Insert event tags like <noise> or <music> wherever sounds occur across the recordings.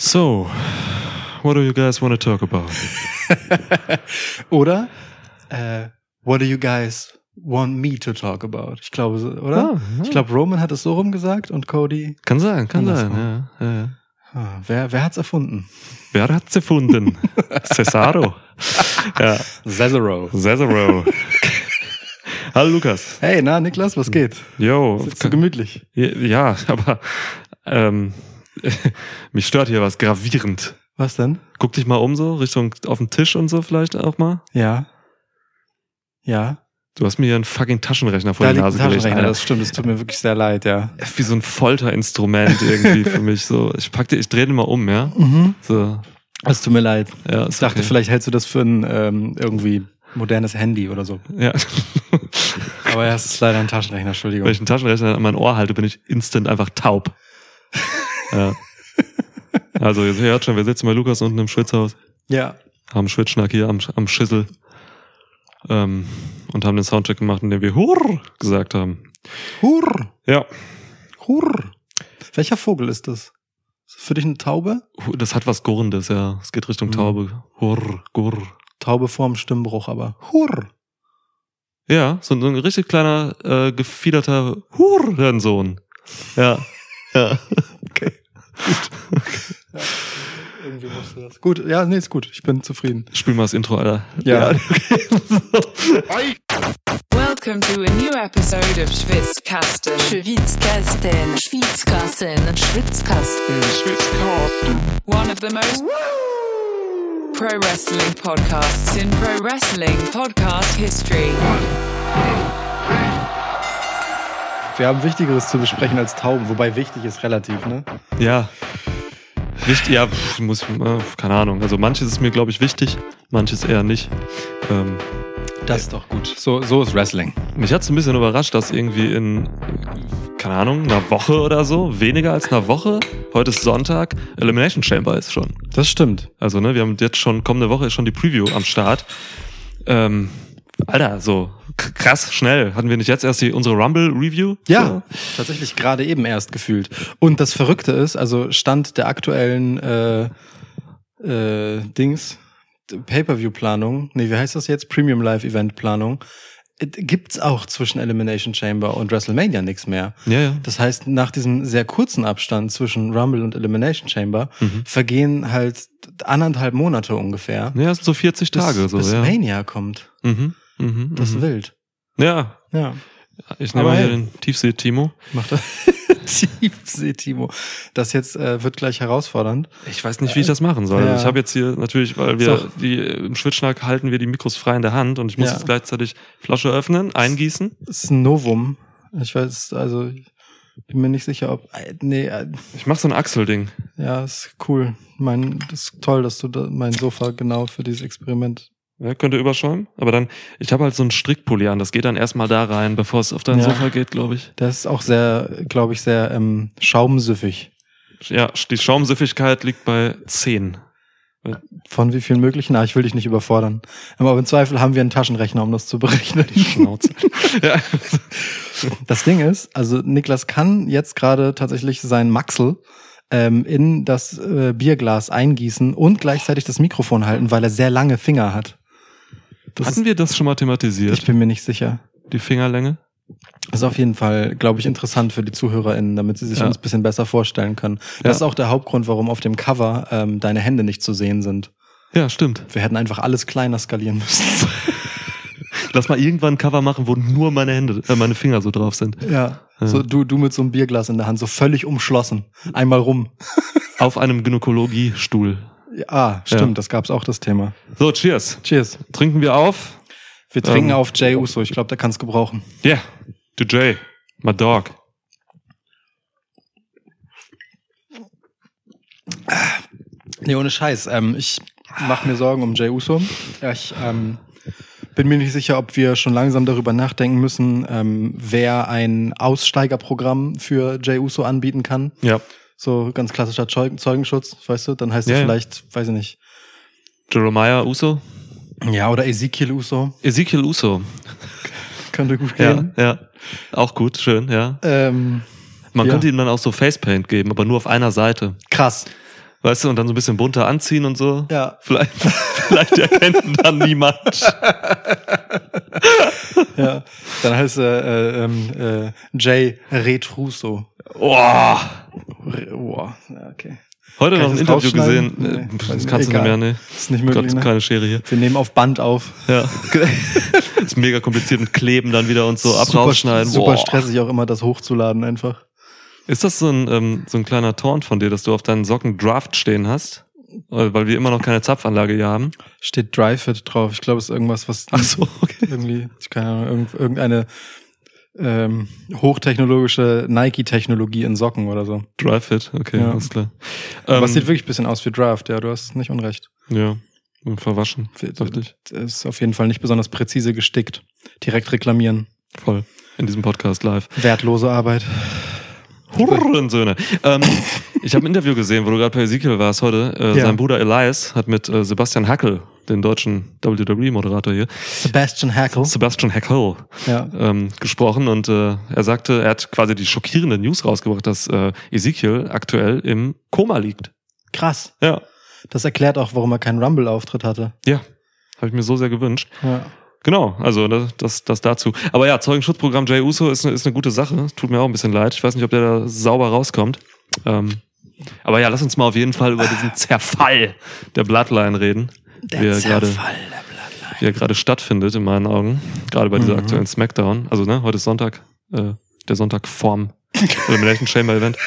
So, what do you guys want to talk about? <laughs> Oder äh, What do you guys want me to talk about? Ich glaube, oder? Ah, ja. Ich glaube, Roman hat es so rumgesagt und Cody. Kann sein, kann sein. Ja, ja, ja. Ah, wer, wer hat's erfunden? Wer hat's erfunden? <laughs> Cesaro. <laughs> ja, Cesaro. Cesaro. Hallo Lukas. Hey, na, Niklas, was geht? Jo, Sitzt du gemütlich? ja, aber ähm, <laughs> mich stört hier was gravierend. Was denn? Guck dich mal um so, Richtung auf den Tisch und so vielleicht auch mal. Ja. Ja. Du hast mir hier einen fucking Taschenrechner vor Da die liegt ein Nase gelegt. Taschenrechner, Alter. das stimmt, es tut mir wirklich sehr leid, ja. Wie so ein Folterinstrument irgendwie <laughs> für mich. So, ich pack dir, ich drehe den mal um, ja. Mhm. So, Es tut mir leid. ja, Ich dachte, okay. vielleicht hältst du das für ein ähm, irgendwie modernes Handy oder so. Ja. Aber ja, es ist leider ein Taschenrechner, Entschuldigung. Wenn ich einen Taschenrechner an mein Ohr halte, bin ich instant einfach taub. Ja. Also, ihr hört schon, wir sitzen bei Lukas unten im Schwitzhaus, Ja. haben Schwitzschnack hier am, am Schissel ähm, und haben den Soundcheck gemacht, indem wir Hurr gesagt haben. Hurr. Ja, Hurr. Welcher Vogel ist das? Ist das für dich eine Taube? Das hat was Gurrendes, ja. Es geht Richtung Mhm. Taube. Hurr, Gurr. Taube vorm Stimmbruch, aber Hurr. Ja, so, ein- so ein richtig kleiner, äh, gefiederter Hurensohn. Ja, ja. <laughs> <laughs> Irgendwie musste das. Gut, ja, nee, ist gut. Ich bin zufrieden. Spiel mal das Intro, Alter. Ja. <laughs> Welcome to a new episode of Schwitzkasten. Schwitzkasten, Schwitzkasten, Schwitzkasten, Schwitzkasten. One of the most pro wrestling podcasts in pro wrestling podcast history. Wir haben Wichtigeres zu besprechen als Tauben, wobei wichtig ist relativ, ne? Ja. Wichtig, ja, pff, muss, äh, keine Ahnung. Also manches ist mir, glaube ich, wichtig, manches eher nicht. Ähm, Das ist doch gut. So, so ist Wrestling. mich hat es ein bisschen überrascht, dass irgendwie in, keine Ahnung, einer Woche oder so, weniger als einer Woche, heute ist Sonntag, Elimination Chamber ist schon. Das stimmt. Also, ne, wir haben jetzt schon, kommende Woche ist schon die Preview am Start. Ähm, Alter, so krass, schnell. Hatten wir nicht jetzt erst die, unsere Rumble-Review? Ja, tatsächlich gerade eben erst gefühlt. Und das Verrückte ist, also Stand der aktuellen äh, äh, Dings, Pay-Per-View-Planung, nee, wie heißt das jetzt? Premium Live-Event-Planung, äh, gibt's auch zwischen Elimination Chamber und WrestleMania nichts mehr. So. Ja, ja. Das heißt, nach diesem sehr kurzen Abstand zwischen Rumble und Elimination Chamber Mhm. vergehen halt anderthalb Monate ungefähr, Ja, es sind so 40 bis, Tage, so, bis ja. Mania kommt. Mhm, mhm, Das ist mhm. wild. Ja, Ja, ich nehme Aber mal hier hey. den Tiefsee-Timo. macht das. <laughs> Tiefsee, Timo. Das jetzt äh, wird gleich herausfordernd. Ich weiß nicht, wie ich das machen soll. Ja. Ich habe jetzt hier natürlich, weil wir So. die im Schwitzschnack halten wir die Mikros frei in der Hand und ich muss Ja. jetzt gleichzeitig Flasche öffnen, eingießen. Das ist ein Novum. Ich weiß, also, bin mir nicht sicher, ob. äh, Nee, äh, Ich mache so ein Achselding. ja, ist cool. Mein, das ist toll, dass du da mein Sofa genau für dieses Experiment. Ja, könnte überschäumen. Aber dann, ich habe halt so einen Strickpulli an. Das geht dann erstmal da rein, bevor es auf dein Ja. Sofa geht, glaube ich. Der ist auch sehr, glaube ich, sehr ähm, schaumsüffig. Ja, die Schaumsüffigkeit liegt bei 10. Von wie vielen möglichen? Ah, ich will dich nicht überfordern. Aber im Zweifel haben wir einen Taschenrechner, um das zu berechnen. Schnauze. <laughs> ja. Das Ding ist, also Niklas kann jetzt gerade tatsächlich sein Maxel ähm, in das äh, Bierglas eingießen und gleichzeitig das Mikrofon halten, weil er sehr lange Finger hat. Das Hatten ist, wir das schon mal thematisiert? ich bin mir nicht sicher. die Fingerlänge? Das ist auf jeden Fall, glaube ich, interessant für die ZuhörerInnen, damit sie sich Ja. uns ein bisschen besser vorstellen können. Das Ja. ist auch der Hauptgrund, warum auf dem Cover ähm, deine Hände nicht zu sehen sind. Ja, stimmt. Wir hätten einfach alles kleiner skalieren müssen. <laughs> Lass mal irgendwann ein Cover machen, wo nur meine Hände, äh, meine Finger so drauf sind. ja. Ja. So, du, du mit so einem Bierglas in der Hand, so völlig umschlossen. Einmal rum. Auf einem Gynäkologiestuhl. Ja, ah, stimmt, Ja. das gab's auch das Thema. So, cheers. Cheers. Trinken wir auf. Wir trinken Ähm. auf Jay Uso. Ich glaube, der kann es gebrauchen. Yeah. To Jay. My dog. Nee, ohne Scheiß. Ähm, ich mache mir Sorgen um Jay Uso. Ja, ich ähm, bin mir nicht sicher, ob wir schon langsam darüber nachdenken müssen, ähm, wer ein Aussteigerprogramm für Jay Uso anbieten kann. Ja. So ganz klassischer Zeug Zeugenschutz, weißt du? Dann heißt Ja, es ja. vielleicht, weiß ich nicht. Jeremiah Uso. Ja, oder Ezekiel Uso. Ezekiel Uso. Könnte gut Ja, gehen. ja. Auch gut, schön, ja. Ähm, Man Ja. könnte ihm dann auch so Facepaint geben, aber nur auf einer Seite. krass. Weißt du, und dann so ein bisschen bunter anziehen und so. Ja. Vielleicht, <laughs> vielleicht erkennt ihn dann niemand. <laughs> Ja. Dann heißt er äh, ähm, äh, Jay Retruso. Oh. Oh, okay. Heute Kann noch ein Interview gesehen. Nee, Äh, das kannst du nicht Egal. mehr, ne? Ist nicht möglich, Gott, ne? keine Schere hier. Wir nehmen auf Band auf. Ja. <laughs> ist mega kompliziert mit Kleben dann wieder und so ab super, rausschneiden. super Boah. stressig auch immer, das hochzuladen einfach. Ist das so ein, ähm, so ein kleiner Taunt von dir, dass du auf deinen Socken Draft stehen hast? Weil weil wir immer noch keine Zapfanlage hier haben. Steht Dryfit drauf. Ich glaube, es ist irgendwas, was Ach so, okay. irgendwie, keine Ahnung, irgend- irgendeine ähm, hochtechnologische Nike-Technologie in Socken oder so. Dry Fit, okay, Ja. alles klar. Aber es Ähm, sieht wirklich ein bisschen aus wie Draft, ja, du hast nicht unrecht. ja, und verwaschen. Richtig. Ist auf jeden Fall nicht besonders präzise gestickt. Direkt reklamieren. Voll. In diesem Podcast live. Wertlose Arbeit. Hurrensöhne. ähm, <laughs> ich habe ein Interview gesehen, wo du gerade bei Ezekiel warst heute. Äh, Ja. Sein Bruder Elias hat mit äh, Sebastian Hackel, den deutschen WWE-Moderator hier, Sebastian Hackle. Sebastian Hackel, Ja. ähm, gesprochen und äh, er sagte, er hat quasi die schockierende News rausgebracht, dass äh, Ezekiel aktuell im Koma liegt. Krass. Ja. Das erklärt auch, warum er keinen Rumble-Auftritt hatte. Ja. Habe ich mir so sehr gewünscht. Ja. Genau, also das, das, das dazu. Aber ja, Zeugenschutzprogramm Jay Uso ist eine, ist eine gute Sache. Tut mir auch ein bisschen leid. Ich weiß nicht, ob der da sauber rauskommt. Ähm, aber ja, lass uns mal auf jeden Fall über diesen Zerfall der Bloodline reden. Der wie er gerade, Zerfall der Bloodline. wie er gerade stattfindet in meinen Augen. Gerade bei dieser Mhm. aktuellen Smackdown. Also ne, heute ist Sonntag, äh, der Sonntag vorm Elimination Chamber Event. <laughs>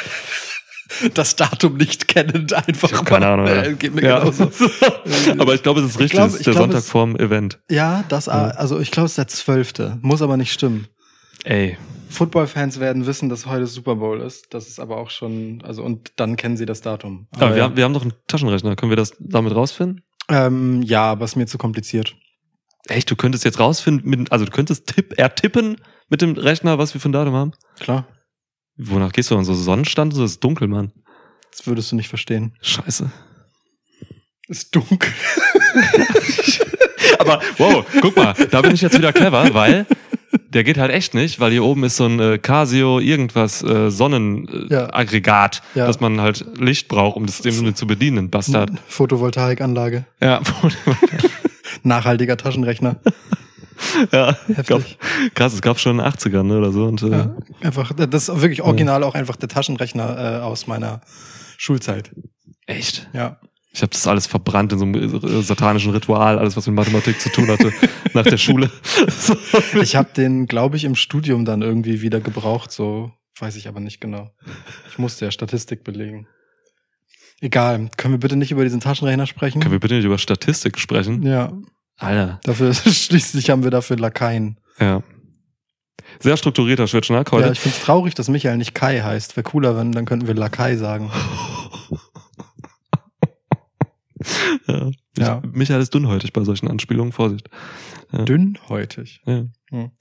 Das Datum nicht kennend einfach. Ich hab keine Ahnung. Äh, geht mir Ja. genauso. <laughs> aber ich glaube, es ist richtig. glaub- es ist der glaub, Sonntag vorm Event. Ja, das, also ich glaube, es ist der zwölfte. Muss aber nicht stimmen. Ey. Football-Fans werden wissen, dass heute Super Bowl ist. Das ist aber auch schon, also und dann kennen sie das Datum. Aber wir, ja. haben, wir haben doch einen Taschenrechner. Können wir das damit rausfinden? Ähm, ja, aber ist mir zu kompliziert. Echt, du könntest jetzt rausfinden, mit, also du könntest tipp, ertippen mit dem Rechner, was wir für ein Datum haben? Klar. Wonach gehst du dann? So Sonnenstand? So ist dunkel, Mann. Das würdest du nicht verstehen. Scheiße. Ist dunkel. <laughs> Aber wow, guck mal, da bin ich jetzt wieder clever, weil der geht halt echt nicht, weil hier oben ist so ein äh, Casio irgendwas äh, Sonnenaggregat, äh, Ja. Ja. dass man halt Licht braucht, um das Ding zu bedienen, Bastard. Photovoltaikanlage. Ja, <laughs> Nachhaltiger Taschenrechner. <laughs> ja. Heftig. Gab, krass, es gab schon in den 80ern ne, oder so. Und, äh, Ja, einfach, das ist wirklich original auch einfach der Taschenrechner äh, aus meiner Schulzeit. Echt? Ja. Ich habe das alles verbrannt in so einem äh, satanischen Ritual, alles was mit Mathematik zu tun hatte, <laughs> nach der Schule. Ich habe den, glaube ich, im Studium dann irgendwie wieder gebraucht, so weiß ich aber nicht genau. Ich musste ja Statistik belegen. Egal, können wir bitte nicht über diesen Taschenrechner sprechen? Können wir bitte nicht über Statistik sprechen? ja, Alter. dafür <laughs> schließlich haben wir dafür Lakaien. Ja. Sehr strukturierter Schwitschnack heute. Ja, ich finde es traurig, dass Michael nicht Kai heißt. Wäre cooler, wenn dann könnten wir Lakai sagen. <laughs> Ja. Ja. Ich, Michael ist dünnhäutig bei solchen Anspielungen, Vorsicht. Dünnhäutig. Ja. Hm.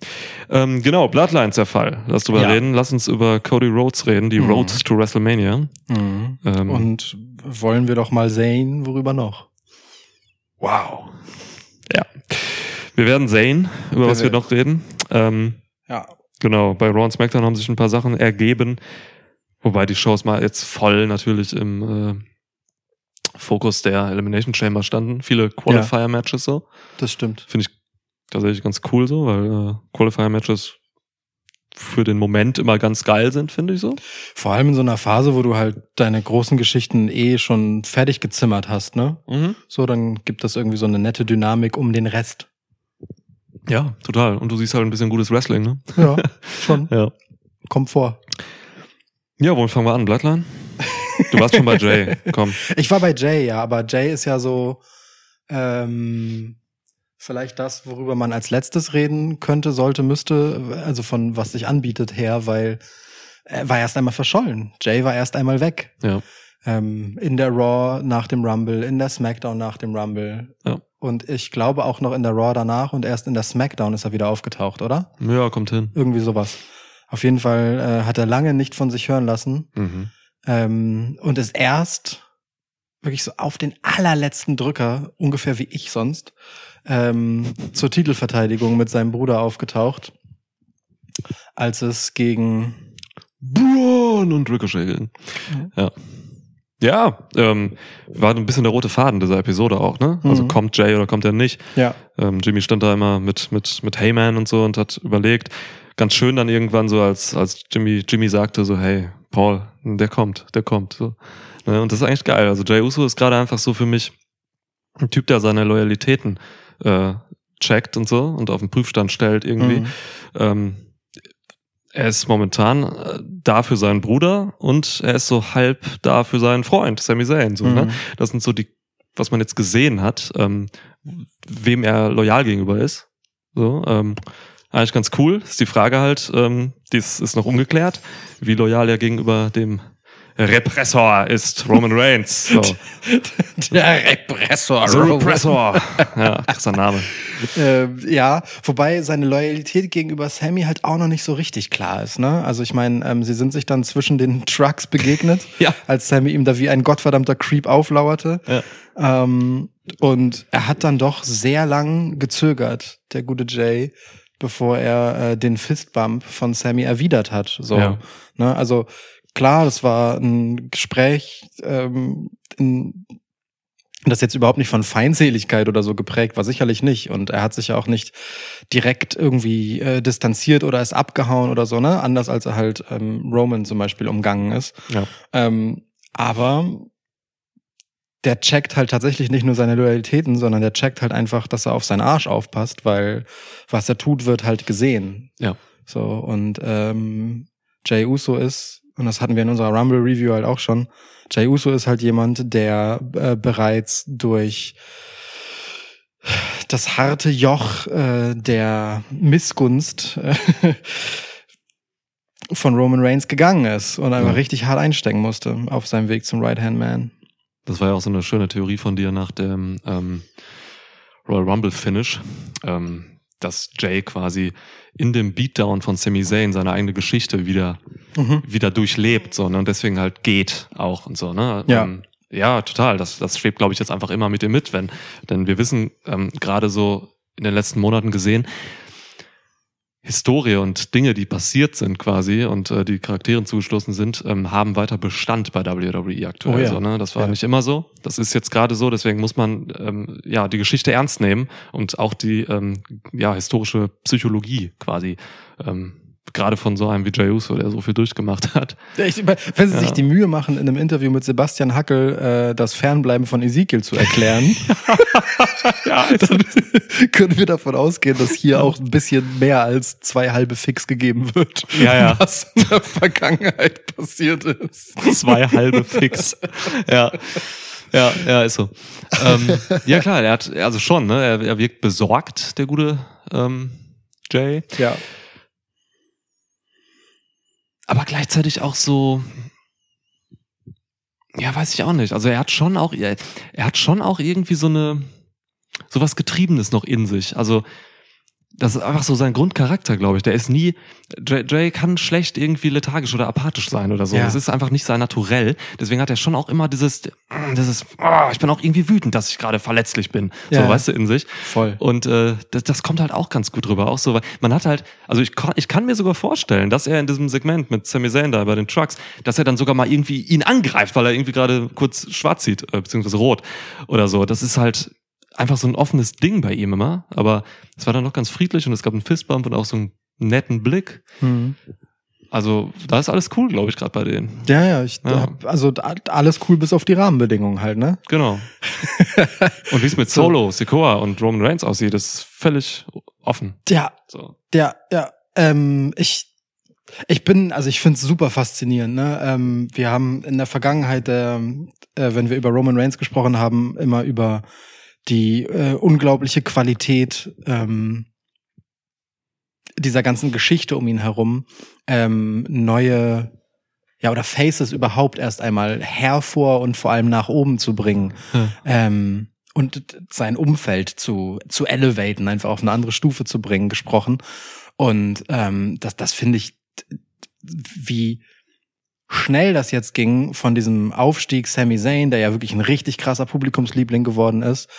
Ähm, genau, Bloodline-Zerfall. Lass drüber Ja. reden. Lass uns über Cody Rhodes reden, die Mhm. Rhodes to WrestleMania. Mhm. Ähm, Und wollen wir doch mal sehen, worüber noch? wow. Ja. Wir werden sehen, über Wir was wir noch reden. Ähm, Ja. genau, bei Raw und SmackDown haben sich ein paar Sachen ergeben. Wobei die Shows mal jetzt voll natürlich im äh, Fokus der Elimination Chamber standen. Viele Qualifier-Matches so. Das stimmt. Finde ich tatsächlich ganz cool so, weil äh, Qualifier-Matches für den Moment immer ganz geil sind, finde ich so. Vor allem in so einer Phase, wo du halt deine großen Geschichten eh schon fertig gezimmert hast, ne? Mhm. So, dann gibt das irgendwie so eine nette Dynamik um den Rest. Ja, total. Und du siehst halt ein bisschen gutes Wrestling, ne? Ja, <laughs> schon. Ja. Kommt vor. Ja, womit fangen wir an? Bloodline? Du warst schon bei Jay. <laughs> Komm. Ich war bei Jay, ja, aber Jay ist ja so ähm, vielleicht das, worüber man als letztes reden könnte, sollte, müsste, also von was sich anbietet her, weil er war erst einmal verschollen. Jay war erst einmal weg. Ja. Ähm, in der Raw nach dem Rumble, in der SmackDown nach dem Rumble. Ja. Und ich glaube auch noch in der Raw danach und erst in der SmackDown ist er wieder aufgetaucht, oder? Ja, kommt hin. Irgendwie sowas. Auf jeden Fall äh, hat er lange nicht von sich hören lassen. Mhm. Ähm, und ist erst wirklich so auf den allerletzten Drücker, ungefähr wie ich sonst, ähm, zur Titelverteidigung mit seinem Bruder aufgetaucht, als es gegen Braun und Ricochet. ging. Ja. Ja, ähm, war ein bisschen der rote Faden dieser Episode auch, ne? Also Mhm. kommt Jay oder kommt er nicht? Ja. Ähm, Jimmy stand da immer mit, mit, mit Heyman und so und hat überlegt. Ganz schön dann irgendwann so, als, als Jimmy, Jimmy sagte so, hey, Paul, der kommt, der kommt. So. Ne? Und das ist eigentlich geil. Also Jay Uso ist gerade einfach so für mich ein Typ, der seine Loyalitäten äh, checkt und so und auf den Prüfstand stellt irgendwie. Mhm. Ähm, er ist momentan äh, da für seinen Bruder und er ist so halb da für seinen Freund, Sami Zayn. So, ne? Mhm. Das sind so die, was man jetzt gesehen hat, ähm, wem er loyal gegenüber ist. So, ähm, eigentlich ganz cool. Ist die Frage halt, ähm, dies ist noch ungeklärt, wie loyal er gegenüber dem Repressor ist, Roman Reigns. So, <laughs> Der Repressor. The Repressor. Ja, krasser Name. Äh, ja, wobei seine Loyalität gegenüber Sammy halt auch noch nicht so richtig klar ist. Ne? Also ich meine, ähm, sie sind sich dann zwischen den <laughs> Trucks begegnet, Ja. als Sammy ihm da wie ein gottverdammter Creep auflauerte. Ja. Ähm, und er hat dann doch sehr lang gezögert, der gute Jay, bevor er äh, den Fistbump von Sammy erwidert hat. So, Ja. ne? Also klar, das war ein Gespräch, ähm, in, das jetzt überhaupt nicht von Feindseligkeit oder so geprägt war, sicherlich nicht. Und er hat sich ja auch nicht direkt irgendwie äh, distanziert oder ist abgehauen oder so, ne? Anders als er halt ähm, Roman zum Beispiel umgangen ist. Ja. Ähm, aber der checkt halt tatsächlich nicht nur seine Loyalitäten, sondern der checkt halt einfach, dass er auf seinen Arsch aufpasst, weil was er tut, wird halt gesehen. Ja. So, und ähm, Jay Uso ist, und das hatten wir in unserer Rumble-Review halt auch schon, Jay Uso ist halt jemand, der äh, bereits durch das harte Joch äh, der Missgunst äh, <laughs> von Roman Reigns gegangen ist und einfach Ja. richtig hart einstecken musste auf seinem Weg zum Right-Hand-Man. Das war ja auch so eine schöne Theorie von dir nach dem ähm, Royal Rumble Finish, ähm, dass Jay quasi in dem Beatdown von Sami Zayn seine eigene Geschichte wieder Mhm. wieder durchlebt so ne? und deswegen halt geht auch und so ne Ja. ähm, ja total das das schwebt glaube ich jetzt einfach immer mit dir mit wenn denn wir wissen ähm, gerade so in den letzten Monaten gesehen Historie und Dinge, die passiert sind quasi und äh, die Charakteren zugeschlossen sind, ähm, haben weiter Bestand bei WWE aktuell. Oh ja. so, ne? Das war Ja. nicht immer so. Das ist jetzt gerade so, deswegen muss man ähm, ja die Geschichte ernst nehmen und auch die ähm, ja, historische Psychologie quasi. Ähm, gerade von so einem wie Jey Uso, der so viel durchgemacht hat. Ich, wenn sie sich Ja. die Mühe machen, in einem Interview mit Sebastian Hackel äh, das Fernbleiben von Ezekiel zu erklären, <laughs> ja, dann <laughs> können wir davon ausgehen, dass hier auch ein bisschen mehr als zwei halbe Fix gegeben wird, Ja, ja. was in der Vergangenheit passiert ist. zwei halbe Fix. Ja. Ja, ja, ist so. Ähm, ja, klar, er hat, also schon, ne? Er, er wirkt besorgt, der gute ähm, Jay. Ja. Aber gleichzeitig auch so, ja, weiß ich auch nicht. Also er hat schon auch, er, er hat schon auch irgendwie so eine, so was Getriebenes noch in sich. Also das ist einfach so sein Grundcharakter, glaube ich. Der ist nie, Jay, Jay kann schlecht irgendwie lethargisch oder apathisch sein oder so. Ja. Das ist einfach nicht sein Naturell. Deswegen hat er schon auch immer dieses, dieses, oh, ich bin auch irgendwie wütend, dass ich gerade verletzlich bin. Ja. So, weißt du, in sich. Voll. Und äh, das, das kommt halt auch ganz gut rüber. Auch so, weil man hat halt, also ich, kann- ich kann mir sogar vorstellen, dass er in diesem Segment mit Sami Zayn da bei den Trucks, dass er dann sogar mal irgendwie ihn angreift, weil er irgendwie gerade kurz schwarz sieht, äh, beziehungsweise rot oder so. Das ist halt einfach so ein offenes Ding bei ihm immer. Aber es war dann noch ganz friedlich und es gab einen Fistbump und auch so einen netten Blick. Mhm. Also da ist alles cool, glaube ich, gerade bei denen. Ja, ja, ich Ja. hab, also alles cool bis auf die Rahmenbedingungen halt, ne? Genau. <laughs> und wie es mit Solo, Sikoa und Roman Reigns aussieht, ist völlig offen. Ja, So. Ja, ja. Ähm, ich, ich bin, also ich finde es super faszinierend. Ne? Ähm, wir haben in der Vergangenheit, ähm, äh, wenn wir über Roman Reigns gesprochen haben, immer über die äh, unglaubliche Qualität ähm, dieser ganzen Geschichte um ihn herum ähm, neue ja oder Faces überhaupt erst einmal hervor und vor allem nach oben zu bringen Ja. ähm, und sein Umfeld zu zu elevaten, einfach auf eine andere Stufe zu bringen, gesprochen. Und ähm, das das finde ich wie schnell das jetzt ging von diesem Aufstieg Sami Zayn, der ja wirklich ein richtig krasser Publikumsliebling geworden ist,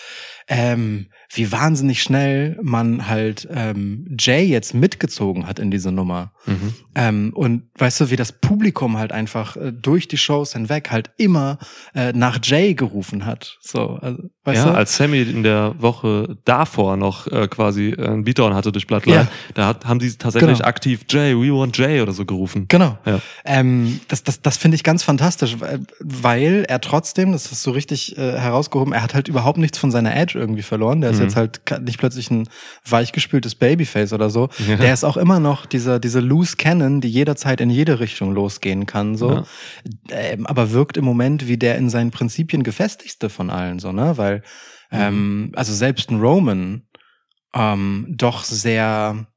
ähm, wie wahnsinnig schnell man halt ähm, Jay jetzt mitgezogen hat in diese Nummer. Mhm. Ähm, und weißt du, wie das Publikum halt einfach äh, durch die Shows hinweg halt immer äh, nach Jay gerufen hat. So, also, weißt ja, du? als Sammy in der Woche davor noch äh, quasi äh, einen Beatdown hatte durch Bloodline, Ja. da hat, haben die tatsächlich Genau. aktiv Jay, we want Jay oder so gerufen. Genau. Ja. Ähm, das das, das finde ich ganz fantastisch, weil- weil er trotzdem, das ist so richtig äh, herausgehoben, er hat halt überhaupt nichts von seiner Edge irgendwie verloren. Der ist Mhm. jetzt halt nicht plötzlich ein weichgespültes Babyface oder so. Ja. Der ist auch immer noch dieser diese loose Cannon, die jederzeit in jede Richtung losgehen kann, so. Ja. Ähm, aber wirkt im Moment wie der in seinen Prinzipien gefestigste von allen, so ne, weil ähm, also selbst ein Roman ähm, doch sehr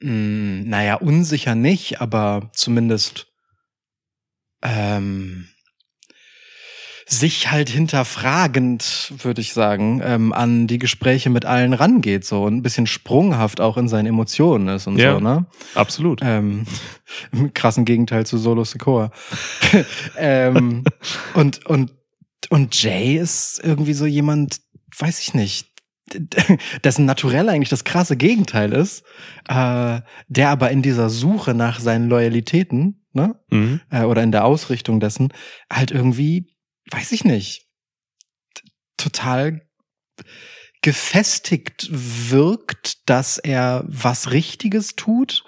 mh, naja, unsicher nicht, aber zumindest ähm, sich halt hinterfragend, würde ich sagen, ähm, an die Gespräche mit allen rangeht, so und ein bisschen sprunghaft auch in seinen Emotionen ist und Ja. so, ne? Absolut. Ähm, <laughs> Im krassen Gegenteil zu Solo Secor. <laughs> ähm, und, und, und Jay ist irgendwie so jemand, weiß ich nicht, <laughs> dessen Naturell eigentlich das krasse Gegenteil ist, äh, der aber in dieser Suche nach seinen Loyalitäten, ne, Mhm. äh, oder in der Ausrichtung dessen, halt irgendwie, weiß ich nicht, total gefestigt wirkt, dass er was Richtiges tut.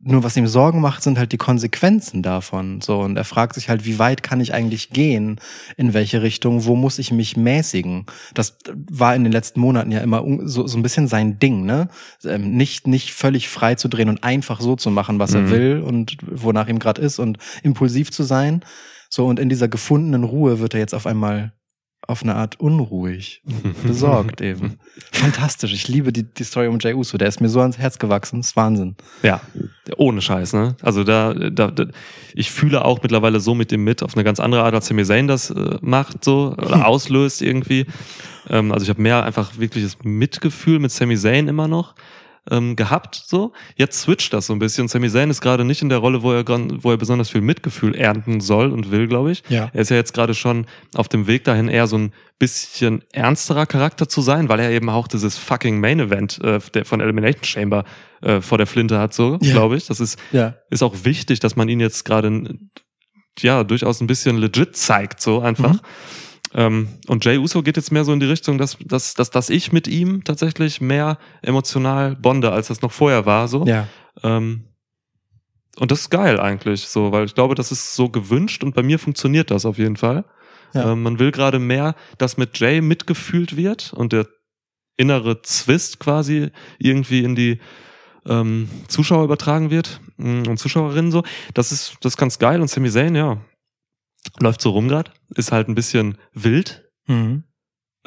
Nur was ihm Sorgen macht, sind halt die Konsequenzen davon. So, und er fragt sich halt, wie weit kann ich eigentlich gehen? In welche Richtung? Wo muss ich mich mäßigen? Das war in den letzten Monaten ja immer so, so ein bisschen sein Ding, ne? Ähm, nicht, nicht völlig frei zu drehen und einfach so zu machen, was er Mhm. will und wonach ihm gerade ist und impulsiv zu sein. So, und in dieser gefundenen Ruhe wird er jetzt auf einmal auf eine Art unruhig, <laughs> besorgt eben. Fantastisch. Ich liebe die, die Story um Jay Uso. Der ist mir so ans Herz gewachsen. Das ist Wahnsinn. Ja, ohne Scheiß, ne? Also da, da, da ich fühle auch mittlerweile so mit dem mit auf eine ganz andere Art, als Sami Zayn das äh, macht, so oder <laughs> auslöst irgendwie. Ähm, also ich habe mehr einfach wirkliches Mitgefühl mit Sami Zayn immer noch ähm, gehabt, so. Jetzt switcht das so ein bisschen. Sami Zayn ist gerade nicht in der Rolle, wo er, wo er besonders viel Mitgefühl ernten soll und will, glaube ich. Ja. Er ist ja jetzt gerade schon auf dem Weg dahin, eher so ein bisschen ernsterer Charakter zu sein, weil er eben auch dieses fucking Main Event äh, der, von Elimination Chamber äh, vor der Flinte hat, so, Ja. glaube ich. Das ist, Ja. ist auch wichtig, dass man ihn jetzt gerade ja durchaus ein bisschen legit zeigt, so einfach. Mhm. Ähm, und Jay Uso geht jetzt mehr so in die Richtung, dass, dass, dass, dass ich mit ihm tatsächlich mehr emotional bonde, als das noch vorher war, so. Ja. Ähm, und das ist geil eigentlich, so, weil ich glaube, das ist so gewünscht und bei mir funktioniert das auf jeden Fall. Ja. Ähm, man will gerade mehr, dass mit Jay mitgefühlt wird und der innere Zwist quasi irgendwie in die ähm, Zuschauer übertragen wird mm, und Zuschauerinnen so. Das ist das ist ganz geil und Sami Zayn, ja, läuft so rum grad, ist halt ein bisschen wild. Mhm.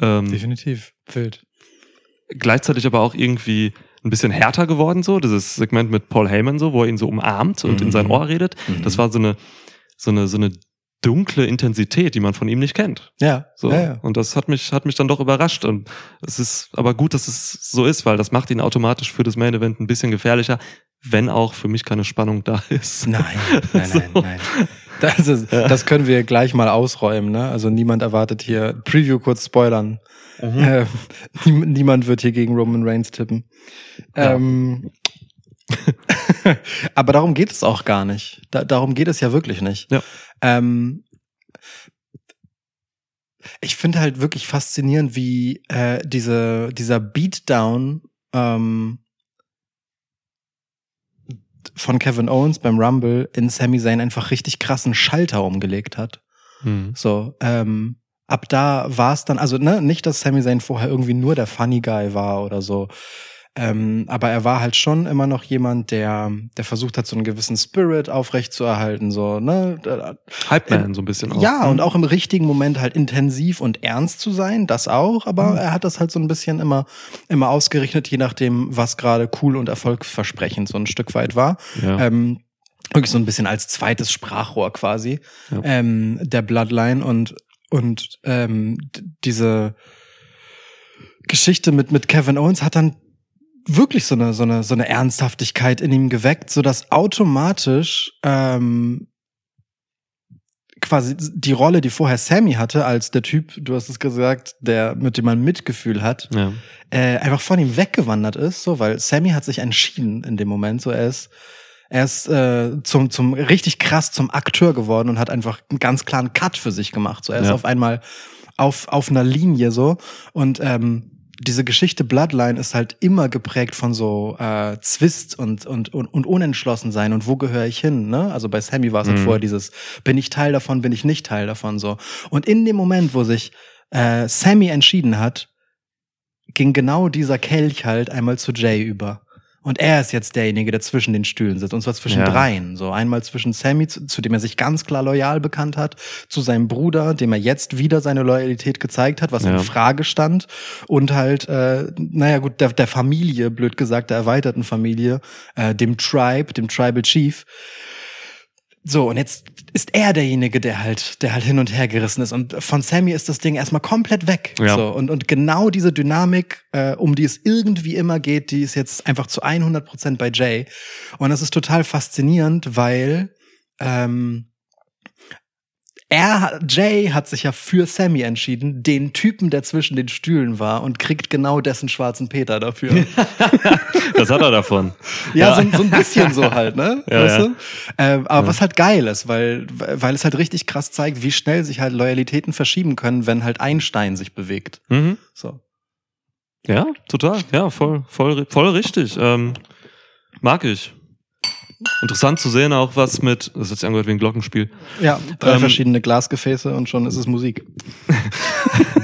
Ähm, Definitiv. Wild. gleichzeitig aber auch irgendwie ein bisschen härter geworden, so, dieses Segment mit Paul Heyman, so, wo er ihn so umarmt und Mhm. in sein Ohr redet. Das war so eine, so eine, so eine dunkle Intensität, die man von ihm nicht kennt. Ja. So. Ja, ja. Und das hat mich, hat mich dann doch überrascht. Und es ist aber gut, dass es so ist, weil das macht ihn automatisch für das Main Event ein bisschen gefährlicher, wenn auch für mich keine Spannung da ist. Nein, <laughs> nein, nein, So. nein. Das, ist, das können wir gleich mal ausräumen, ne? Also niemand erwartet hier, Preview kurz spoilern. Äh, nie, niemand wird hier gegen Roman Reigns tippen. Ja. Ähm, <laughs> aber darum geht es auch gar nicht. Da, darum geht es ja wirklich nicht. Ja. Ähm, ich finde halt wirklich faszinierend, wie äh, diese, dieser Beatdown ähm, von Kevin Owens beim Rumble in Sami Zayn einfach richtig krassen Schalter umgelegt hat. Hm. So, ähm, ab da war es dann, also ne, nicht, dass Sami Zayn vorher irgendwie nur der Funny Guy war oder so. Ähm, aber er war halt schon immer noch jemand, der, der versucht hat, so einen gewissen Spirit aufrechtzuerhalten, so, ne? Hype Man so ein bisschen auch. Ja, und auch im richtigen Moment halt intensiv und ernst zu sein, das auch, aber Mhm. er hat das halt so ein bisschen immer, immer ausgerichtet, je nachdem, was gerade cool und erfolgsversprechend so ein Stück weit war. Ja. Ähm, wirklich so ein bisschen als zweites Sprachrohr quasi Ja. ähm, der Bloodline und und ähm, diese Geschichte mit mit Kevin Owens hat dann wirklich so eine so eine so eine Ernsthaftigkeit in ihm geweckt, so dass automatisch ähm, quasi die Rolle, die vorher Sammy hatte, als der Typ, du hast es gesagt, der mit dem man Mitgefühl hat, Ja. äh, einfach von ihm weggewandert ist, so, weil Sammy hat sich entschieden in dem Moment, so er ist, er ist äh, zum, zum richtig krass zum Akteur geworden und hat einfach einen ganz klaren Cut für sich gemacht. So, er ist Ja. auf einmal auf, auf einer Linie so und ähm, diese Geschichte Bloodline ist halt immer geprägt von so äh, Zwist und, und, und, und Unentschlossensein und wo gehöre ich hin, ne? Also bei Sammy war es halt Mhm. vorher dieses, bin ich Teil davon, bin ich nicht Teil davon, so. Und in dem Moment, wo sich äh, Sammy entschieden hat, ging genau dieser Kelch halt einmal zu Jay über. Und er ist jetzt derjenige, der zwischen den Stühlen sitzt. Und zwar zwischen Ja. dreien. So einmal zwischen Sammy, zu, zu dem er sich ganz klar loyal bekannt hat, zu seinem Bruder, dem er jetzt wieder seine Loyalität gezeigt hat, was Ja. in Frage stand. Und halt, äh, naja gut, der, der Familie, blöd gesagt, der erweiterten Familie, äh, dem Tribe, dem Tribal Chief. So, und jetzt ist er derjenige, der halt, der halt hin und her gerissen ist. Und von Sammy ist das Ding erstmal komplett weg. Ja. So, und, und genau diese Dynamik, äh, um die es irgendwie immer geht, die ist jetzt einfach zu 100 Prozent bei Jay. Und das ist total faszinierend, weil ähm, er, hat- Jay hat sich ja für Sammy entschieden, den Typen, der zwischen den Stühlen war, und kriegt genau dessen schwarzen Peter dafür. <laughs> Das hat er davon. Ja, So, so ein bisschen so halt, ne? Ja, weißt ja. du? Ähm, aber was halt geil ist, weil, weil es halt richtig krass zeigt, wie schnell sich halt Loyalitäten verschieben können, wenn halt ein Stein sich bewegt. Mhm. So. Ja, total. Ja, voll, voll, voll richtig. Ähm, mag ich. Interessant zu sehen auch, was mit, das ist jetzt angehört wie ein Glockenspiel. Ja, drei Ähm, verschiedene Glasgefäße und schon ist es Musik. <laughs>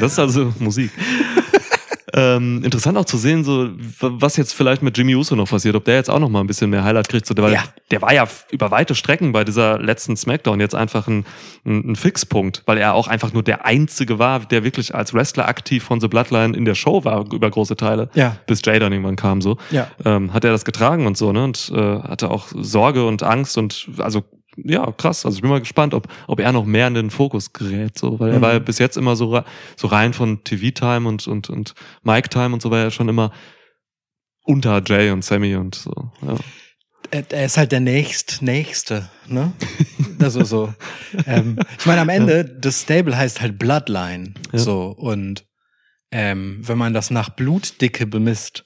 Das ist also Musik. <laughs> ähm, interessant auch zu sehen, so was jetzt vielleicht mit Jimmy Uso noch passiert, ob der jetzt auch noch mal ein bisschen mehr Highlight kriegt. So, der, war, Ja. der war ja über weite Strecken bei dieser letzten Smackdown jetzt einfach ein, ein, ein Fixpunkt, weil er auch einfach nur der Einzige war, der wirklich als Wrestler aktiv von The Bloodline in der Show war über große Teile, Ja. bis Jay dann irgendwann kam so. Ja. Ähm, hat er das getragen und so, ne? Und äh, hatte auch Sorge und Angst und also ja, krass. Also ich bin mal gespannt, ob, ob er noch mehr in den Fokus gerät, so, weil er Mhm. war ja bis jetzt immer so, so rein von TV-Time und, und, und Mic-Time und so war er schon immer unter Jay und Sammy und so. Ja. Er, er ist halt der nächst, nächste, ne? <laughs> Also so. ähm, ich meine, am Ende, das Stable heißt halt Bloodline. Ja. So. Und ähm, wenn man das nach Blutdicke bemisst,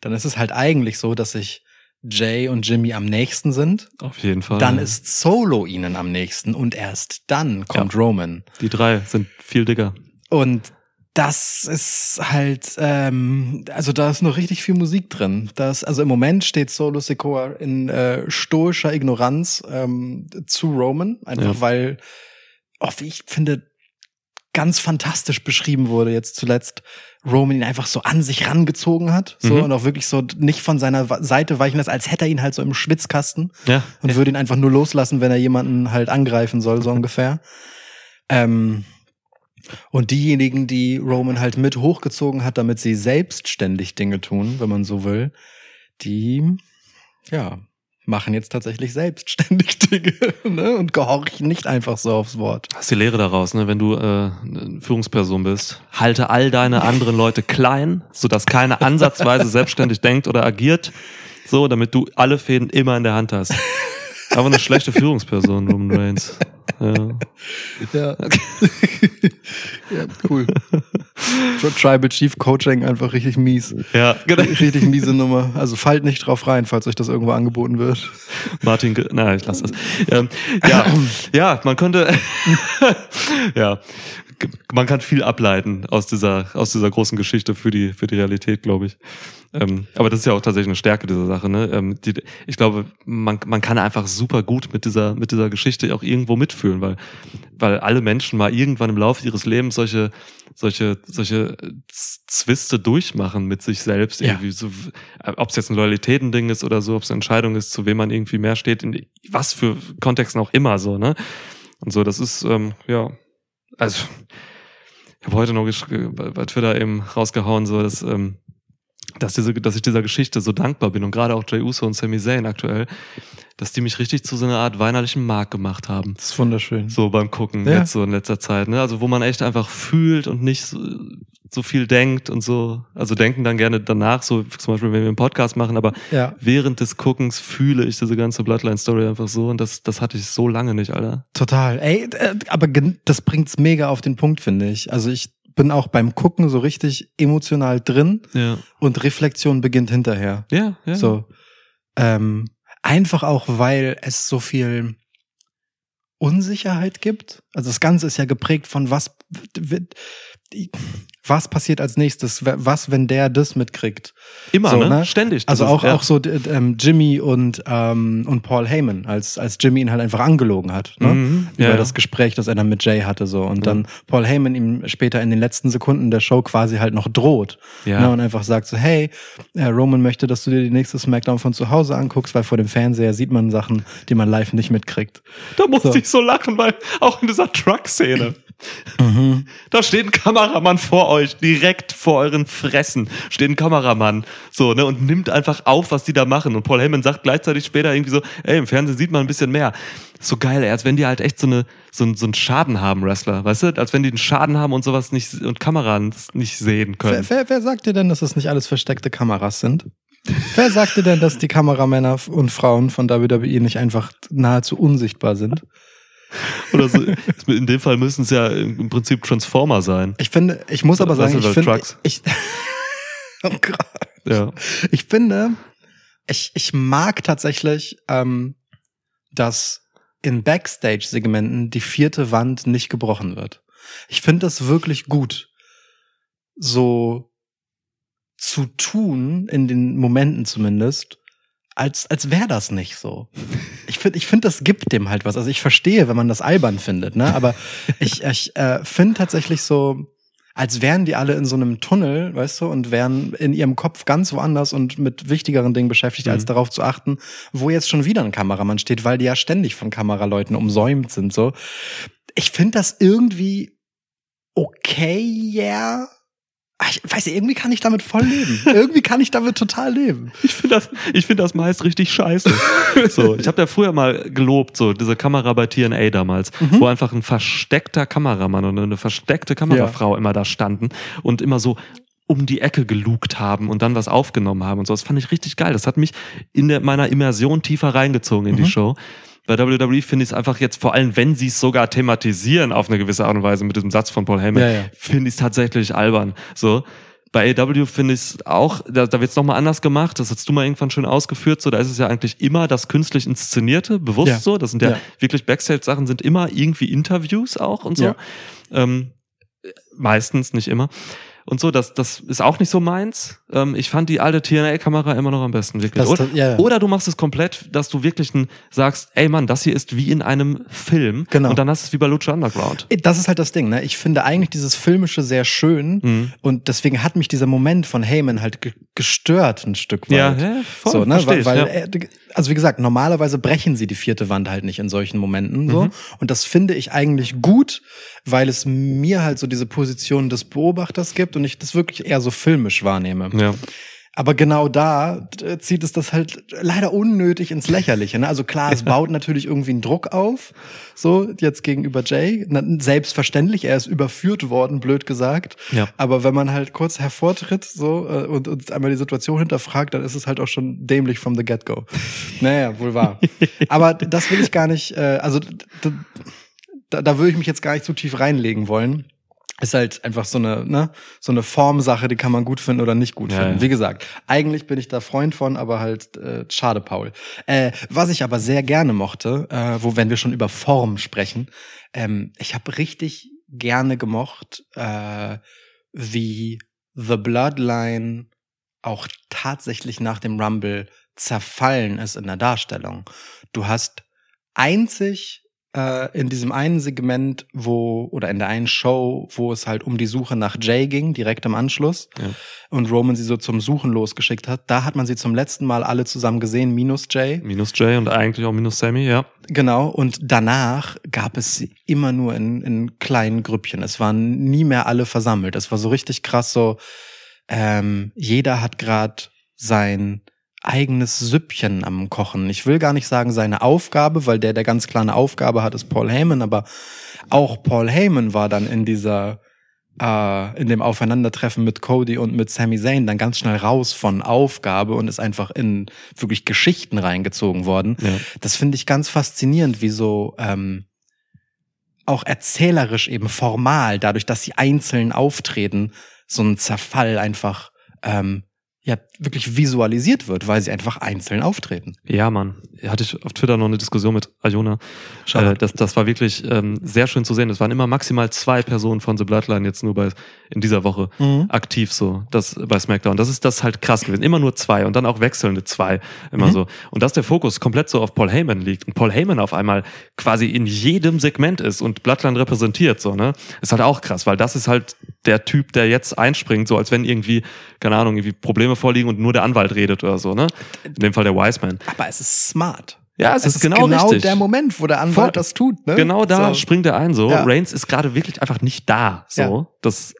dann ist es halt eigentlich so, dass sich Jay und Jimmy am nächsten sind. Auf jeden Fall. Dann ist Solo ihnen am nächsten und erst dann kommt Roman. die drei sind viel dicker. Und das ist halt, ähm, also da ist noch richtig viel Musik drin. Das, also im Moment steht Solo Sikoa in äh, stoischer Ignoranz ähm, zu Roman, einfach Ja. weil, oh, wie ich finde, ganz fantastisch beschrieben wurde jetzt zuletzt, Roman ihn einfach so an sich rangezogen hat, so Mhm. und auch wirklich so nicht von seiner Seite weichen lässt, als hätte er ihn halt so im Schwitzkasten Ja. und würde ihn einfach nur loslassen, wenn er jemanden halt angreifen soll, so ungefähr. Ähm, und diejenigen, die Roman halt mit hochgezogen hat, damit sie selbstständig Dinge tun, wenn man so will, die, ja, machen jetzt tatsächlich selbstständig <laughs> Dinge ne? und gehorchen nicht einfach so aufs Wort. Das ist die Lehre daraus, ne? wenn du äh, Führungsperson bist. Halte all deine anderen Leute klein, sodass keiner ansatzweise selbstständig denkt oder agiert, so, damit du alle Fäden immer in der Hand hast. Aber eine schlechte Führungsperson, Roman Reigns. Ja. Ja, <laughs> ja cool. Tribal Chief Coaching einfach richtig mies. Ja, genau. Richtig miese Nummer. Also fallt nicht drauf rein, falls euch das irgendwo angeboten wird. Martin, na, ich lasse das. Ähm, ja, <laughs> ja, man könnte, <laughs> ja, man kann viel ableiten aus dieser, aus dieser großen Geschichte für die, für die Realität, glaube ich. Ähm, aber das ist ja auch tatsächlich eine Stärke dieser Sache. Ne? Ähm, die, ich glaube, man, man kann einfach super gut mit dieser, mit dieser Geschichte auch irgendwo mitfühlen, weil, weil alle Menschen mal irgendwann im Laufe ihres Lebens solche, solche, solche Zwiste durchmachen mit sich selbst Ja. irgendwie. So, ob es jetzt ein Loyalitätending ist oder so, ob es eine Entscheidung ist, zu wem man irgendwie mehr steht, in was für Kontexten auch immer so, ne? Und so, das ist, ähm, ja, also ich habe heute noch bei bei Twitter eben rausgehauen, so dass ähm, dass, diese, dass ich dieser Geschichte so dankbar bin und gerade auch Jay Uso und Sami Zayn aktuell, dass die mich richtig zu so einer Art weinerlichen Mark gemacht haben. Das ist wunderschön. So beim Gucken Ja. jetzt so in letzter Zeit. Ne? Also wo man echt einfach fühlt und nicht so, so viel denkt und so. Also denken dann gerne danach, so zum Beispiel, wenn wir einen Podcast machen, aber Ja, während des Guckens fühle ich diese ganze Bloodline-Story einfach so und das, das hatte ich so lange nicht, Alter. total. Ey, äh, aber das bringt's mega auf den Punkt, finde ich. Also ich bin auch beim Gucken so richtig emotional drin Ja. und Reflexion beginnt hinterher. Ja, ja. So. Ähm, einfach auch, weil es so viel Unsicherheit gibt. Also das Ganze ist ja geprägt von was, was passiert als nächstes, was, wenn der das mitkriegt. Immer, So, ne? ne? Ständig. Also Das ist- auch, ja. auch so ähm, Jimmy und, ähm, und Paul Heyman, als, als Jimmy ihn halt einfach angelogen hat. Ne? Mhm. Über Ja, das Gespräch, das er dann mit Jay hatte. so Und dann Paul Heyman ihm später in den letzten Sekunden der Show quasi halt noch droht. Ja. Ne? Und einfach sagt so, hey, äh, Roman möchte, dass du dir die nächste Smackdown von zu Hause anguckst, weil vor dem Fernseher sieht man Sachen, die man live nicht mitkriegt. Da musste So. ich so lachen, weil auch in dieser Truck-Szene. Mhm. Da steht ein Kameramann vor euch, direkt vor euren Fressen steht ein Kameramann, so, ne, und nimmt einfach auf, was die da machen. Und Paul Heyman sagt gleichzeitig später irgendwie so, ey, im Fernsehen sieht man ein bisschen mehr. So geil, als wenn die halt echt so eine, so, so einen Schaden haben, Wrestler, weißt du? Als wenn die einen Schaden haben und sowas nicht, und Kameras nicht sehen können. Wer, wer, wer sagt dir denn, dass das nicht alles versteckte Kameras sind? wer sagt dir denn, dass die Kameramänner und Frauen von WWE nicht einfach nahezu unsichtbar sind? <laughs> Oder so. In dem Fall müssen es ja im Prinzip Transformer sein. Ich finde, ich muss aber sagen, ich finde, ich, <laughs> oh Gott. Ja. ich finde, ich, ich mag tatsächlich, ähm, dass in Backstage-Segmenten die vierte Wand nicht gebrochen wird. Ich finde das wirklich gut, so zu tun, in den Momenten zumindest, als, als wäre das nicht so. Ich finde, ich finde, das gibt dem halt was. Also ich verstehe, wenn man das albern findet, ne? Aber ich, ich äh, finde tatsächlich so, als wären die alle in so einem Tunnel, weißt du, und wären in ihrem Kopf ganz woanders und mit wichtigeren Dingen beschäftigt, als Mhm. darauf zu achten, wo jetzt schon wieder ein Kameramann steht, weil die ja ständig von Kameraleuten umsäumt sind, so. Ich finde das irgendwie okay, yeah. Ah, Ich weiß nicht, irgendwie kann ich damit voll leben. irgendwie kann ich damit total leben. <laughs> Ich finde das, ich finde das meist richtig scheiße. <laughs> so, ich habe ja früher mal gelobt, so diese Kamera bei TNA damals, Mhm. wo einfach ein versteckter Kameramann und eine versteckte Kamerafrau immer da standen und immer so um die Ecke gelugt haben und dann was aufgenommen haben und so. Das fand ich richtig geil. Das hat mich in der, meiner Immersion tiefer reingezogen in die Mhm. Show. Bei WWE finde ich es einfach jetzt, vor allem wenn sie es sogar thematisieren auf eine gewisse Art und Weise mit diesem Satz von Paul Heyman, Ja, ja. finde ich es tatsächlich albern. So. Bei AW finde ich es auch, da, da wird es nochmal anders gemacht. Das hast du mal irgendwann schön ausgeführt. So, da ist es ja eigentlich immer das künstlich inszenierte, bewusst Ja. so. Das sind ja, wirklich Backstage-Sachen, sind immer irgendwie Interviews auch und so. Ähm, meistens, nicht immer. Und so, das, das ist auch nicht so meins. Ähm, ich fand die alte TNA-Kamera immer noch am besten, wirklich. Das- oder, ja, ja. oder du machst es komplett, dass du wirklich ein, sagst, ey Mann, das hier ist wie in einem Film. Genau. Und dann hast du es wie bei Lucha Underground. Das ist halt das Ding, ne? Ich finde eigentlich dieses Filmische sehr schön Mhm. und deswegen hat mich dieser Moment von Heyman halt ge gestört ein Stück weit. Ja, ja, voll, so, ne? Weil, weil äh, also wie gesagt, normalerweise brechen sie die vierte Wand halt nicht in solchen Momenten so Mhm. und das finde ich eigentlich gut, weil es mir halt so diese Position des Beobachters gibt und ich das wirklich eher so filmisch wahrnehme. Ja. Aber genau da äh, zieht es das halt leider unnötig ins Lächerliche. Ne? Also klar, es baut natürlich irgendwie einen Druck auf, so jetzt gegenüber Jay. Selbstverständlich, er ist überführt worden, blöd gesagt. Ja. Aber wenn man halt kurz hervortritt so äh, und, und einmal die Situation hinterfragt, dann ist es halt auch schon dämlich from the get-go. naja, wohl wahr. <laughs> Aber das will ich gar nicht, äh, also da, da würde ich mich jetzt gar nicht zu tief reinlegen wollen. Ist halt einfach so eine, ne, so eine Formsache, die kann man gut finden oder nicht gut Ja, finden. ja. Wie gesagt, eigentlich bin ich da Freund von, aber halt äh, schade, Paul. Äh, was ich aber sehr gerne mochte, äh, wo wenn wir schon über Form sprechen, ähm, ich habe richtig gerne gemocht, äh, wie The Bloodline auch tatsächlich nach dem Rumble zerfallen ist in der Darstellung. Du hast einzig äh, in diesem einen Segment, wo, oder in der einen Show, wo es halt um die Suche nach Jay ging, direkt im Anschluss, Ja. und Roman sie so zum Suchen losgeschickt hat, da hat man sie zum letzten Mal alle zusammen gesehen, minus Jay. Minus Jay und eigentlich auch minus Sammy, ja. Genau, und danach gab es sie immer nur in, in kleinen Grüppchen. Es waren nie mehr alle versammelt. Es war so richtig krass so, ähm, jeder hat gerade sein eigenes Süppchen am Kochen. Ich will gar nicht sagen seine Aufgabe, weil der, der ganz klar eine Aufgabe hat, ist Paul Heyman, aber auch Paul Heyman war dann in dieser, äh, in dem Aufeinandertreffen mit Cody und mit Sami Zayn dann ganz schnell raus von Aufgabe und ist einfach in wirklich Geschichten reingezogen worden. Ja. Das finde ich ganz faszinierend, wie so ähm, auch erzählerisch eben formal, dadurch, dass sie einzeln auftreten, so ein Zerfall einfach ähm, ja wirklich visualisiert wird, weil sie einfach einzeln auftreten. Ja, Mann. Hatte ich auf Twitter noch eine Diskussion mit Ayona. Äh, das, das war wirklich ähm, sehr schön zu sehen. Es waren immer maximal zwei Personen von The Bloodline jetzt nur bei in dieser Woche Mhm. aktiv so. Das bei SmackDown. Das ist das ist halt krass gewesen. Immer nur zwei und dann auch wechselnde zwei. Immer Mhm. so. Und dass der Fokus komplett so auf Paul Heyman liegt und Paul Heyman auf einmal quasi in jedem Segment ist und Bloodline repräsentiert, so, ne? Ist halt auch krass, weil das ist halt der Typ, der jetzt einspringt, so als wenn irgendwie, keine Ahnung, irgendwie Probleme vorliegen und nur der Anwalt redet oder so, ne? In dem Fall der Wiseman. Aber es ist smart. Ja, es, ist, genau, richtig. der Moment, wo der Anwalt Voll. das tut. Ne? Genau da So. springt er ein so. Ja. Reigns ist gerade wirklich einfach nicht da. So. Ja. Das ist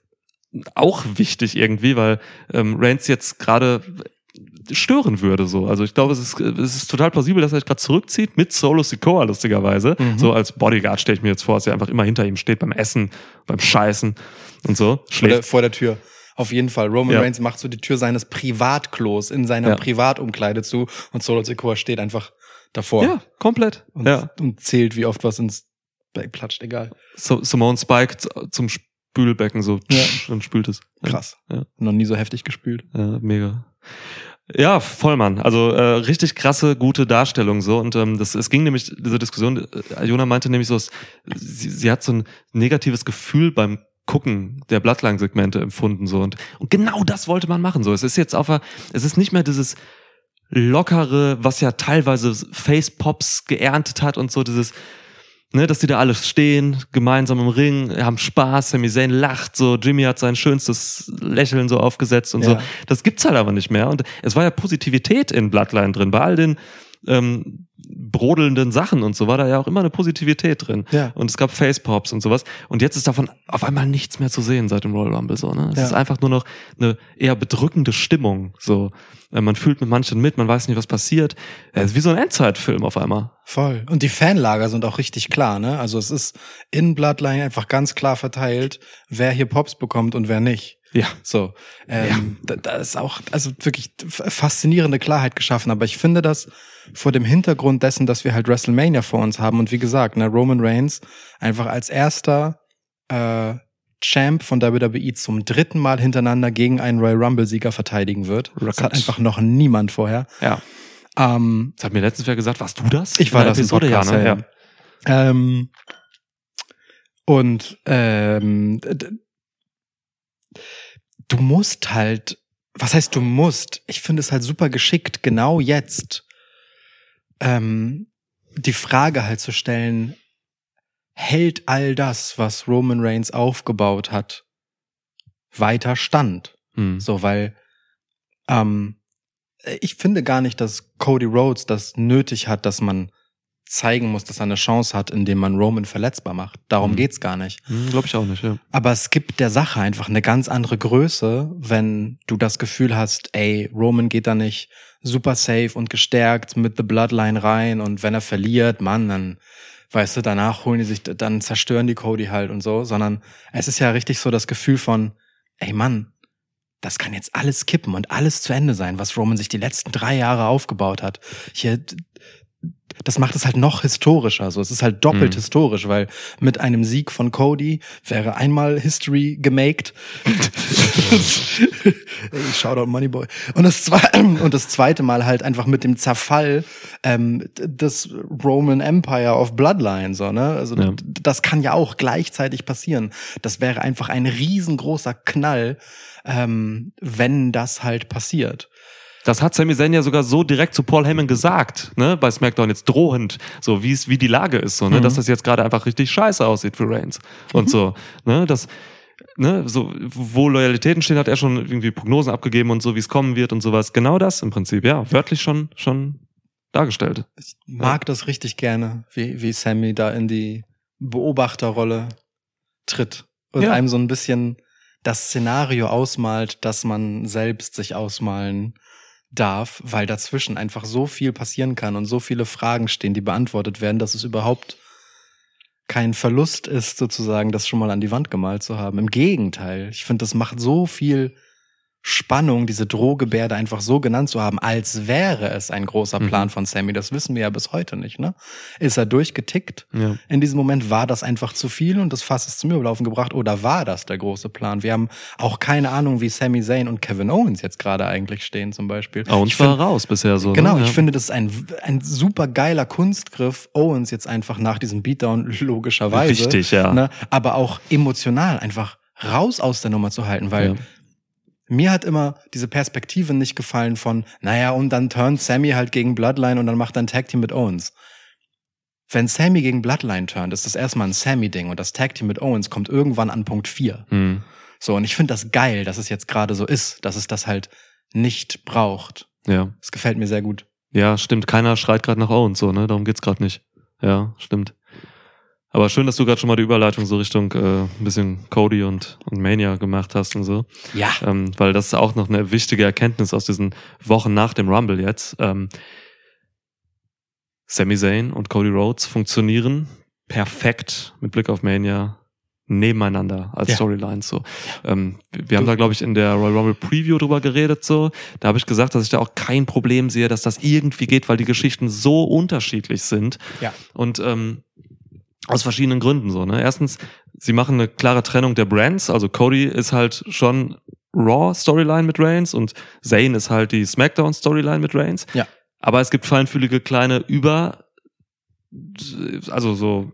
auch wichtig irgendwie, weil ähm, Reigns jetzt gerade stören würde so. Also ich glaube, es ist, es ist total plausibel, dass er sich gerade zurückzieht mit Solo Sikoa lustigerweise. Mhm. So als Bodyguard stelle ich mir jetzt vor, dass er einfach immer hinter ihm steht beim Essen, beim Scheißen und so. vor der, Schläft. vor der Tür. Auf jeden Fall. Roman Ja. Reigns macht so die Tür seines Privatklos in seiner Ja. Privatumkleide zu und Solo Sikoa steht einfach davor Ja, komplett. und, ja. und zählt, wie oft was ins Back platscht. Egal. So, Simone Spike zum Spülbecken so Ja. und spült es. Krass. Ja. Noch nie so heftig gespült. Ja, mega. Ja, voll, Mann. Also äh, richtig krasse, gute Darstellung so. Und ähm, das, es ging nämlich, diese Diskussion, äh, Jona meinte nämlich so, es, sie, sie hat so ein negatives Gefühl beim Gucken der Bloodline-Segmente empfunden so und, und genau das wollte man machen so. Es ist jetzt auf es ist nicht mehr dieses lockere, was ja teilweise Face-Pops geerntet hat und so dieses, ne, dass die da alle stehen, gemeinsam im Ring, haben Spaß, Sami Zayn lacht so, Jimmy hat sein schönstes Lächeln so aufgesetzt und Ja. so. Das gibt's halt aber nicht mehr. Und es war ja Positivität in Bloodline drin. Bei all den ähm, brodelnden Sachen und so war da ja auch immer eine Positivität drin. Ja. Und es gab Facepops und sowas. Und jetzt ist davon auf einmal nichts mehr zu sehen seit dem Royal Rumble so. Ne? Es Ja. ist einfach nur noch eine eher bedrückende Stimmung. So, Äh, man fühlt mit manchen mit, man weiß nicht, was passiert. Es ist wie so ein Endzeitfilm auf einmal. Voll. Und die Fanlager sind auch richtig klar, ne? Also es ist in Bloodline einfach ganz klar verteilt, wer hier Pops bekommt und wer nicht. Ja. So, ähm, da, da ist auch also wirklich faszinierende Klarheit geschaffen. Aber ich finde das vor dem Hintergrund dessen, dass wir halt WrestleMania vor uns haben und wie gesagt, ne, Roman Reigns einfach als erster äh, Champ von WWE zum dritten Mal hintereinander gegen einen Royal Rumble Sieger verteidigen wird. Das Record. hat einfach noch niemand vorher. Ja. Ähm, Das hat mir letztens wer gesagt, warst du das? ich war das im Episode, Podcast, ja, ne? ja, ja. Ähm, und ähm, du musst halt, was heißt du musst? Ich finde es halt super geschickt, genau jetzt ähm, die Frage halt zu stellen, hält all das, was Roman Reigns aufgebaut hat, weiter stand? Hm. So, weil ähm, ich finde gar nicht, dass Cody Rhodes das nötig hat, dass man zeigen muss, dass er eine Chance hat, indem man Roman verletzbar macht. Darum Mhm. geht's gar nicht. Hm, Glaube ich auch nicht, ja. Aber es gibt der Sache einfach eine ganz andere Größe, wenn du das Gefühl hast, ey, Roman geht da nicht super safe und gestärkt mit The Bloodline rein und wenn er verliert, Mann, dann weißt du, danach holen die sich, dann zerstören die Cody halt und so, sondern es ist ja richtig so das Gefühl von, ey Mann, das kann jetzt alles kippen und alles zu Ende sein, was Roman sich die letzten drei Jahre aufgebaut hat. Hier, das macht es halt noch historischer. So, es ist halt doppelt Mhm. historisch, weil mit einem Sieg von Cody wäre einmal History gemaked. <laughs> Ey, Shoutout Moneyboy. Und das, zwe <clears throat> und das zweite Mal halt einfach mit dem Zerfall ähm, des Roman Empire of Bloodline. So, ne? Also Ja. das kann ja auch gleichzeitig passieren. Das wäre einfach ein riesengroßer Knall, ähm, wenn das halt passiert. Das hat Sami Zayn ja sogar so direkt zu Paul Heyman gesagt, ne, bei SmackDown jetzt drohend, so wie es wie die Lage ist, so, ne, Mhm. dass das jetzt gerade einfach richtig scheiße aussieht für Reigns und so, <laughs> ne, das ne, so wo Loyalitäten stehen, hat er schon irgendwie Prognosen abgegeben und so, wie es kommen wird und sowas. Genau das im Prinzip, ja, wörtlich schon schon dargestellt. Ich mag das richtig gerne, wie, wie Sammy da in die Beobachterrolle tritt und Ja. einem so ein bisschen das Szenario ausmalt, das man selbst sich ausmalen darf, weil dazwischen einfach so viel passieren kann und so viele Fragen stehen, die beantwortet werden, dass es überhaupt kein Verlust ist, sozusagen, das schon mal an die Wand gemalt zu haben. Im Gegenteil, ich finde, das macht so viel Spannung, diese Drohgebärde einfach so genannt zu haben, als wäre es ein großer Mhm. Plan von Sammy. Das wissen wir ja bis heute nicht, ne? Ist er durchgetickt? Ja. In diesem Moment war das einfach zu viel und das Fass ist zum Überlaufen gebracht oder war das der große Plan? Wir haben auch keine Ahnung, wie Sami Zayn und Kevin Owens jetzt gerade eigentlich stehen zum Beispiel. Owens Ich find- war raus bisher so. Genau, ne? ich ja. finde, das ist ein, ein super geiler Kunstgriff, Owens jetzt einfach nach diesem Beatdown logischerweise. Richtig, ja. Ne, aber auch emotional einfach raus aus der Nummer zu halten, weil Ja. Mir hat immer diese Perspektive nicht gefallen von, naja, und dann turnt Sammy halt gegen Bloodline und dann macht er ein Tag Team mit Owens. Wenn Sammy gegen Bloodline turnt, ist das erstmal ein Sammy-Ding und das Tag Team mit Owens kommt irgendwann an Punkt 4. Hm. So, und ich finde das geil, dass es jetzt gerade so ist, dass es das halt nicht braucht. ja. Das gefällt mir sehr gut. Ja, stimmt. Keiner schreit gerade nach Owens so, ne? Darum geht's gerade nicht. Ja, stimmt. Aber schön, dass du gerade schon mal die Überleitung so Richtung äh, ein bisschen Cody und, und Mania gemacht hast und so. Ja. Ähm, weil das ist auch noch eine wichtige Erkenntnis aus diesen Wochen nach dem Rumble jetzt. Ähm, Sami Zayn und Cody Rhodes funktionieren perfekt mit Blick auf Mania nebeneinander als Ja. Storylines so. Ähm, wir wir haben da glaube ich in der Royal Rumble Preview drüber geredet so. Da habe ich gesagt, dass ich da auch kein Problem sehe, dass das irgendwie geht, weil die Geschichten so unterschiedlich sind Ja. und ähm, aus verschiedenen Gründen so. Ne? Erstens, sie machen eine klare Trennung der Brands. Also Cody ist halt schon Raw Storyline mit Reigns und Zayn ist halt die SmackDown Storyline mit Reigns. Ja. Aber es gibt feinfühlige kleine Über also so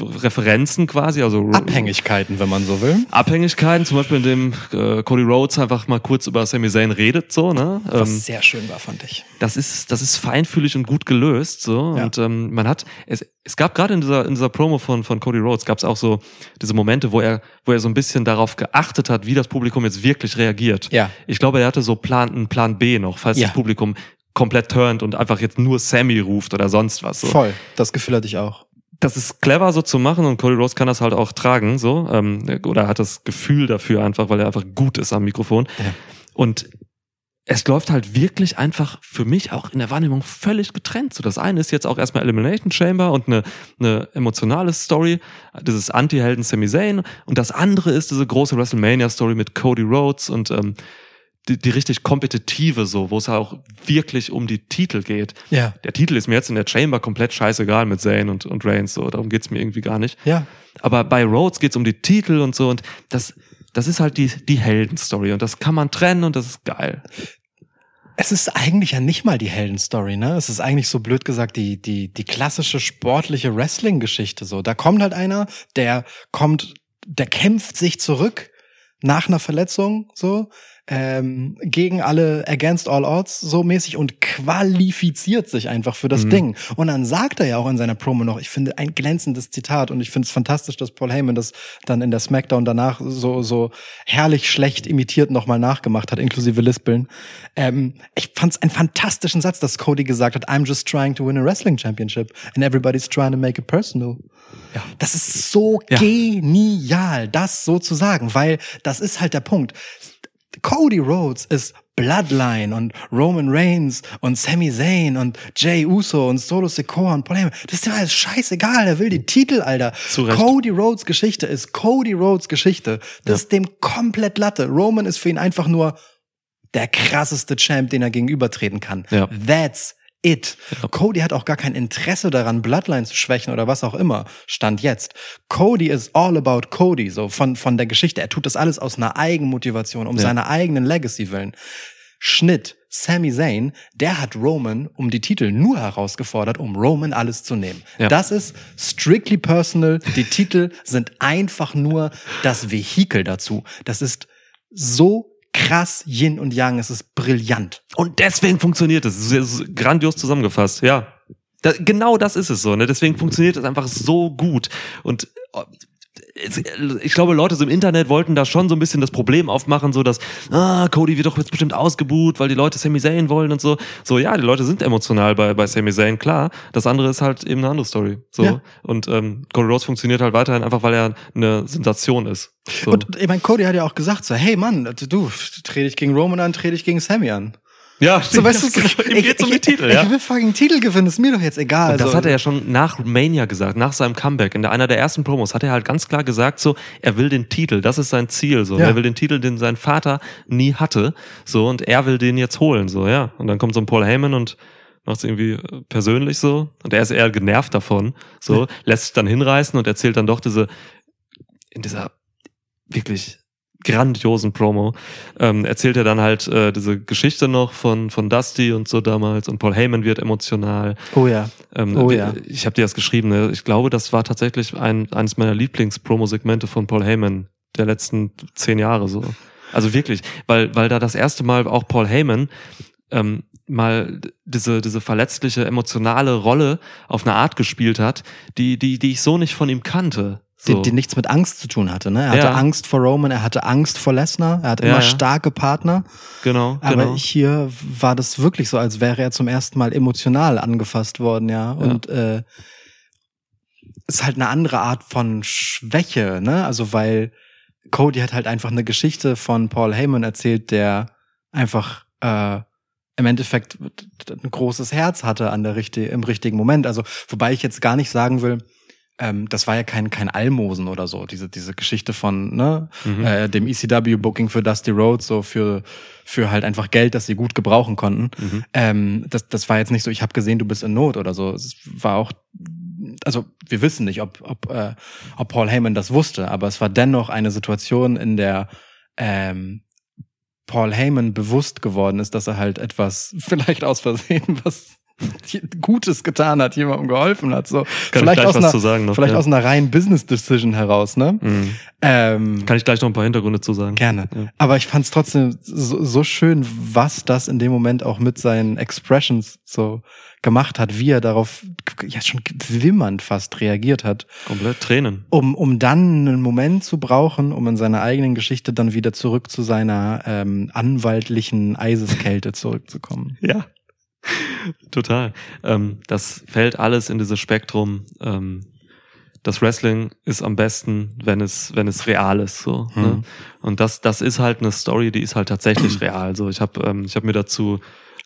Referenzen quasi, also Abhängigkeiten, wenn man so will. Abhängigkeiten, zum Beispiel in dem äh, Cody Rhodes einfach mal kurz über Sami Zayn redet, so, ne? Was Ähm, sehr schön war, fand ich. das ist, das ist feinfühlig und gut gelöst, so. Ja. Und ähm, man hat, es, es gab gerade in dieser, in dieser Promo von, von Cody Rhodes, gab es auch so diese Momente, wo er, wo er so ein bisschen darauf geachtet hat, wie das Publikum jetzt wirklich reagiert. Ja. Ich glaube, er hatte so Plan, einen Plan B noch, falls Ja. das Publikum komplett turnt und einfach jetzt nur Sammy ruft oder sonst was. So. Voll. Das Gefühl hatte ich auch. Das ist clever so zu machen und Cody Rhodes kann das halt auch tragen, so. Ähm, oder hat das Gefühl dafür einfach, weil er einfach gut ist am Mikrofon. Ja. Und es läuft halt wirklich einfach für mich auch in der Wahrnehmung völlig getrennt. So, das eine ist jetzt auch erstmal Elimination Chamber und eine, eine emotionale Story, dieses Anti-Helden Sami Zayn. Und das andere ist diese große WrestleMania-Story mit Cody Rhodes und ähm, die, die richtig kompetitive so, wo es auch wirklich um die Titel geht. Ja. Der Titel ist mir jetzt in der Chamber komplett scheißegal mit Zayn und, und Reigns, so, darum geht's mir irgendwie gar nicht. Ja. Aber bei Rhodes geht's um die Titel und so und das, das ist halt die, die Heldenstory und das kann man trennen und das ist geil. Es ist eigentlich ja nicht mal die Heldenstory, ne? Es ist eigentlich so blöd gesagt die, die, die klassische sportliche Wrestling-Geschichte so. Da kommt halt einer, der kommt, der kämpft sich zurück nach einer Verletzung, so, ähm, gegen alle against all odds so mäßig und qualifiziert sich einfach für das Mhm. Ding. Und dann sagt er ja auch in seiner Promo noch, ich finde ein glänzendes Zitat und ich finde es fantastisch, dass Paul Heyman das dann in der Smackdown danach so, so herrlich schlecht imitiert nochmal nachgemacht hat, inklusive Lispeln. Ähm, ich fand es einen fantastischen Satz, dass Cody gesagt hat, I'm just trying to win a wrestling championship and everybody's trying to make it personal. Ja. Das ist so Ja. genial, das so zu sagen, weil das ist halt der Punkt. Cody Rhodes ist Bloodline und Roman Reigns und Sami Zayn und Jay Uso und Solo Sikoa und Paul Heyman. Das ist ihm alles scheißegal. Er will die Titel, Alter. Zu Recht. Cody Rhodes Geschichte ist Cody Rhodes Geschichte. Das ist dem komplett Latte. Roman ist für ihn einfach nur der krasseste Champ, den er gegenübertreten kann. Ja. That's it. Cody hat auch gar kein Interesse daran, Bloodline zu schwächen oder was auch immer. Stand jetzt. Cody is all about Cody, so von, von der Geschichte. Er tut das alles aus einer Eigenmotivation, um Ja. seiner eigenen Legacy willen. Schnitt. Sami Zayn, der hat Roman um die Titel nur herausgefordert, um Roman alles zu nehmen. Ja. Das ist strictly personal. Die Titel sind einfach nur das Vehikel dazu. Das ist so krass Yin und Yang. Es ist brillant. Und deswegen funktioniert es. Es ist grandios zusammengefasst, ja. Da, genau das ist es so, ne? Deswegen funktioniert es einfach so gut. Und äh, ich glaube, Leute so im Internet wollten da schon so ein bisschen das Problem aufmachen, so dass, ah, Cody wird doch jetzt bestimmt ausgebuht, weil die Leute Sami Zayn wollen und so. So, ja, die Leute sind emotional bei, bei Sami Zayn, klar. Das andere ist halt eben eine andere Story. So. Ja. Und ähm, Cody Rhodes funktioniert halt weiterhin einfach, weil er eine Sensation ist. So. Und ich meine, Cody hat ja auch gesagt so, hey Mann, du, dreh dich gegen Roman an, dreh dich gegen Sammy an. Ja, So, weißt du, so, ihm geht's um den Titel, ich, ja. Ich will fucking Titel gewinnen, ist mir doch jetzt egal. Und das so. hat er ja schon nach Mania gesagt, nach seinem Comeback. In einer der ersten Promos hat er halt ganz klar gesagt, so, er will den Titel, das ist sein Ziel, so. Ja. Er will den Titel, den sein Vater nie hatte, so, und er will den jetzt holen, so, ja. Und dann kommt so ein Paul Heyman und macht's irgendwie äh, persönlich so. Und er ist eher genervt davon, so, lässt sich dann hinreißen und erzählt dann doch diese, in dieser wirklich grandiosen Promo, ähm, erzählt er dann halt äh, diese Geschichte noch von, von Dusty und so damals und Paul Heyman wird emotional. Oh ja. Ähm, Oh ja. Ich habe dir das geschrieben. Ne? Ich glaube, das war tatsächlich ein, eines meiner Lieblings-Promo-Segmente von Paul Heyman der letzten zehn Jahre so. Also wirklich, weil, weil da das erste Mal auch Paul Heyman ähm, mal diese, diese verletzliche, emotionale Rolle auf eine Art gespielt hat, die, die, die ich so nicht von ihm kannte. So. Die, die nichts mit Angst zu tun hatte. Ne? Er hatte Ja. Angst vor Roman, er hatte Angst vor Lesnar, er hatte Ja, immer ja. starke Partner. genau, Aber genau. hier war das wirklich so, als wäre er zum ersten Mal emotional angefasst worden, ja. Und äh, ist halt eine andere Art von Schwäche, ne? Also weil Cody hat halt einfach eine Geschichte von Paul Heyman erzählt, der einfach äh, im Endeffekt ein großes Herz hatte an der richtig, im richtigen Moment. Also wobei ich jetzt gar nicht sagen will, ähm, das war ja kein kein Almosen oder so. Diese diese Geschichte von ne Mhm. äh, dem ECW Booking für Dusty Rhodes so für für halt einfach Geld, das sie gut gebrauchen konnten. Mhm. Ähm, das das war jetzt nicht so. Ich habe gesehen, du bist in Not oder so. Es war auch also wir wissen nicht, ob ob äh, ob Paul Heyman das wusste, aber es war dennoch eine Situation, in der ähm, Paul Heyman bewusst geworden ist, dass er halt etwas <laughs> vielleicht aus Versehen was <laughs> Gutes getan hat, jemandem geholfen hat. So Kann ich vielleicht gleich aus was einer zu sagen noch, vielleicht ja. aus einer reinen Business Decision heraus, ne? Mhm. Ähm, Kann ich gleich noch ein paar Hintergründe zu sagen. Gerne. Ja. Aber ich fand es trotzdem so, so schön, was das in dem Moment auch mit seinen Expressions so gemacht hat, wie er darauf ja schon wimmernd fast reagiert hat, Komplett Tränen. um, um dann einen Moment zu brauchen, um in seiner eigenen Geschichte dann wieder zurück zu seiner ähm, anwaltlichen Eiseskälte zurückzukommen. Ja. <laughs> Total. Ähm, das fällt alles in dieses Spektrum. Ähm, das Wrestling ist am besten, wenn es, wenn es real ist. So, Mhm. ne? Und das, das ist halt eine Story, die ist halt tatsächlich <clears throat> real. So, ich habe ähm, ich hab mir dazu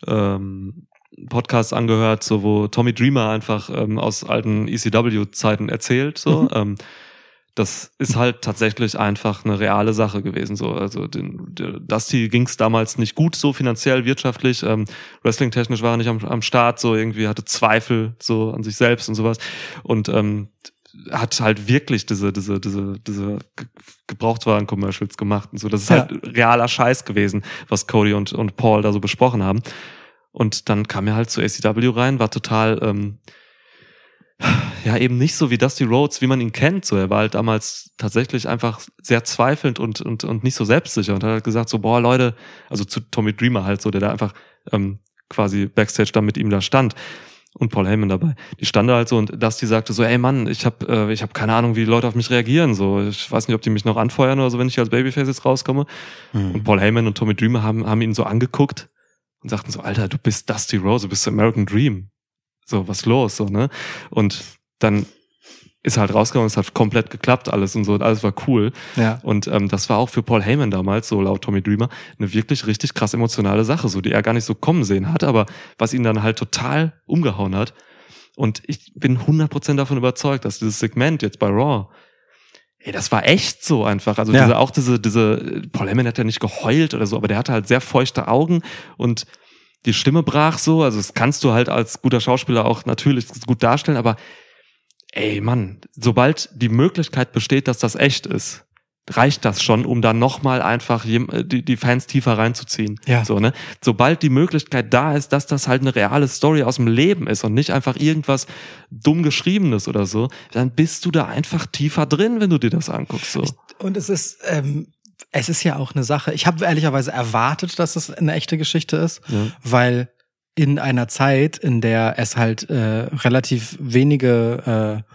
ähm, Podcasts angehört, so wo Tommy Dreamer einfach ähm, aus alten ECW-Zeiten erzählt. So, Mhm. ähm, das ist halt tatsächlich einfach eine reale Sache gewesen. So, also den, Dusty ging es damals nicht gut, so finanziell, wirtschaftlich, ähm, wrestling-technisch war er nicht am, am Start, so irgendwie hatte Zweifel so an sich selbst und sowas. Und ähm, hat halt wirklich diese, diese, diese, diese Ge- Gebrauchtwagen-Commercials gemacht und so. Das ist Ja. halt realer Scheiß gewesen, was Cody und, und Paul da so besprochen haben. Und dann kam er halt zu ACW rein, war total, ähm, ja, eben nicht so wie Dusty Rhodes, wie man ihn kennt. So, er war halt damals tatsächlich einfach sehr zweifelnd und, und, und nicht so selbstsicher und hat halt gesagt so, boah, Leute, also zu Tommy Dreamer halt so, der da einfach ähm, quasi Backstage da mit ihm da stand und Paul Heyman dabei. Die standen halt so und Dusty sagte so, ey Mann, ich habe äh, ich hab keine Ahnung, wie die Leute auf mich reagieren. So, ich weiß nicht, ob die mich noch anfeuern oder so, wenn ich als Babyface jetzt rauskomme. Und Paul Heyman und Tommy Dreamer haben, haben ihn so angeguckt und sagten so, Alter, du bist Dusty Rose, du bist American Dream. So, was los, so, ne? Und dann ist halt rausgekommen, es hat komplett geklappt alles und so, und alles war cool. Ja. Und ähm, das war auch für Paul Heyman damals, so laut Tommy Dreamer, eine wirklich richtig krass emotionale Sache, so die er gar nicht so kommen sehen hat, aber was ihn dann halt total umgehauen hat. Und ich bin 100% davon überzeugt, dass dieses Segment jetzt bei Raw, ey, das war echt so einfach. Also Ja. diese, auch diese, diese, Paul Heyman hat ja nicht geheult oder so, aber der hatte halt sehr feuchte Augen und die Stimme brach so. Also das kannst du halt als guter Schauspieler auch natürlich gut darstellen, aber ey, Mann, sobald die Möglichkeit besteht, dass das echt ist, reicht das schon, um dann nochmal einfach äh, die, Fans tiefer reinzuziehen. Ja. So, ne? Sobald die Möglichkeit da ist, dass das halt eine reale Story aus dem Leben ist und nicht einfach irgendwas dumm geschriebenes oder so, dann bist du da einfach tiefer drin, wenn du dir das anguckst. So. Und es ist, ähm, es ist ja auch eine Sache. Ich habe ehrlicherweise erwartet, dass es eine echte Geschichte ist, Ja. weil in einer Zeit, in der es halt äh, relativ wenige äh,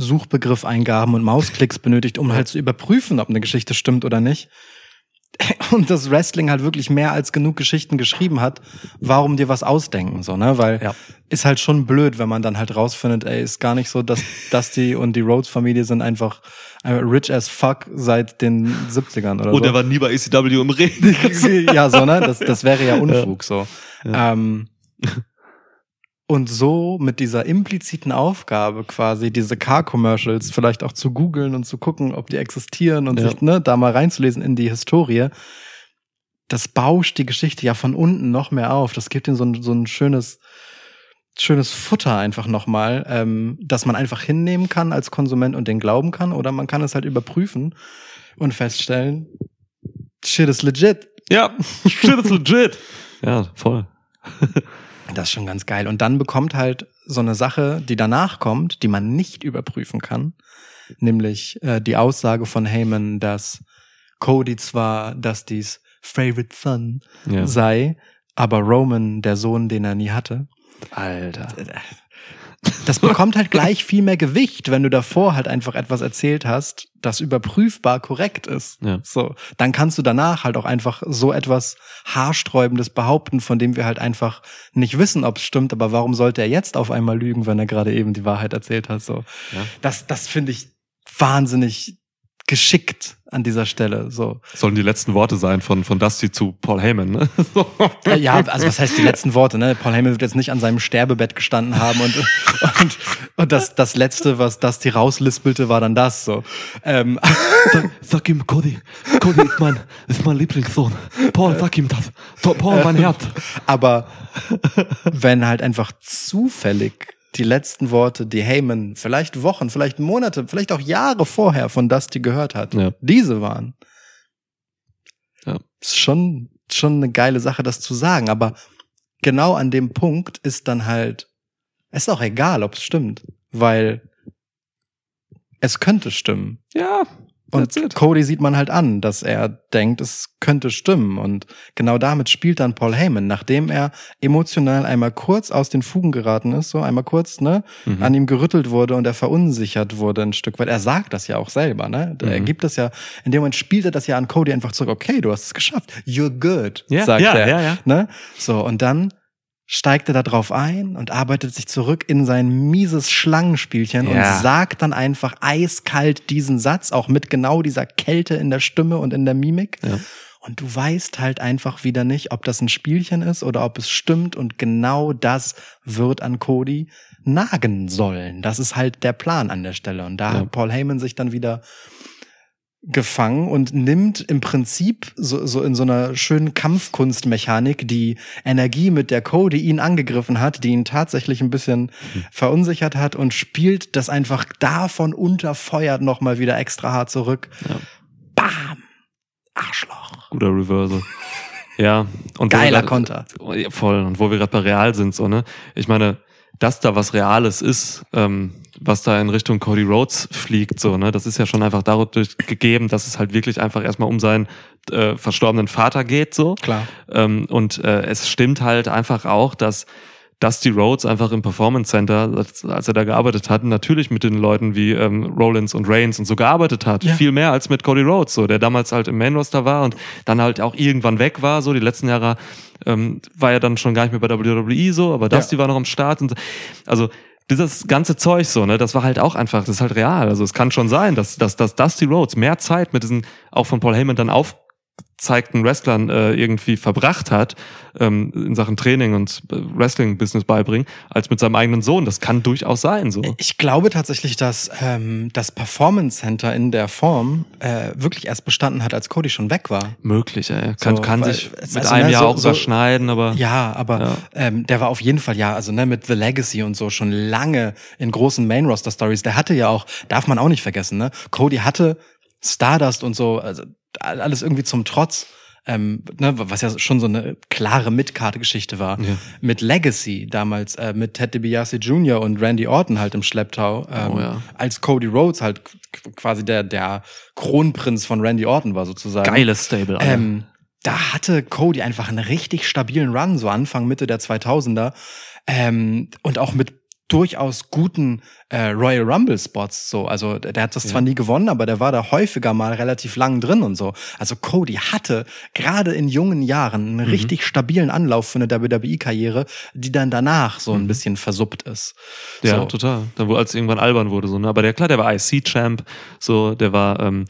Suchbegriffeingaben und Mausklicks benötigt, um halt zu überprüfen, ob eine Geschichte stimmt oder nicht. <laughs> Und das Wrestling halt wirklich mehr als genug Geschichten geschrieben hat, warum dir was ausdenken, so, ne? Weil Ja. ist halt schon blöd, wenn man dann halt rausfindet, ey, ist gar nicht so, dass Dusty und die Rhodes-Familie sind einfach rich as fuck seit den 70ern oder Und so. der war nie bei ECW im Ring. <laughs> ja, so, ne? Das, das wäre ja Unfug, so. Ähm, <laughs> und so mit dieser impliziten Aufgabe quasi, diese Car-Commercials vielleicht auch zu googeln und zu gucken, ob die existieren und Ja. sich, ne, da mal reinzulesen in die Historie, das bauscht die Geschichte ja von unten noch mehr auf. Das gibt ihm so ein, so ein schönes, schönes Futter einfach nochmal, ähm, dass man einfach hinnehmen kann als Konsument und den glauben kann, oder man kann es halt überprüfen und feststellen, shit is legit. Ja, shit is legit. <laughs> Ja, voll. <laughs> Das ist schon ganz geil. Und dann bekommt halt so eine Sache, die danach kommt, die man nicht überprüfen kann, nämlich äh, die Aussage von Heyman, dass Cody zwar Dustys favorite son Ja. sei, aber Roman der Sohn, den er nie hatte. Alter. Das bekommt halt gleich viel mehr Gewicht, wenn du davor halt einfach etwas erzählt hast, das überprüfbar korrekt ist. Ja. So, dann kannst du danach halt auch einfach so etwas haarsträubendes behaupten, von dem wir halt einfach nicht wissen, ob es stimmt. Aber warum sollte er jetzt auf einmal lügen, wenn er gerade eben die Wahrheit erzählt hat? So, Ja. das, das finde ich wahnsinnig geschickt an dieser Stelle. So, Sollen die letzten Worte sein von, von Dusty zu Paul Heyman, ne? So. Äh, ja, also was heißt die letzten Worte? Ne? Paul Heyman wird jetzt nicht an seinem Sterbebett gestanden haben und und, und das das letzte, was Dusty rauslispelte, war dann das so. Ähm, Sag, sag ihm, Cody. Cody ist mein, ist mein Lieblingssohn. Paul, sag ihm das. Paul, mein Herz. Aber wenn halt einfach zufällig die letzten Worte, die Heyman vielleicht Wochen, vielleicht Monate, vielleicht auch Jahre vorher von Dusty gehört hat, Ja. diese waren. Ja. Ist schon, schon eine geile Sache, das zu sagen. Aber genau an dem Punkt ist dann halt, es ist auch egal, ob es stimmt, weil es könnte stimmen. Ja. Und. Cody sieht man halt an, dass er denkt, es könnte stimmen. Und genau damit spielt dann Paul Heyman, nachdem er emotional einmal kurz aus den Fugen geraten ist, so einmal kurz, ne, Mhm. an ihm gerüttelt wurde und er verunsichert wurde ein Stück weit. Er sagt das ja auch selber, ne? Er Mhm. gibt das ja, in dem Moment spielt er das ja an Cody einfach zurück. Okay, du hast es geschafft. You're good, Ja, sagt ja, er. ja, ja. Ne? So, und dann steigt er da drauf ein und arbeitet sich zurück in sein mieses Schlangenspielchen Ja. und sagt dann einfach eiskalt diesen Satz, auch mit genau dieser Kälte in der Stimme und in der Mimik. Ja. Und du weißt halt einfach wieder nicht, ob das ein Spielchen ist oder ob es stimmt. Und genau das wird an Cody nagen sollen. Das ist halt der Plan an der Stelle. Und da Ja. hat Paul Heyman sich dann wieder gefangen und nimmt im Prinzip so, so in so einer schönen Kampfkunstmechanik die Energie, mit der Cody ihn angegriffen hat, die ihn tatsächlich ein bisschen verunsichert hat und spielt das einfach davon unterfeuert nochmal wieder extra hart zurück. Ja. Bam! Arschloch. Guter Reversal. Ja. Und Geiler grad- Konter. Voll. Und wo wir gerade bei real sind, so, ne? Ich meine, dass da was Reales ist, ähm, was da in Richtung Cody Rhodes fliegt, so, ne? Das ist ja schon einfach dadurch gegeben, dass es halt wirklich einfach erstmal um seinen äh, verstorbenen Vater geht, so. Klar. Ähm, und äh, es stimmt halt einfach auch, dass Dusty Rhodes einfach im Performance Center, als, als er da gearbeitet hat, natürlich mit den Leuten wie ähm, Rollins und Reigns und so gearbeitet hat. Ja. Viel mehr als mit Cody Rhodes, so, der damals halt im Main Roster war und dann halt auch irgendwann weg war. So, die letzten Jahre ähm, war er dann schon gar nicht mehr bei WWE so, aber Dusty war noch am Start und so. also dieses ganze Zeug so, ne, das war halt auch einfach, das ist halt real. Also es kann schon sein, dass, dass, dass Dusty Rhodes mehr Zeit mit diesen auch von Paul Heyman dann aufgezeigten Wrestlern äh, irgendwie verbracht hat, ähm, in Sachen Training und äh, Wrestling-Business beibringen, als mit seinem eigenen Sohn. Das kann durchaus sein. So. Ich glaube tatsächlich, dass ähm, das Performance Center in der Form äh, wirklich erst bestanden hat, als Cody schon weg war. Möglich, ey. Kann, So, kann weil- sich also, mit einem ne, Jahr so- auch so- überschneiden, aber Ja, aber Ja. Ähm, der war auf jeden Fall ja, also ne, mit The Legacy und so schon lange in großen Main Roster Stories. Der hatte ja auch, darf man auch nicht vergessen, ne? Cody hatte Stardust und so, also alles irgendwie zum Trotz. Ähm, ne, was ja schon so eine klare Midcard-Geschichte war. Ja. Mit Legacy damals, äh, mit Ted DiBiase Jr. und Randy Orton halt im Schlepptau, ähm, Oh ja. als Cody Rhodes halt quasi der, der Kronprinz von Randy Orton war sozusagen. geiles Stable. Alter. Ähm, da hatte Cody einfach einen richtig stabilen Run, so Anfang, Mitte der 2000er. Ähm, und auch mit durchaus guten äh, Royal Rumble Spots so also der, der hat das zwar nie gewonnen aber der war da häufiger mal relativ lang drin und so also Cody hatte gerade in jungen Jahren einen Mhm. richtig stabilen Anlauf für eine WWE Karriere die dann danach so ein bisschen versuppt ist Mhm. Ja, so. total. Dann, wo als irgendwann albern wurde, so, ne? Aber der, klar, der war IC-Champ, so, der war, ähm,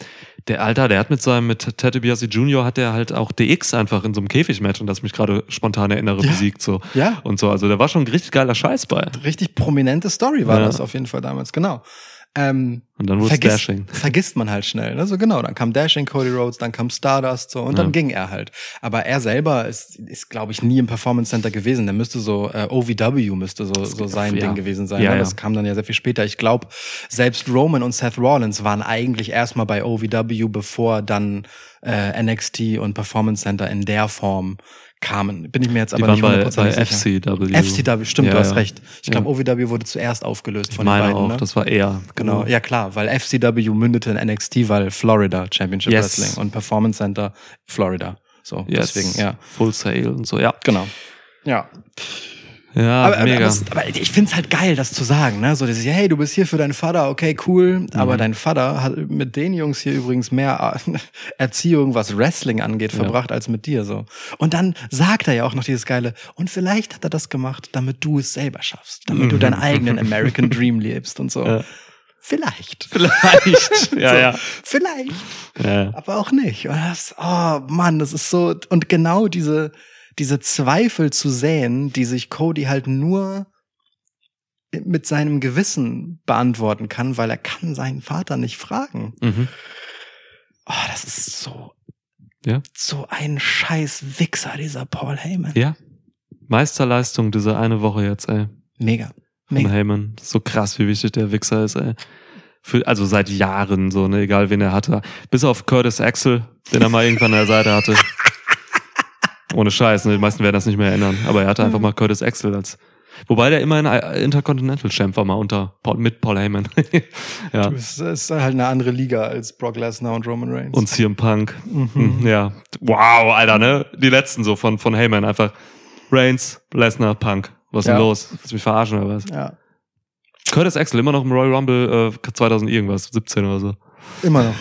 der Alter, der hat mit seinem, mit Ted DiBiase Jr. hat der halt auch DX einfach in so einem Käfigmatch und das mich gerade spontan erinnere, Ja. besiegt, so. Ja. Und so, also da war schon ein richtig geiler Scheiß bei. richtig prominente Story war Ja. das auf jeden Fall damals genau ähm, Und dann wurde vergisst, Dashing. <laughs> vergisst man halt schnell. Ne? So genau, dann kam Dashing, Cody Rhodes, dann kam Stardust so und Ja. dann ging er halt. Aber er selber ist, ist glaube ich, nie im Performance Center gewesen. Der müsste so, äh, OVW müsste so, so sein ja. Ding gewesen sein. Ja, ne? ja. Das kam dann ja sehr viel später. Ich glaube, selbst Roman und Seth Rollins waren eigentlich erstmal bei OVW, bevor dann äh, NXT und Performance Center in der Form kamen. Bin ich mir jetzt Die aber waren nicht bei, bei sicher. FCW. FCW, stimmt, Ja, du hast recht. Ich glaube, Ja. OVW wurde zuerst aufgelöst Ich von meine den beiden. auch, ne? das war er. Genau, ja klar, weil FCW mündete in NXT, weil Florida Championship Yes. Wrestling und Performance Center Florida. So, Yes. deswegen, ja. Full Sail und so, ja. Genau. Ja. Ja, aber, aber, mega. aber, aber ich find's halt geil, das zu sagen, ne? So dieses, hey, du bist hier für deinen Vater, okay, cool. Aber Mhm. dein Vater hat mit den Jungs hier übrigens mehr äh, <laughs> Erziehung, was Wrestling angeht, Ja. verbracht als mit dir so. Und dann sagt er ja auch noch dieses geile, und vielleicht hat er das gemacht, damit du es selber schaffst, damit du deinen <laughs> eigenen American Dream lebst und so. Mhm. Ja. Vielleicht. Vielleicht. <laughs> ja, so, ja. Vielleicht. ja. aber auch nicht. Das, oh Mann, das ist so, und genau diese, diese Zweifel zu säen, die sich Cody halt nur mit seinem Gewissen beantworten kann, weil er kann seinen Vater nicht fragen. Mhm. Oh, das ist so, Ja. so ein scheiß Wichser, dieser Paul Heyman. Ja. Meisterleistung diese eine Woche jetzt, ey. Mega. Von Mega. Heyman. So krass, wie wichtig der Wichser ist, ey. Für, also seit Jahren so, ne, egal wen er hatte. Bis auf Curtis Axel, den er mal irgendwann an der Seite hatte. <laughs> Ohne Scheiß, ne? Die meisten werden das nicht mehr erinnern. Aber er hatte einfach mal Curtis Axel als. Wobei der immerhin ein Intercontinental Champ war mal unter mit Paul Heyman. <laughs> ja. Das ist halt eine andere Liga als Brock Lesnar und Roman Reigns. Und CM Punk. Mhm. Hm, Ja. Wow, Alter, ne? Die letzten so von, von Heyman einfach. Reigns, Lesnar, Punk. Was ist Ja. denn los? Willst du mich verarschen oder was? ja, Curtis Axel immer noch im Royal Rumble äh, 2000 irgendwas, 17 oder so. immer noch.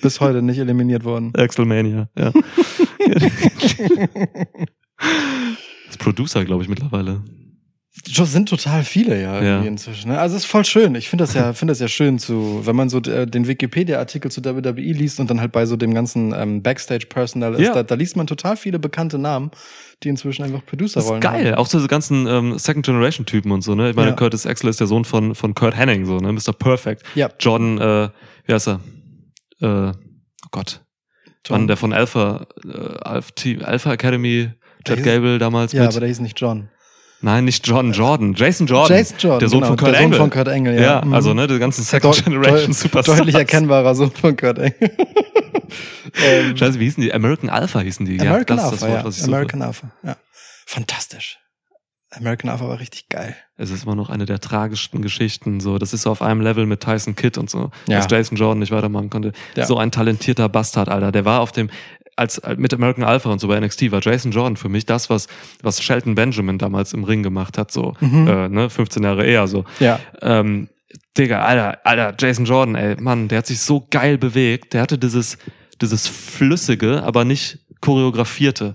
Bis heute nicht eliminiert worden. <laughs> Axelmania, ja. <laughs> ist Producer, glaube ich, mittlerweile. Das sind total viele ja Ja. inzwischen. Ne? Also es ist voll schön. Ich finde das ja, finde das ja schön zu, wenn man so äh, den Wikipedia-Artikel zu WWE liest und dann halt bei so dem ganzen ähm, Backstage-Personal ist, Ja. da, da liest man total viele bekannte Namen, die inzwischen einfach Das Producer-Rollen ist geil. haben. Auch so diese ganzen ähm, Second-Generation-Typen und so, ne? Ich meine, Ja. Curtis Axel ist der Sohn von, von Kurt Hennig, so, ne? Mr. Perfect. Ja. Jordan, äh, wie heißt er? Äh, oh Gott. John. Mann, der von Alpha, äh, Alpha, Academy, Der Chad Gable damals ja, mit. aber der hieß nicht John. Nein, nicht John, Jordan. Jason Jordan. Jason Jordan, Der Sohn genau, von Kurt der Sohn Angle. von Kurt Angle, ja. Ja, Mhm. also, ne, die ganzen Deu- Second Generation deu- <laughs> Superstars. Deutlich erkennbarer Sohn von Kurt Angle. <laughs> ähm, Scheiße, wie hießen die? American Alpha hießen die. American ja, das Alpha, ist das Wort, ja. was ich suche. American Alpha, ja. Fantastisch. American Alpha war richtig geil. Es ist immer noch eine der tragischsten Geschichten. So, das ist so auf einem Level mit Tyson Kidd und so, Ja. dass Jason Jordan nicht weitermachen konnte. Ja. So ein talentierter Bastard, Alter. Der war auf dem als mit American Alpha und so bei NXT war Jason Jordan für mich das, was was Shelton Benjamin damals im Ring gemacht hat. So, Mhm. äh, ne, 15 Jahre eher so. Ja. Ähm, Digga, Alter, Alter, Jason Jordan, ey, Mann, der hat sich so geil bewegt. Der hatte dieses, dieses flüssige, aber nicht choreografierte.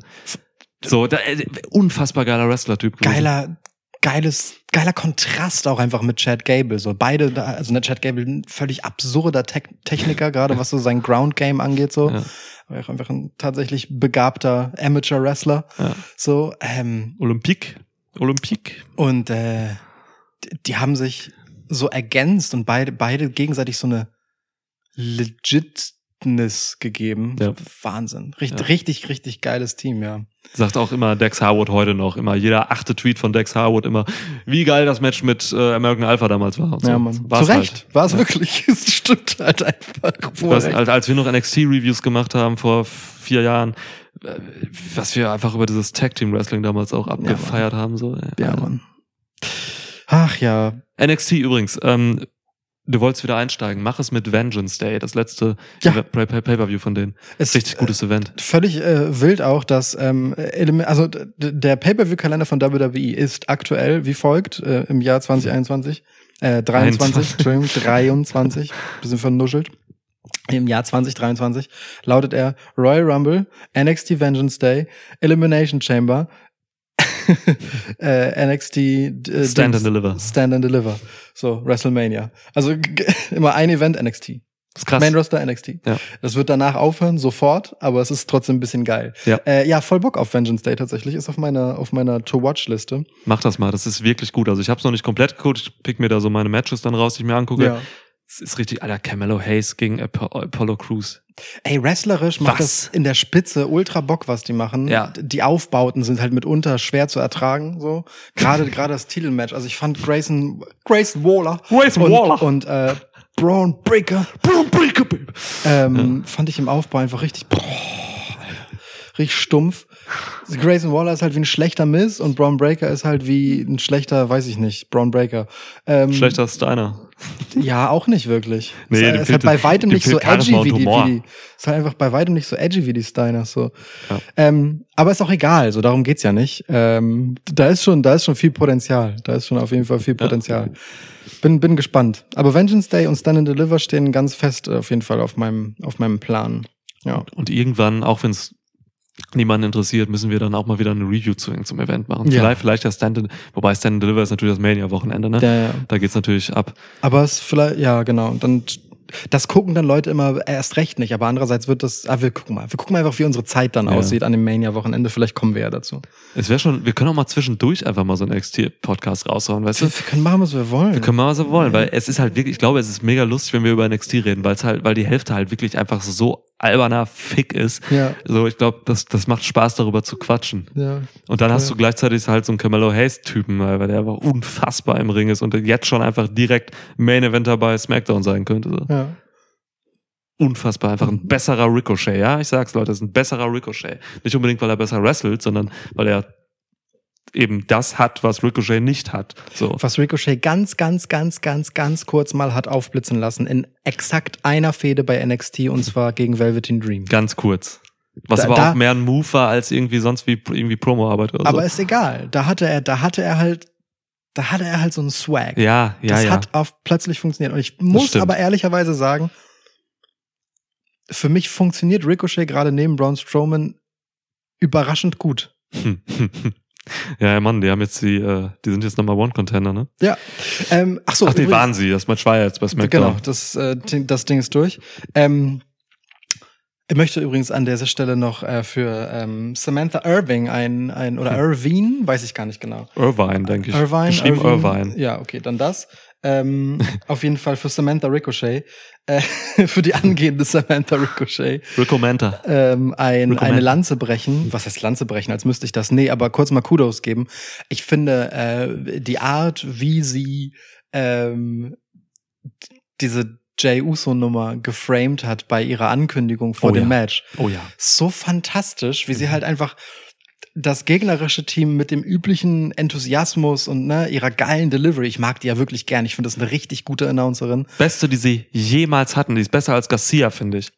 So, da, äh, unfassbar geiler Wrestler-Typ. geiler, geiles, geiler Kontrast auch einfach mit Chad Gable. So beide, da- also ne, Chad Gable ein völlig absurder Te Techniker, gerade was so sein Ground Game angeht, so. Ja. Aber auch einfach ein tatsächlich begabter Amateur Wrestler. Ja. So, ähm, Olympique. Olympique. und äh, die, die haben sich so ergänzt und beide, beide gegenseitig so eine Legitness gegeben. Ja. Wahnsinn. Richtig, Ja. richtig, richtig geiles Team, ja. Sagt auch immer Dex Harwood heute noch. Immer jeder achte Tweet von Dex Harwood immer, wie geil das Match mit äh, American Alpha damals war. Und so. Ja, Mann. War's Zu Recht. Halt. War es wirklich. <laughs> Es stimmt halt einfach. Recht. als, als wir noch NXT-Reviews gemacht haben vor vier Jahren, äh, was wir einfach über dieses Tag-Team-Wrestling damals auch abgefeiert haben. So. Ja, Mann. Ach ja. NXT übrigens, ähm, du wolltest wieder einsteigen. Mach es mit Vengeance Day, das letzte Ja. Pay-Per-View von denen. Es- Richtig gutes Event. Völlig äh, wild auch, dass ähm, also der Pay-per-view-Kalender von WWE ist aktuell wie folgt äh, im Jahr 2021, äh, 23, 21. Entschuldigung, 23, bisschen vernuschelt. Im Jahr 2023 lautet er Royal Rumble, NXT Vengeance Day, Elimination Chamber, <laughs> äh, NXT äh, Stand and Dings- Deliver. Stand and Deliver. So, WrestleMania. Also <laughs> immer ein Event NXT. Das ist krass. Main Roster NXT. Ja. Das wird danach aufhören, sofort, aber es ist trotzdem ein bisschen geil. Ja. äh, ja voll Bock auf Vengeance Day tatsächlich. Ist auf meiner, auf meiner To-Watch-Liste. Mach das mal, das ist wirklich gut. Also ich habe es noch nicht komplett geguckt, ich pick mir da so meine Matches dann raus, die ich mir angucke. Ja. Es ist richtig, Alter, Camelo Hayes gegen Apo Apollo Crews. Ey, wrestlerisch macht Was? das in der Spitze ultra Bock, was die machen. Ja. Die Aufbauten sind halt mitunter schwer zu ertragen, so. Gerade, <laughs> gerade das Titelmatch. Also ich fand Grayson, Grayson Waller. Grayson und, Waller. Und, äh, Braun Breaker. Boom, break a baby. Ähm, Fand ich im Aufbau einfach richtig, boah, richtig stumpf. Grayson Waller ist halt wie ein schlechter Miss und Braun Breaker ist halt wie ein schlechter, weiß ich nicht, Braun Breaker. Ähm, Schlechter Steiner. Ja, auch nicht wirklich. Nee, ist, dem ist halt fehlt- bei weitem nicht so edgy wie die, wie die. Ist halt einfach bei weitem nicht so edgy wie die Steiners so. Ja. Ähm, aber ist auch egal, so darum geht's ja nicht. Ähm, da ist schon, da ist schon viel Potenzial. Da ist schon auf jeden Fall viel Potenzial. Bin, bin gespannt. Aber Vengeance Day und Stand and Deliver stehen ganz fest auf jeden Fall auf meinem, auf meinem Plan. Ja. Und irgendwann, auch wenn es niemanden interessiert, müssen wir dann auch mal wieder eine Review zu zum Event machen. Ja. Vielleicht, vielleicht ja Stand and, wobei Stand and Deliver ist natürlich das Mania-Wochenende, ne? Ja, ja. Da geht's natürlich ab. Aber es vielleicht, ja, genau. Und dann, das gucken dann Leute immer erst recht nicht. Aber andererseits wird das, ah, wir gucken mal. Wir gucken mal einfach, wie unsere Zeit dann Ja. aussieht an dem Mania-Wochenende. Vielleicht kommen wir ja dazu. Es wäre schon, wir können auch mal zwischendurch einfach mal so einen NXT-Podcast raushauen, weißt du? Wir, wir können machen, was wir wollen. Wir können mal, was wir wollen, weil es ist halt wirklich, ich glaube, es ist mega lustig, wenn wir über NXT reden, weil es halt, weil die Hälfte halt wirklich einfach so alberner Fick ist. Ja. So, ich glaube, das, das macht Spaß, darüber zu quatschen. Ja. Und dann hast Ja. du gleichzeitig halt so einen Camelo Hayes-Typen, weil der einfach unfassbar im Ring ist und jetzt schon einfach direkt Main Eventer bei SmackDown sein könnte. So. Ja. Unfassbar, einfach ein besserer Ricochet, ja? Ich sag's, Leute, das ist ein besserer Ricochet. Nicht unbedingt, weil er besser wrestelt, sondern weil er eben das hat, was Ricochet nicht hat. So. Was Ricochet ganz, ganz, ganz, ganz, ganz kurz mal hat aufblitzen lassen in exakt einer Fehde bei NXT und zwar gegen Velveteen Dream. Ganz kurz. Was Da- aber da- auch mehr ein Move war als irgendwie sonst wie irgendwie Promo-Arbeit oder Aber so. ist egal. Da hatte er, da hatte er halt, da hatte er halt so einen Swag. ja, ja, das ja. hat auf plötzlich funktioniert. Und ich muss aber ehrlicherweise sagen, für mich funktioniert Ricochet gerade neben Braun Strowman überraschend gut. <laughs> <laughs> Hm. ja, Mann, die haben jetzt die, äh, die sind jetzt Number One Contender, ne? Ja. Ähm, ach so, Ach, die waren sie. Das Match war jetzt bei SmackDown. Genau, das, äh, Ding- das Ding ist durch. Ähm, ich möchte übrigens an dieser Stelle noch äh, für ähm, Samantha Irving ein, ein oder Irvine, weiß ich gar nicht genau. Irvine, denke ich. Irvine, Geschrieben Irvine. Ja, okay, dann das. Ähm, <laughs> auf jeden Fall für Samantha Ricochet, äh, <laughs> für die angehende Samantha Ricochet, Recommender. ähm, ein, Recommend. eine Lanze brechen. Was heißt Lanze brechen, als müsste ich das? Nee, aber kurz mal Kudos geben. Ich finde, äh, die Art, wie sie ähm, diese Jay Uso-Nummer geframed hat bei ihrer Ankündigung vor Oh dem ja. Match, Oh ja. so fantastisch, wie Mhm. sie halt einfach das gegnerische Team mit dem üblichen Enthusiasmus und ne, ihrer geilen Delivery. Ich mag die ja wirklich gern. Ich finde das eine richtig gute Announcerin. Beste, die sie jemals hatten. Die ist besser als Garcia, finde ich.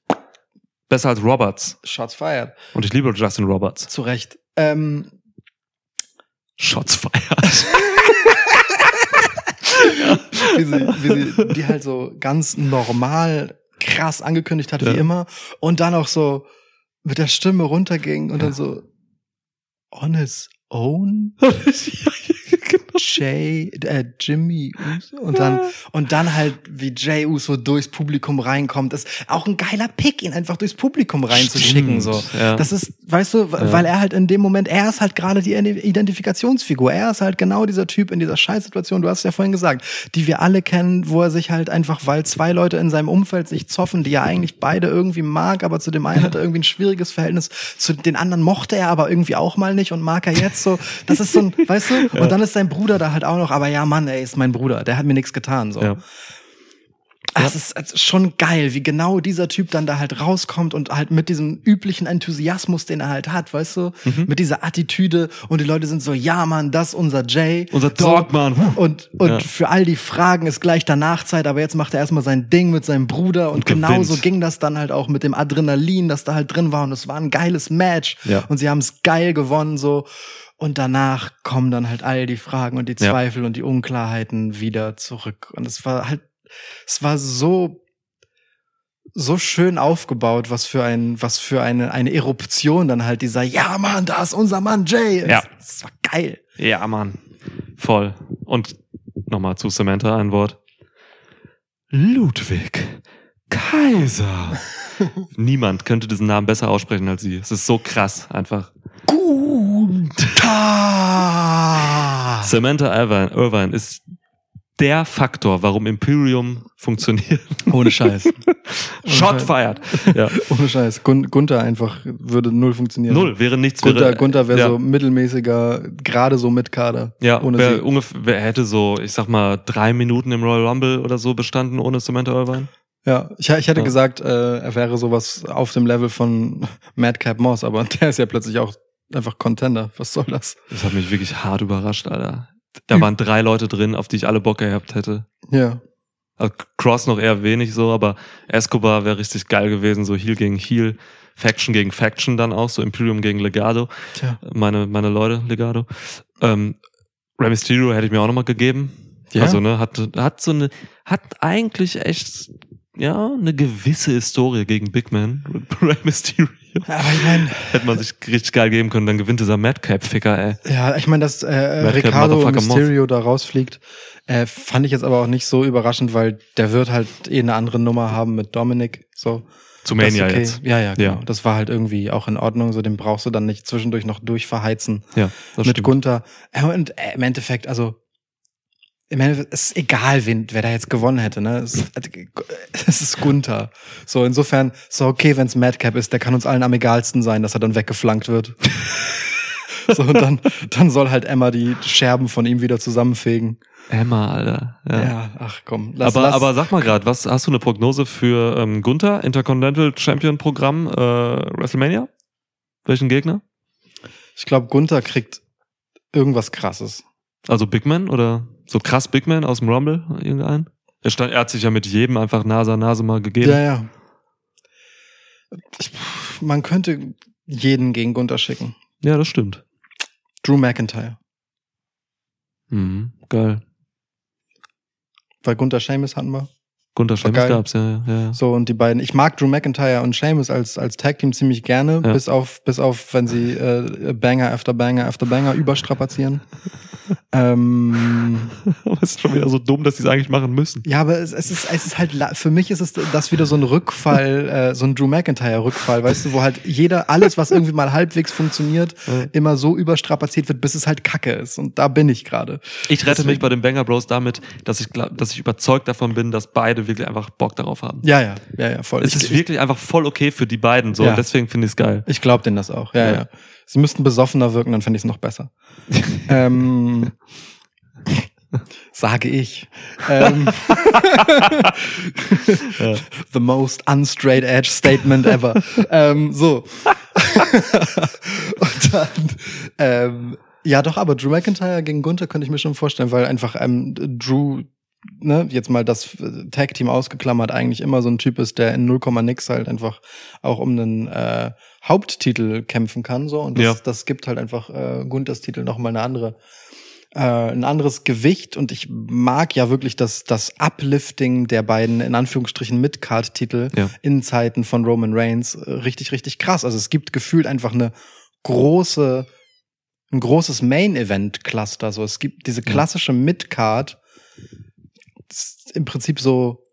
Besser als Roberts. Shots fired. Und ich liebe Justin Roberts. Zu Recht. Ähm, Shots feiert. <laughs> wie, sie, wie sie die halt so ganz normal krass angekündigt hat, Ja. wie immer. Und dann auch so mit der Stimme runterging und dann so on his own? <laughs> <laughs> Jay, äh, Jimmy Uso und dann und dann halt wie Jay Uso durchs Publikum reinkommt, ist auch ein geiler Pick, ihn einfach durchs Publikum reinzuschicken so. ja. Das ist, weißt du, Ja. weil er halt in dem Moment, er ist halt gerade die Identifikationsfigur, er ist halt genau dieser Typ in dieser Scheißsituation, du hast es ja vorhin gesagt, die wir alle kennen, wo er sich halt einfach, weil zwei Leute in seinem Umfeld sich zoffen, die er eigentlich beide irgendwie mag, aber zu dem einen hat er irgendwie ein schwieriges Verhältnis, zu den anderen mochte er aber irgendwie auch mal nicht und mag er jetzt so. Das ist so ein, weißt du, und dann ist sein Bruder da halt auch noch, aber ja, Mann, ey, ist mein Bruder, der hat mir nichts getan, so. Ja. Es ist, schon geil, wie genau dieser Typ dann da halt rauskommt und halt mit diesem üblichen Enthusiasmus, den er halt hat, weißt du, Mhm. mit dieser Attitüde und die Leute sind so, ja Mann, das ist unser Jay. Unser. Dogman. Und, und Ja. für all die Fragen ist gleich danach Zeit, aber jetzt macht er erstmal sein Ding mit seinem Bruder und, Und genauso ging das dann halt auch mit dem Adrenalin, das da halt drin war und es war ein geiles Match Ja. und sie haben es geil gewonnen so und danach kommen dann halt all die Fragen und die Ja. Zweifel und die Unklarheiten wieder zurück und es war halt es war so so schön aufgebaut, was für ein was für eine eine Eruption dann halt dieser ja Mann, da ist unser Mann Jay. Ja. Es, es war geil. Ja, Mann. Voll. Und nochmal zu Samantha ein Wort. Ludwig Kaiser. <laughs> Niemand könnte diesen Namen besser aussprechen als sie. Es ist so krass, einfach. Tag. Samantha Irvine, Irvine ist der Faktor, warum Imperium funktioniert. Ohne Scheiß. <laughs> Shot fired. Ja. Ohne Scheiß. Gun Gunther einfach würde null funktionieren. Null, wäre nichts. Gunther, wäre, Gunther wäre ja. so mittelmäßiger, gerade so mit Kader. Ja, ohne sie. ungefähr, wer hätte so, ich sag mal, drei Minuten im Royal Rumble oder so bestanden ohne Samantha Irvine? Ja, ich, ich hätte Ja. gesagt, äh, er wäre sowas auf dem Level von <laughs> Madcap Moss, aber <laughs> der ist ja plötzlich auch einfach Contender. Was soll das? Das hat mich wirklich hart überrascht, Alter. Da waren drei Leute drin, auf die ich alle Bock gehabt hätte. Ja. Also Cross noch eher wenig so, aber Escobar wäre richtig geil gewesen, so Heal gegen Heal, Faction gegen Faction dann auch, so Imperium gegen Legado. Tja. Meine, meine Leute, Legado. Ähm, Rey Mysterio hätte ich mir auch nochmal gegeben. Ja. Also, ne, hat, hat so eine, hat eigentlich echt, ja, eine gewisse Historie gegen Big Man. <laughs> Rey Mysterio. Aber ich meine, Hätte man sich richtig geil geben können, dann gewinnt dieser Madcap-Ficker, ey. ja, ich meine, dass äh, Ricardo Mysterio da rausfliegt, äh, fand ich jetzt aber auch nicht so überraschend, weil der wird halt eh eine andere Nummer haben mit Dominic. So. Zu Mania okay. jetzt. Ja, ja, genau. Ja. Das war halt irgendwie auch in Ordnung. So, den brauchst du dann nicht zwischendurch noch durchverheizen. Ja, das mit stimmt. Gunther. Und äh, im Endeffekt, also im Endeffekt, es ist egal, wen, wer da jetzt gewonnen hätte. Ne? Es, es ist Gunther. So, insofern, so okay, wenn es Madcap ist, der kann uns allen am egalsten sein, dass er dann weggeflankt wird. <laughs> so, und dann, dann soll halt Emma die Scherben von ihm wieder zusammenfegen. Emma, Alter. Ja, Ja. ach komm. Lass, aber, lass, aber sag mal gerade, was hast du eine Prognose für ähm, Gunther, Intercontinental Champion Programm äh, WrestleMania? Welchen Gegner? ich glaube, Gunther kriegt irgendwas krasses. Also Big Man oder so krass Big Man aus dem Rumble irgendein? Er, stand, er hat sich ja mit jedem einfach Nase an Nase mal gegeben. Ja, ja. Ich, man könnte jeden gegen Gunther schicken. Ja, das stimmt. Drew McIntyre. Mhm, geil. Weil Gunther Sheamus hatten wir. Gunther Sheamus gab's, ja, ja, ja. So, und die beiden, ich mag Drew McIntyre und Sheamus als, als Tag-Team ziemlich gerne, Ja. bis auf, bis auf, wenn sie äh, Banger after Banger after Banger überstrapazieren. <laughs> ähm, Aber es ist schon wieder so dumm, dass sie es eigentlich machen müssen. ja, aber es, es ist, es ist halt, für mich ist es das wieder so ein Rückfall, äh, so ein Drew McIntyre-Rückfall, weißt du, wo halt jeder, alles, was irgendwie mal halbwegs funktioniert, Ja. immer so überstrapaziert wird, bis es halt Kacke ist. Und da bin ich gerade. Ich rette Deswegen- mich bei den Banger Bros damit, dass ich glaub, dass ich überzeugt davon bin, dass beide wirklich einfach Bock darauf haben. Ja, ja, ja, ja, voll. Es Ich- ist wirklich einfach voll okay für die beiden so Ja. und deswegen finde ich es geil. Ich glaube denen das auch. Ja, ja, Ja. Sie müssten besoffener wirken, dann fände ich es noch besser. <laughs> ähm, sage ich. Ähm, <laughs> The most unstraight edge statement ever. ähm, so. <laughs> Und dann, ähm, ja, doch, aber Drew McIntyre gegen Gunther könnte ich mir schon vorstellen, weil einfach ähm, Drew, ne, jetzt mal das äh, Tag-Team ausgeklammert, eigentlich immer so ein Typ ist, der in 0, nix halt einfach auch um einen äh, Haupttitel kämpfen kann. So. Und das, Ja. das gibt halt einfach äh, Gunthers Titel nochmal eine andere äh, ein anderes Gewicht und ich mag ja wirklich das, das Uplifting der beiden, in Anführungsstrichen, Mid-Card-Titel Ja. in Zeiten von Roman Reigns äh, richtig, richtig krass. Also es gibt gefühlt einfach eine große, ein großes Main-Event-Cluster. So, es gibt diese klassische Mid-Card, im Prinzip so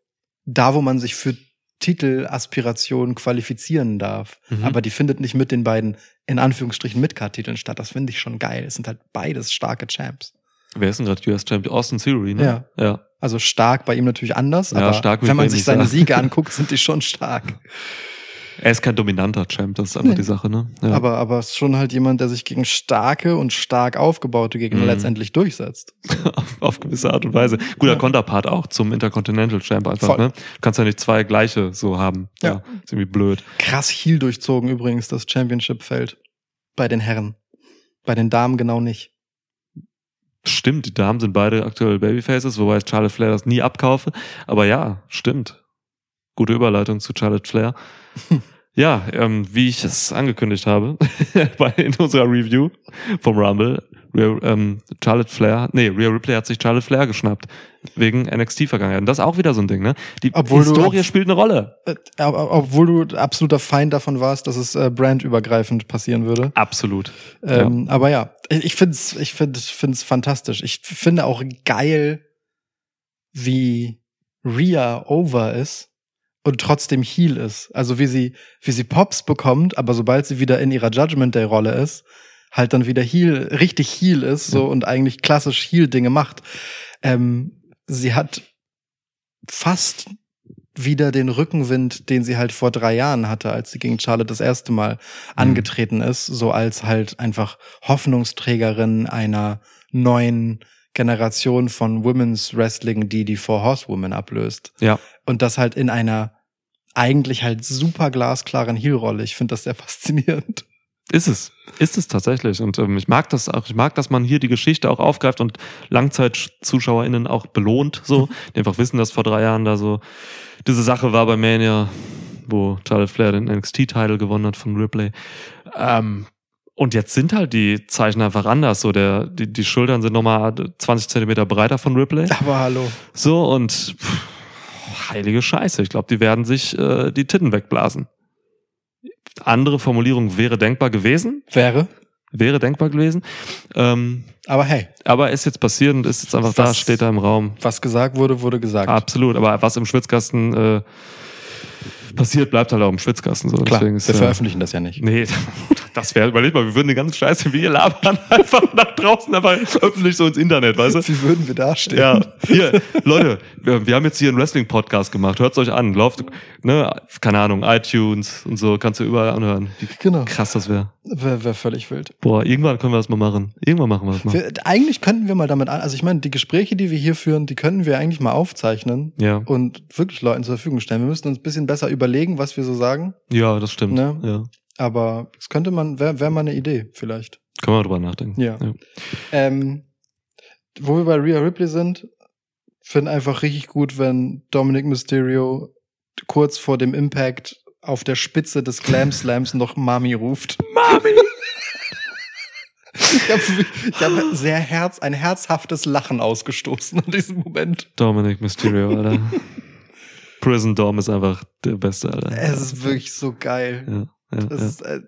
da, wo man sich für Titelaspirationen qualifizieren darf. Mhm. Aber die findet nicht mit den beiden, in Anführungsstrichen, Midcard-Titeln statt. Das finde ich schon geil. Es sind halt beides starke Champs. Wer ist denn gerade US Champion? Austin Theory, ne? Ja. Ja. Also stark bei ihm natürlich anders, Ja, aber wenn man sich seine. Siege <laughs> anguckt, sind die schon stark. Er ist kein dominanter Champ, das ist einfach Nee. die Sache, ne? Ja. Aber, aber ist schon halt jemand, der sich gegen starke und stark aufgebaute Gegner Mhm. letztendlich durchsetzt. <laughs> auf, auf gewisse Art und Weise. Guter Konterpart auch zum Intercontinental Champ einfach, Voll. ne? Du kannst ja nicht zwei gleiche so haben. Ja. Ist irgendwie blöd. Krass heel durchzogen übrigens das Championship-Feld. Bei den Herren. Bei den Damen genau nicht. Stimmt, die Damen sind beide aktuell Babyfaces, wobei ich Charlotte Flair das nie abkaufe. Aber ja, stimmt. Gute Überleitung zu Charlotte Flair. <laughs> Ja, ähm, wie ich es angekündigt habe <laughs> bei in unserer Review vom Rumble, Rhea, ähm, Charlotte Flair, nee, Rhea Ripley hat sich Charlotte Flair geschnappt wegen NXT-Vergangenheit. Und das ist auch wieder so ein Ding, ne? Die Obwohl du Historie auch- spielt eine Rolle. Äh, Obwohl du absoluter Feind davon warst, dass es äh, brandübergreifend passieren würde. Absolut. Ähm, Aber ja, ich find's, ich find, find's fantastisch. Ich finde auch geil, wie Rhea over ist und trotzdem Heel ist. Also wie sie, wie sie Pops bekommt, aber sobald sie wieder in ihrer Judgment Day Rolle ist, halt dann wieder Heel, richtig Heel ist, so und eigentlich klassisch Heel Dinge macht. Ähm, sie hat fast wieder den Rückenwind, den sie halt vor drei Jahren hatte, als sie gegen Charlotte das erste Mal angetreten ist, so als halt einfach Hoffnungsträgerin einer neuen Generation von Women's Wrestling, die die Four Horsewomen ablöst. Ja. Und das halt in einer eigentlich halt super glasklaren Heel-Rolle. Ich finde das sehr faszinierend. Ist es. Ist es tatsächlich. Und ähm, ich mag das auch, ich mag, dass man hier die Geschichte auch aufgreift und LangzeitzuschauerInnen auch belohnt, so, <laughs> die einfach wissen, dass vor drei Jahren da so diese Sache war bei Mania, wo Charlotte Flair den NXT-Title gewonnen hat von Ripley. Ähm, und jetzt sind halt die Zeichen einfach anders. So, der, die, die Schultern sind nochmal 20 Zentimeter breiter von Ripley. Aber hallo. So, und pff, heilige Scheiße. Ich glaube, die werden sich äh, die Titten wegblasen. Andere Formulierung wäre denkbar gewesen Wäre. wäre denkbar gewesen. Ähm, Aber hey, aber ist jetzt passiert und ist jetzt einfach da, Was- steht da im Raum. was gesagt wurde, wurde gesagt. Absolut. Aber was im Schwitzkasten äh, passiert, bleibt halt auch im Schwitzkasten. So. Klar, Deswegen ist, wir äh, veröffentlichen das ja nicht. Nee, <laughs> das wäre, überleg mal, wir würden die ganze Scheiße, wie ihr labern, <laughs> einfach nach draußen, einfach öffentlich so ins Internet, weißt du? Wie würden wir dastehen? Ja, hier, <laughs> Leute, wir, wir haben jetzt hier einen Wrestling-Podcast gemacht. Hört's euch an. Lauft, ne, keine Ahnung, iTunes und so, kannst du überall anhören. Wie Genau. krass das wäre. Wäre wär völlig wild. Boah, irgendwann können wir das mal machen. Irgendwann machen wir das mal. Wir, eigentlich könnten wir mal damit an, also ich meine, die Gespräche, die wir hier führen, die könnten wir eigentlich mal aufzeichnen Ja, und wirklich Leuten zur Verfügung stellen. Wir müssten uns ein bisschen besser überlegen, was wir so sagen, ja, das stimmt. Ne? Ja. aber es könnte man, wäre wär mal eine Idee vielleicht. Können wir drüber nachdenken. Ja. Ähm, wo wir bei Rhea Ripley sind, finde einfach richtig gut, wenn Dominic Mysterio kurz vor dem Impact auf der Spitze des Glam Slams noch Mami ruft. <laughs> Mami! ich habe hab sehr herz, ein herzhaftes Lachen ausgestoßen in diesem Moment. Dominic Mysterio, Alter. <laughs> Prison Dom ist einfach der Beste, Alter. Es ist wirklich so geil. ja, ja, ja. ist, äh,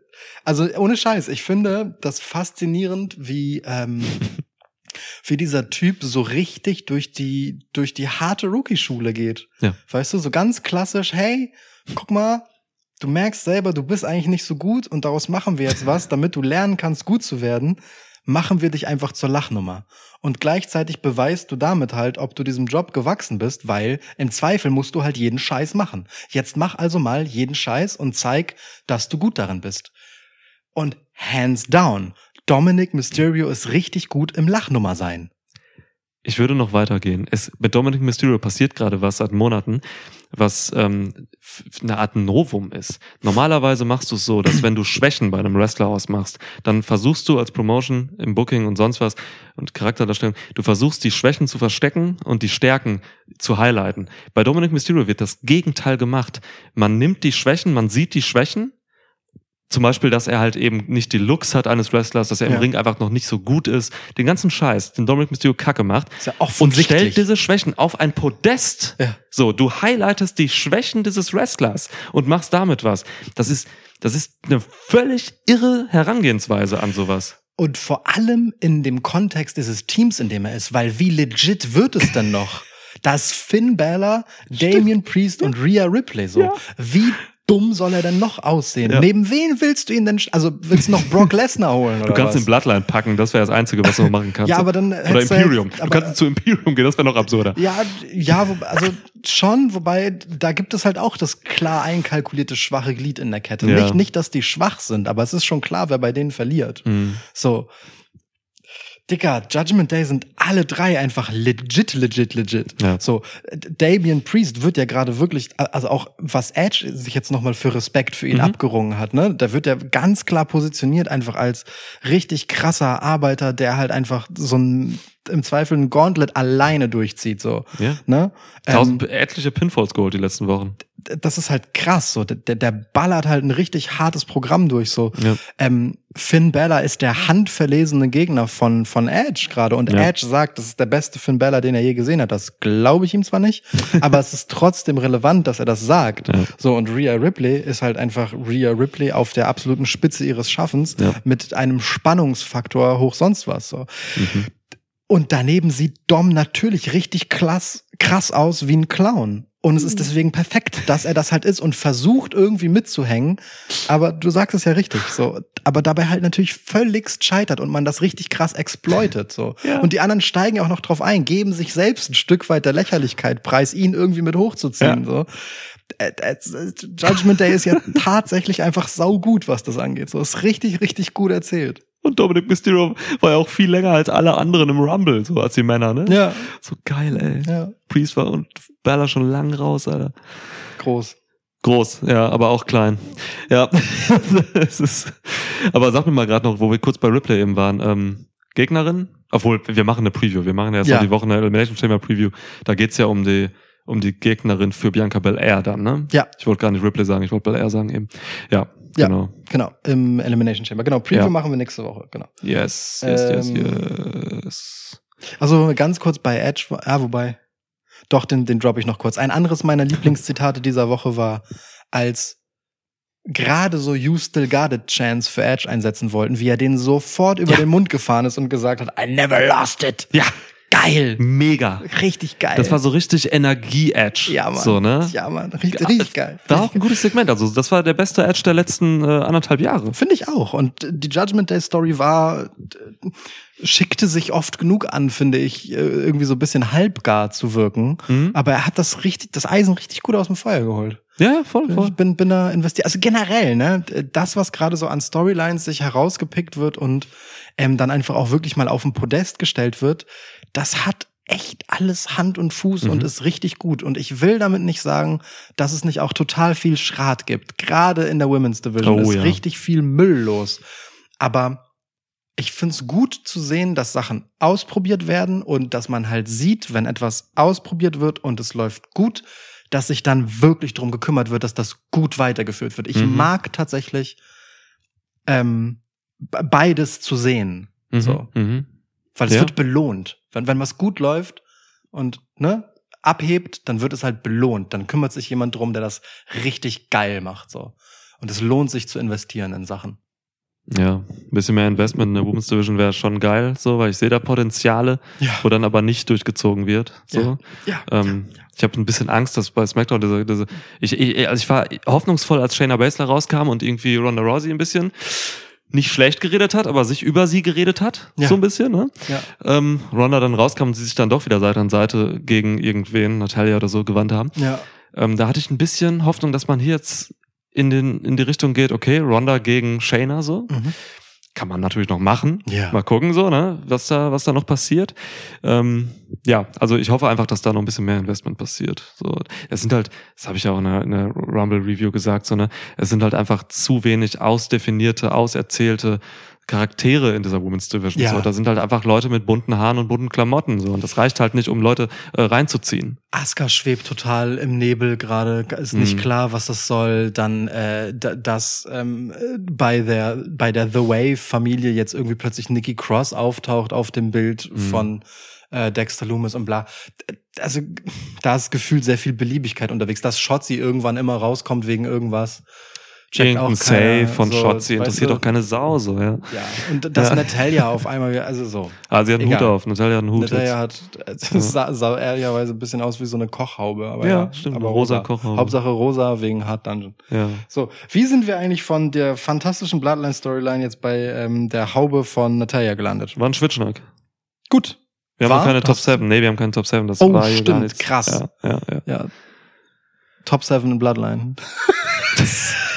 also ohne Scheiß, ich finde das faszinierend, wie ähm, <laughs> wie dieser Typ so richtig durch die durch die harte Rookie-Schule geht. Ja. Weißt du, so ganz klassisch, hey, guck mal, du merkst selber, du bist eigentlich nicht so gut und daraus machen wir jetzt was, damit du lernen kannst, gut zu werden, machen wir dich einfach zur Lachnummer. Und gleichzeitig beweist du damit halt, ob du diesem Job gewachsen bist, weil im Zweifel musst du halt jeden Scheiß machen. Jetzt mach also mal jeden Scheiß und zeig, dass du gut darin bist. Und hands down, Dominic Mysterio ist richtig gut im Lachnummer sein. Ich würde noch weitergehen. Es, mit Dominic Mysterio passiert gerade was seit Monaten, was ähm, eine Art Novum ist. Normalerweise machst du es so, dass wenn du Schwächen bei einem Wrestler ausmachst, dann versuchst du als Promotion im Booking und sonst was und Charakterdarstellung, du versuchst die Schwächen zu verstecken und die Stärken zu highlighten. Bei Dominic Mysterio wird das Gegenteil gemacht. Man nimmt die Schwächen, man sieht die Schwächen zum Beispiel, dass er halt eben nicht die Looks hat eines Wrestlers, dass er im Ja. Ring einfach noch nicht so gut ist. Den ganzen Scheiß, den Dominic Mysterio kacke macht. Ist ja Und offensichtlich. stellt diese Schwächen auf ein Podest. Ja. So, du highlightest die Schwächen dieses Wrestlers und machst damit was. Das ist, das ist eine völlig irre Herangehensweise an sowas. Und vor allem in dem Kontext dieses Teams, in dem er ist, weil wie legit wird es denn noch? Das Finn Balor, Damian Priest und Rhea Ripley so. Wie dumm soll er denn noch aussehen? Ja. Neben wen willst du ihn denn, also willst du noch Brock Lesnar holen oder Du kannst was? den Bloodline packen, das wäre das Einzige, was du noch machen kannst. Ja, aber dann Oder du Imperium. du aber- kannst zu Imperium gehen, das wäre noch absurder. Ja, ja, also schon, wobei da gibt es halt auch das klar einkalkulierte schwache Glied in der Kette. Ja. Nicht, nicht, dass die schwach sind, aber es ist schon klar, wer bei denen verliert. Mhm. So. Dicker, Judgment Day sind alle drei einfach legit, legit, legit. Ja. So, Damian Priest wird ja gerade wirklich, also auch was Edge sich jetzt nochmal für Respekt für ihn Mhm. abgerungen hat, ne? Da wird er ganz klar positioniert einfach als richtig krasser Arbeiter, der halt einfach so ein, im Zweifel ein Gauntlet alleine durchzieht, so. Ja. Ne? Ähm, Tausend etliche Pinfalls geholt die letzten Wochen. Das ist halt krass, so. Der, der ballert halt ein richtig hartes Programm durch, so. Ja. Ähm, Finn Bella ist der handverlesene Gegner von, von Edge gerade. Und Ja. Edge sagt, das ist der beste Finn Bella, den er je gesehen hat. Das glaube ich ihm zwar nicht, <laughs> aber es ist trotzdem relevant, dass er das sagt. Ja. So, und Rhea Ripley ist halt einfach Rhea Ripley auf der absoluten Spitze ihres Schaffens mit einem Spannungsfaktor hoch sonst was, so. Mhm. Und daneben sieht Dom natürlich richtig krass, krass aus wie ein Clown. Und es ist deswegen perfekt, dass er das halt ist und versucht irgendwie mitzuhängen. Aber du sagst es ja richtig, so. Aber dabei halt natürlich völligst scheitert und man das richtig krass exploitet, so. Ja. Und die anderen steigen auch noch drauf ein, geben sich selbst ein Stück weit der Lächerlichkeit preis, ihn irgendwie mit hochzuziehen, Ja. so. Äh, äh, Judgment Day ist ja tatsächlich einfach saugut, was das angeht. So ist richtig, richtig gut erzählt. Und Dominic Mysterio war ja auch viel länger als alle anderen im Rumble, so als die Männer, ne? Ja, So geil, ey. ja, Priest war und Bella schon lang raus, Alter. groß. Groß, ja, aber auch klein. Ja, <laughs> es ist. Aber sag mir mal gerade noch, wo wir kurz bei Ripley eben waren. Ähm, Gegnerin? Obwohl, wir machen eine Preview. Wir machen ja jetzt Ja. die Woche eine Elimination Chamber Preview. Da geht's ja um die, um die Gegnerin für Bianca Belair dann, ne? Ja. Ich wollte gar nicht Ripley sagen, ich wollte Belair sagen eben. Ja, Ja. genau. Genau, im Elimination Chamber. Genau, Preview Ja. machen wir nächste Woche, genau. Yes, yes, yes, Ähm, yes. Also ganz kurz bei Edge, ja, wobei, doch, den, den droppe ich noch kurz. Ein anderes meiner Lieblingszitate dieser Woche war, als gerade so You Still Got It Chance für Edge einsetzen wollten, wie er den sofort über Ja. den Mund gefahren ist und gesagt hat, I never lost it. Ja, Geil. mega. Richtig geil. Das war so richtig Energie-Edge. ja, Mann. So, ne? Ja, Mann. Richtig, richtig geil. War auch ein gutes Segment. Also, das war der beste Edge der letzten äh, anderthalb Jahre. Finde ich auch. Und die Judgment Day Story war, äh, schickte sich oft genug an, finde ich, äh, irgendwie so ein bisschen halbgar zu wirken. Mhm. Aber er hat das richtig, das Eisen richtig gut aus dem Feuer geholt. Ja, voll, voll. Ich bin, bin da investiert. Also generell, ne, das, was gerade so an Storylines sich herausgepickt wird und ähm, dann einfach auch wirklich mal auf den Podest gestellt wird, das hat echt alles Hand und Fuß und Mhm. ist richtig gut. Und ich will damit nicht sagen, dass es nicht auch total viel Schrat gibt. Gerade in der Women's Division Oh, ist ja. richtig viel Müll los. Aber ich find's gut zu sehen, dass Sachen ausprobiert werden und dass man halt sieht, wenn etwas ausprobiert wird und es läuft gut, dass sich dann wirklich drum gekümmert wird, dass das gut weitergeführt wird. Ich Mhm. mag tatsächlich ähm, be- beides zu sehen, Mhm. so. Mhm. Weil es Ja. wird belohnt. Wenn, wenn was gut läuft und ne, abhebt, dann wird es halt belohnt. Dann kümmert sich jemand drum, der das richtig geil macht. so. Und es lohnt sich zu investieren in Sachen. Ja, ein bisschen mehr Investment in der Women's Division wäre schon geil, so, weil ich sehe da Potenziale, Ja. wo dann aber nicht durchgezogen wird. So. Ja. Ähm, Ich habe ein bisschen Angst, dass bei SmackDown diese, diese ich, ich, also ich war hoffnungsvoll, als Shayna Baszler rauskam und irgendwie Ronda Rousey ein bisschen nicht schlecht geredet hat, aber sich über sie geredet hat, Ja. so ein bisschen, ne? ja. Ähm, Ronda dann rauskam und sie sich dann doch wieder Seite an Seite gegen irgendwen, Natalia oder so, gewandt haben. Ja. Ähm, da hatte ich ein bisschen Hoffnung, dass man hier jetzt in, den, in die Richtung geht, okay, Ronda gegen Shayna so. Mhm. Kann man natürlich noch machen. Ja. Mal gucken, so, ne, was da, was da noch passiert. Ähm, ja, also ich hoffe einfach, dass da noch ein bisschen mehr Investment passiert. So, es sind halt, das habe ich ja auch in der, in der Rumble Review gesagt, so, ne, es sind halt einfach zu wenig ausdefinierte, auserzählte Charaktere in dieser Women's Division. Ja. So, da sind halt einfach Leute mit bunten Haaren und bunten Klamotten. So, und das reicht halt nicht, um Leute äh, reinzuziehen. Asuka schwebt total im Nebel gerade, ist nicht Mhm. klar, was das soll. Dann, äh, da- dass ähm, äh, bei der bei der The Wave Familie jetzt irgendwie plötzlich Nikki Cross auftaucht auf dem Bild Mhm. von äh, Dexter Loomis und bla. Also da ist gefühlt sehr viel Beliebigkeit unterwegs, dass Shotzi irgendwann immer rauskommt wegen irgendwas. Irgendein Save von so, Shotzi weißt interessiert doch keine Sau, so, ja. Ja, und dass Ja. Natalia <laughs> auf einmal, wieder- also so. Ah, sie hat einen Egal. Hut auf. Natalia hat einen Hut. Natalia hat, es sah, sah ehrlicherweise ein bisschen aus wie so eine Kochhaube. Aber Ja, ja, stimmt, aber eine rosa Kochhaube. Hauptsache rosa wegen Hard Dungeon. Ja. So, wie sind wir eigentlich von der fantastischen Bloodline-Storyline jetzt bei ähm, der Haube von Natalia gelandet? War ein Schwitschnack. Gut. Wir haben War? noch keine Top Das- 7. Nee, wir haben keine Top 7. Das Oh, war stimmt, krass. Ja, ja, ja. Ja. Top 7 in Bloodline. <laughs> <laughs>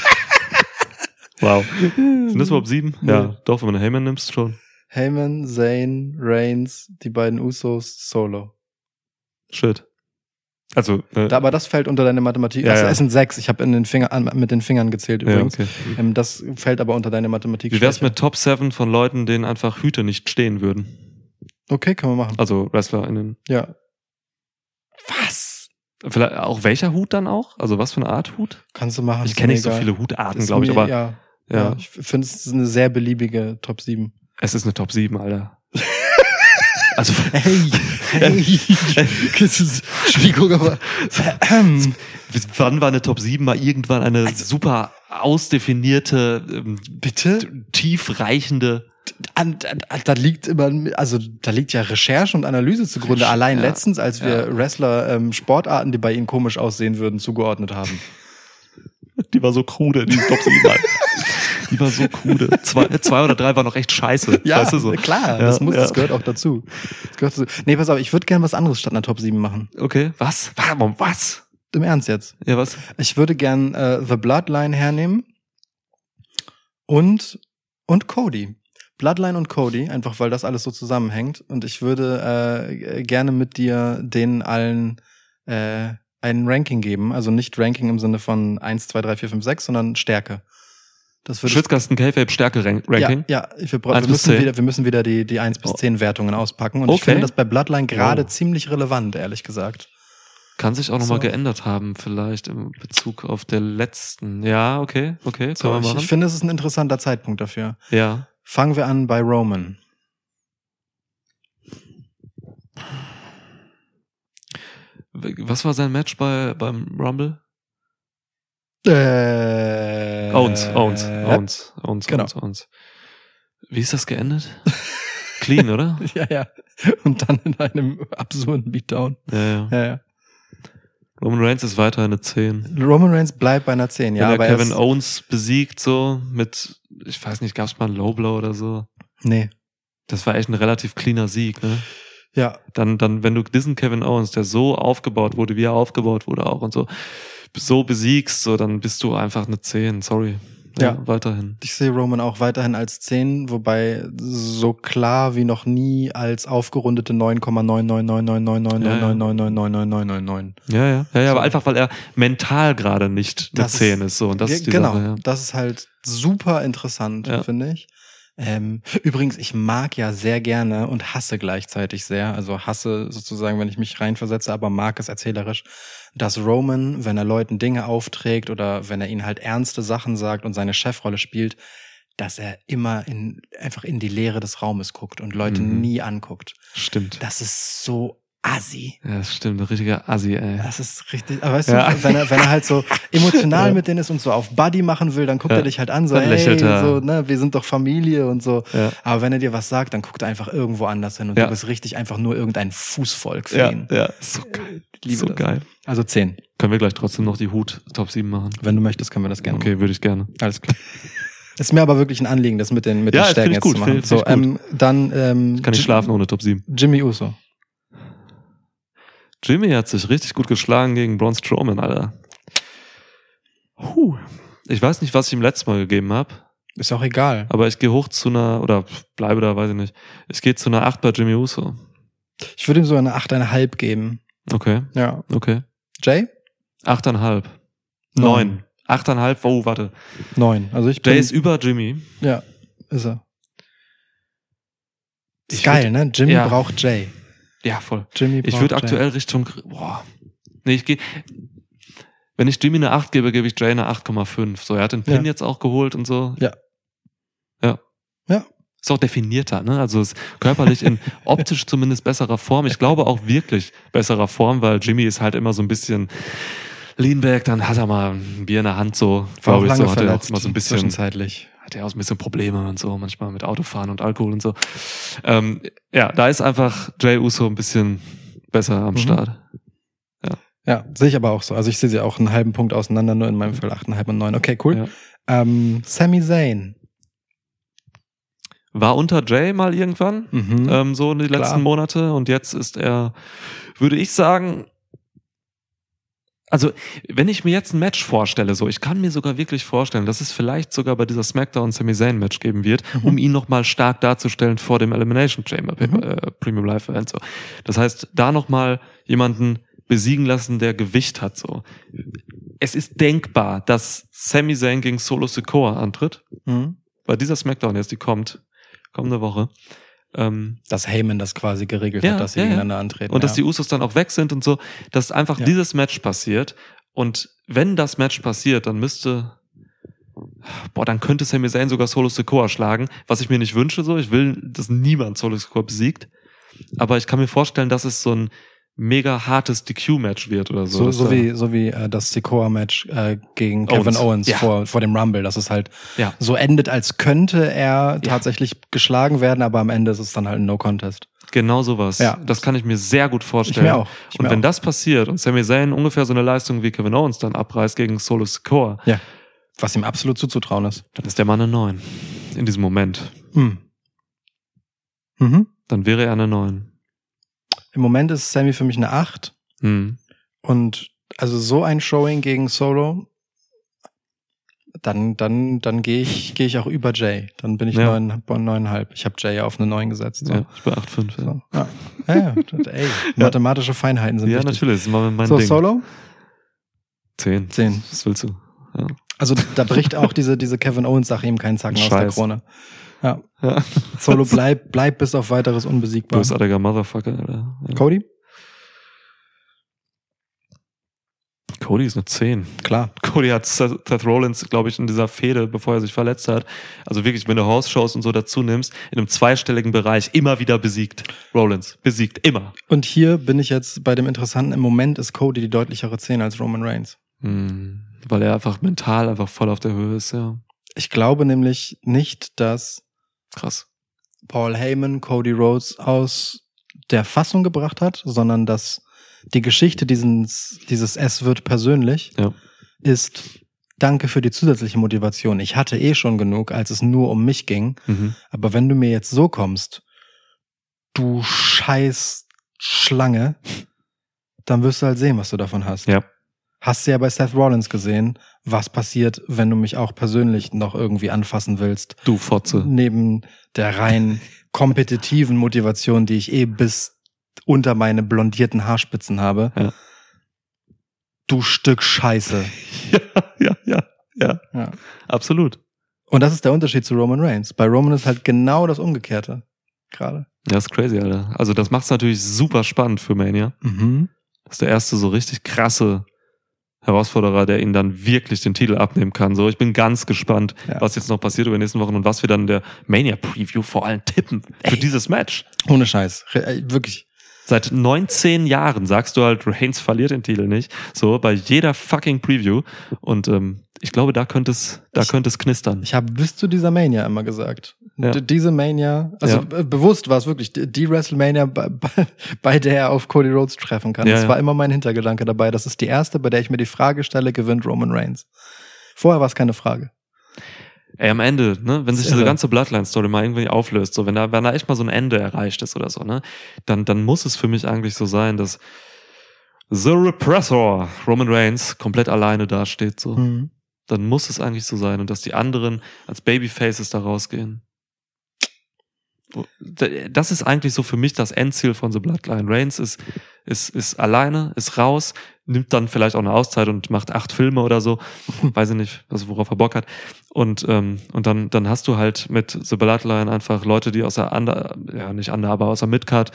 Wow. Sind das überhaupt sieben? Nee. Ja, doch, wenn du Heyman nimmst, schon. Heyman, Zayn, Reigns, die beiden Usos, Solo. Shit. Also, äh, Da, aber das fällt unter deine Mathematik. Ja, also ja. es sind sechs. Ich habe in den Finger, an, mit den Fingern gezählt ja, übrigens. okay. Ähm, das fällt aber unter deine Mathematik. Wie wär's mit Top 7 von Leuten, denen einfach Hüte nicht stehen würden? Okay, können wir machen. Also WrestlerInnen. Ja, Was? Vielleicht auch welcher Hut dann auch? Also was für eine Art Hut? kannst du machen. Ich kenne nicht so viele Hutarten, glaube ich, aber ja, ja. ich finde es ist eine sehr beliebige Top 7. es ist eine Top 7, Alter. <laughs> also, Hey, <laughs> hey, <laughs> Entschuldigung, aber <clears throat> wann war eine Top 7 mal irgendwann eine Also- super ausdefinierte, ähm, bitte? tiefreichende An, an, da liegt immer, also da liegt ja Recherche und Analyse zugrunde. Allein Ja. letztens, als wir Ja. Wrestler ähm, Sportarten, die bei ihnen komisch aussehen würden, zugeordnet haben. Die war so krude, die Top 7 halt. Die war so krude. Zwei, zwei oder drei war noch echt scheiße. <laughs> weißt du so. klar, Ja, das muss, ja. das gehört auch dazu. Das gehört dazu. Nee, pass auf, ich würde gerne was anderes statt einer Top 7 machen. Okay, was? Warum, was? Im Ernst jetzt. Ja, was? Ich würde gern äh, The Bloodline hernehmen und und Cody. Bloodline und Cody, einfach weil das alles so zusammenhängt. Und ich würde äh, gerne mit dir denen allen äh, ein Ranking geben. Also nicht Ranking im Sinne von 1, 2, 3, 4, 5, 6, sondern Stärke. Das würde ich- Schwitzkasten K-Fape Stärke Rank Ranking? Ja, ja wir, wir, müssen wieder, wir müssen wieder die, die 1 bis Oh. 10 Wertungen auspacken. Und ich Okay. finde das bei Bloodline gerade Oh. ziemlich relevant, ehrlich gesagt. Kann sich auch nochmal So. geändert haben, vielleicht im Bezug auf der letzten. Ja, okay, okay, So, ich, ich finde, es ist ein interessanter Zeitpunkt dafür. ja. Fangen wir an bei Roman. Was war sein Match bei, beim Rumble? Äh, Owens, Owens, Owens, Owens, Genau. Owens, Owens. Wie ist das geendet? Clean, oder? <laughs> Ja, ja. Und dann in einem absurden Beatdown. Ja, ja. Ja, ja. Roman Reigns ist weiter eine 10. Roman Reigns bleibt bei einer 10, ja. Wenn aber er er Kevin Owens besiegt, so mit, ich weiß nicht, gab es mal einen Low Blow oder so? Nee. Das war echt ein relativ cleaner Sieg, ne? Ja, Dann, dann, wenn du diesen Kevin Owens, der so aufgebaut wurde, wie er aufgebaut wurde auch und so, so besiegst, so, dann bist du einfach eine 10, sorry. Ja, Ja. weiterhin. ich sehe Roman auch weiterhin als 10, wobei so klar wie noch nie als aufgerundete 9,9999999999999. Ja, ja. Ja, ja, aber einfach, weil er mental gerade nicht eine Das ist- 10 ist, so. Und das ist die genau, das ist halt super interessant, finde ich. Ähm, übrigens, ich mag ja sehr gerne und hasse gleichzeitig sehr, also hasse sozusagen, wenn ich mich reinversetze, aber mag es erzählerisch, dass Roman, wenn er Leuten Dinge aufträgt oder wenn er ihnen halt ernste Sachen sagt und seine Chefrolle spielt, dass er immer in, einfach in die Leere des Raumes guckt und Leute Mhm. nie anguckt. Stimmt. Das ist so assi. Ja, das stimmt. Ein richtiger Assi, ey. Das ist richtig, aber weißt Ja. du, wenn er, wenn er halt so <laughs> emotional Ja. mit denen ist und so auf Buddy machen will, dann guckt Ja. er dich halt an, so, Dann hey, so, ne, wir sind doch Familie und so. Ja. Aber wenn er dir was sagt, dann guckt er einfach irgendwo anders hin und du bist richtig einfach nur irgendein Fußvolk für Ja, ihn. ja. So geil. Ich liebe so das. geil. Also zehn. Können wir gleich trotzdem noch die Hut Top 7 machen? Wenn du möchtest, können wir das gerne. Okay, würde ich gerne. Alles klar. Ist mir aber wirklich ein Anliegen, das mit den, mit den Stärken jetzt gut, zu machen. find- so, find ich ähm, dann, ähm, Kann ich schlafen ohne Top 7. Jimmy Uso. Jimmy hat sich richtig gut geschlagen gegen Braun Strowman, Alter. Puh. Ich weiß nicht, was ich ihm letztes Mal gegeben habe, Ist auch egal. aber ich gehe hoch zu einer, oder bleibe da, weiß ich nicht. Ich gehe zu einer 8 bei Jimmy Uso. Ich würde ihm so eine achteinhalb geben. Okay, Ja. okay. Jay? 8,5. Neun. 9. 8,5, oh, warte. Neun. Also ich Jay bin, ist über Jimmy. ja, ist er. Ist geil, ne? Jimmy ja. braucht Jay. Ja, voll. Jimmy Ich würde aktuell Richtung, boah. Nee, ich gehe, wenn ich Jimmy eine 8 gebe, gebe ich Jay eine 8,5. So, er hat den Pin Ja. jetzt auch geholt und so. Ja. Ja. Ja. Ist auch definierter, ne? Also ist körperlich in <laughs> optisch zumindest besserer Form. Ich glaube auch wirklich besserer Form, weil Jimmy ist halt immer so ein bisschen Leanback, dann hat er mal ein Bier in der Hand so. War auch glaub ich, so, hat er auch mal so ein bisschen zwischenzeitlich. Hat er auch ein bisschen Probleme und so, manchmal mit Autofahren und Alkohol und so. Ähm, ja, da ist einfach Jay Uso ein bisschen besser am Mhm. Start. Ja, sehe ich aber auch so. Also ich sehe sie auch einen halben Punkt auseinander, nur in meinem Fall 8,5 und 9. Okay, cool. Ja. Ähm, Sami Zayn. War unter Jay mal irgendwann, Mhm. ähm, so in die Klar. letzten Monate und jetzt ist er, würde ich sagen, also wenn ich mir jetzt ein Match vorstelle, so ich kann mir sogar wirklich vorstellen, dass es vielleicht sogar bei dieser SmackDown Sami Zayn Match geben wird, Mhm. um ihn nochmal stark darzustellen vor dem Elimination Chamber Mhm. äh, Premium Live Event. So. Das heißt, da nochmal jemanden besiegen lassen, der Gewicht hat. So. Es ist denkbar, dass Sami Zayn gegen Solo Sikoa antritt. Mhm. Bei dieser SmackDown jetzt, die kommt kommende Woche. Ähm, Dass Heyman das quasi geregelt Ja, hat, dass sie ja, gegeneinander antreten. und dass die Usos dann auch weg sind und so, dass einfach dieses Match passiert. Und wenn das Match passiert, dann müsste, boah, dann könnte Sami Zayn sogar Solo Sikoa schlagen, was ich mir nicht wünsche. So, ich will, dass niemand Solo Sikoa besiegt. Aber ich kann mir vorstellen, dass es so ein mega hartes DQ-Match wird oder so. so, so wie, so wie äh, das Sikoa-Match äh, gegen Kevin Owens. Owens Ja. vor, vor dem Rumble, dass es halt Ja. so endet, als könnte er tatsächlich geschlagen werden, aber am Ende ist es dann halt ein No-Contest. Genau sowas. Ja. Das kann ich mir sehr gut vorstellen. Ich mir auch. Ich und mir wenn auch. das passiert und Sami Zayn ungefähr so eine Leistung wie Kevin Owens dann abreißt gegen Solo Sikoa, Ja. Was ihm absolut zuzutrauen ist. dann ist der Mann eine 9. In diesem Moment. Hm. Mhm. Dann wäre er eine 9. Im Moment ist Sammy für mich eine 8. Hm. Und also so ein Showing gegen Solo, dann, dann, dann gehe ich, gehe ich auch über Jay. Dann bin ich Ja. neun, neuneinhalb. Ich habe Jay auf eine 9 gesetzt. So. Ja, ich bin 8,5. Ja, So. Ja. Ja, ja, <laughs> ey, mathematische Feinheiten sind ja wichtig. natürlich. Das ist mein so, Ding. Solo? 10. 10. Was willst du? Ja. Also da bricht auch diese, diese Kevin Owens-Sache ihm keinen Zacken aus der. Krone. Ja. ja. <laughs> Solo bleibt bleib bis auf weiteres unbesiegbar. Bösartiger Motherfucker, Alter. Ja. Cody? Cody ist eine 10. Klar. Cody hat Seth Seth Rollins, glaube ich, in dieser Fehde, bevor er sich verletzt hat, also wirklich, wenn du Horse-Shows und so dazu nimmst, in einem zweistelligen Bereich immer wieder besiegt. Rollins. Besiegt. Immer. Und hier bin ich jetzt bei dem Interessanten. Im Moment ist Cody die deutlichere 10 als Roman Reigns. Hm, weil er einfach mental einfach voll auf der Höhe ist, ja. Ich glaube nämlich nicht, dass Krass. Paul Heyman Cody Rhodes aus der Fassung gebracht hat, sondern dass die Geschichte dieses, dieses S wird persönlich Ja. ist Danke für die zusätzliche Motivation. Ich hatte eh schon genug, als es nur um mich ging. Mhm. Aber wenn du mir jetzt so kommst, du scheiß Schlange, dann wirst du halt sehen, was du davon hast. Ja. Hast du ja bei Seth Rollins gesehen, was passiert, wenn du mich auch persönlich noch irgendwie anfassen willst. Du Fotze. Neben der rein <laughs> kompetitiven Motivation, die ich eh bis unter meine blondierten Haarspitzen habe. Ja. Du Stück Scheiße. <laughs> Ja, ja, ja, ja. Ja. Absolut. Und das ist der Unterschied zu Roman Reigns. Bei Roman ist halt genau das Umgekehrte. Gerade. Ja, ist crazy, Alter. Also das macht's natürlich super spannend für Mania. Mhm. Das ist der erste so richtig krasse Herausforderer, der ihn dann wirklich den Titel abnehmen kann. So, ich bin ganz gespannt, Ja. was jetzt noch passiert über die nächsten Wochen und was wir dann in der Mania Preview vor allem tippen für Ey. dieses Match. Ohne Scheiß. Äh, Wirklich. Seit 19 Jahren sagst du halt, Reigns verliert den Titel nicht. So, bei jeder fucking Preview. Und ähm, ich glaube, da könnte es, da könnte es knistern. Ich habe bis zu dieser Mania immer gesagt. Ja. Diese Mania, also Ja. be- bewusst war es wirklich die- WrestleMania, bei, <laughs> bei, bei der er auf Cody Rhodes treffen kann. Ja, das war immer mein Hintergedanke dabei. Das ist die erste, bei der ich mir die Frage stelle, gewinnt Roman Reigns. Vorher war es keine Frage. Ey, am Ende, ne, wenn sich diese ganze Bloodline-Story mal irgendwie auflöst, so wenn da, wenn da echt mal so ein Ende erreicht ist oder so, ne, dann, dann muss es für mich eigentlich so sein, dass The Repressor, Roman Reigns, komplett alleine dasteht, so. Mhm. Dann muss es eigentlich so sein und dass die anderen als Babyfaces da rausgehen. Das ist eigentlich so für mich das Endziel von The Bloodline. Reigns ist, ist, ist alleine, ist raus, nimmt dann vielleicht auch eine Auszeit und macht acht Filme oder so. <laughs> Weiß ich nicht, was, worauf er Bock hat. Und, ähm, und dann, dann hast du halt mit The Bloodline einfach Leute, die aus der Under, ja nicht Under, aber aus der Midcard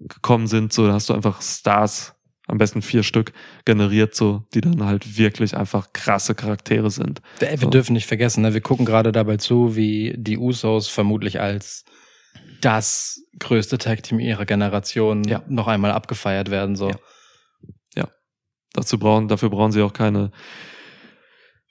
gekommen sind. So, da hast du einfach Stars, am besten vier Stück generiert, so, die dann halt wirklich einfach krasse Charaktere sind. Wir So. dürfen nicht vergessen, ne? wir gucken gerade dabei zu, wie die Usos vermutlich als das größte Tag-Team ihrer Generation Ja. noch einmal abgefeiert werden. So. Ja. Dazu brauchen, dafür brauchen sie auch keine,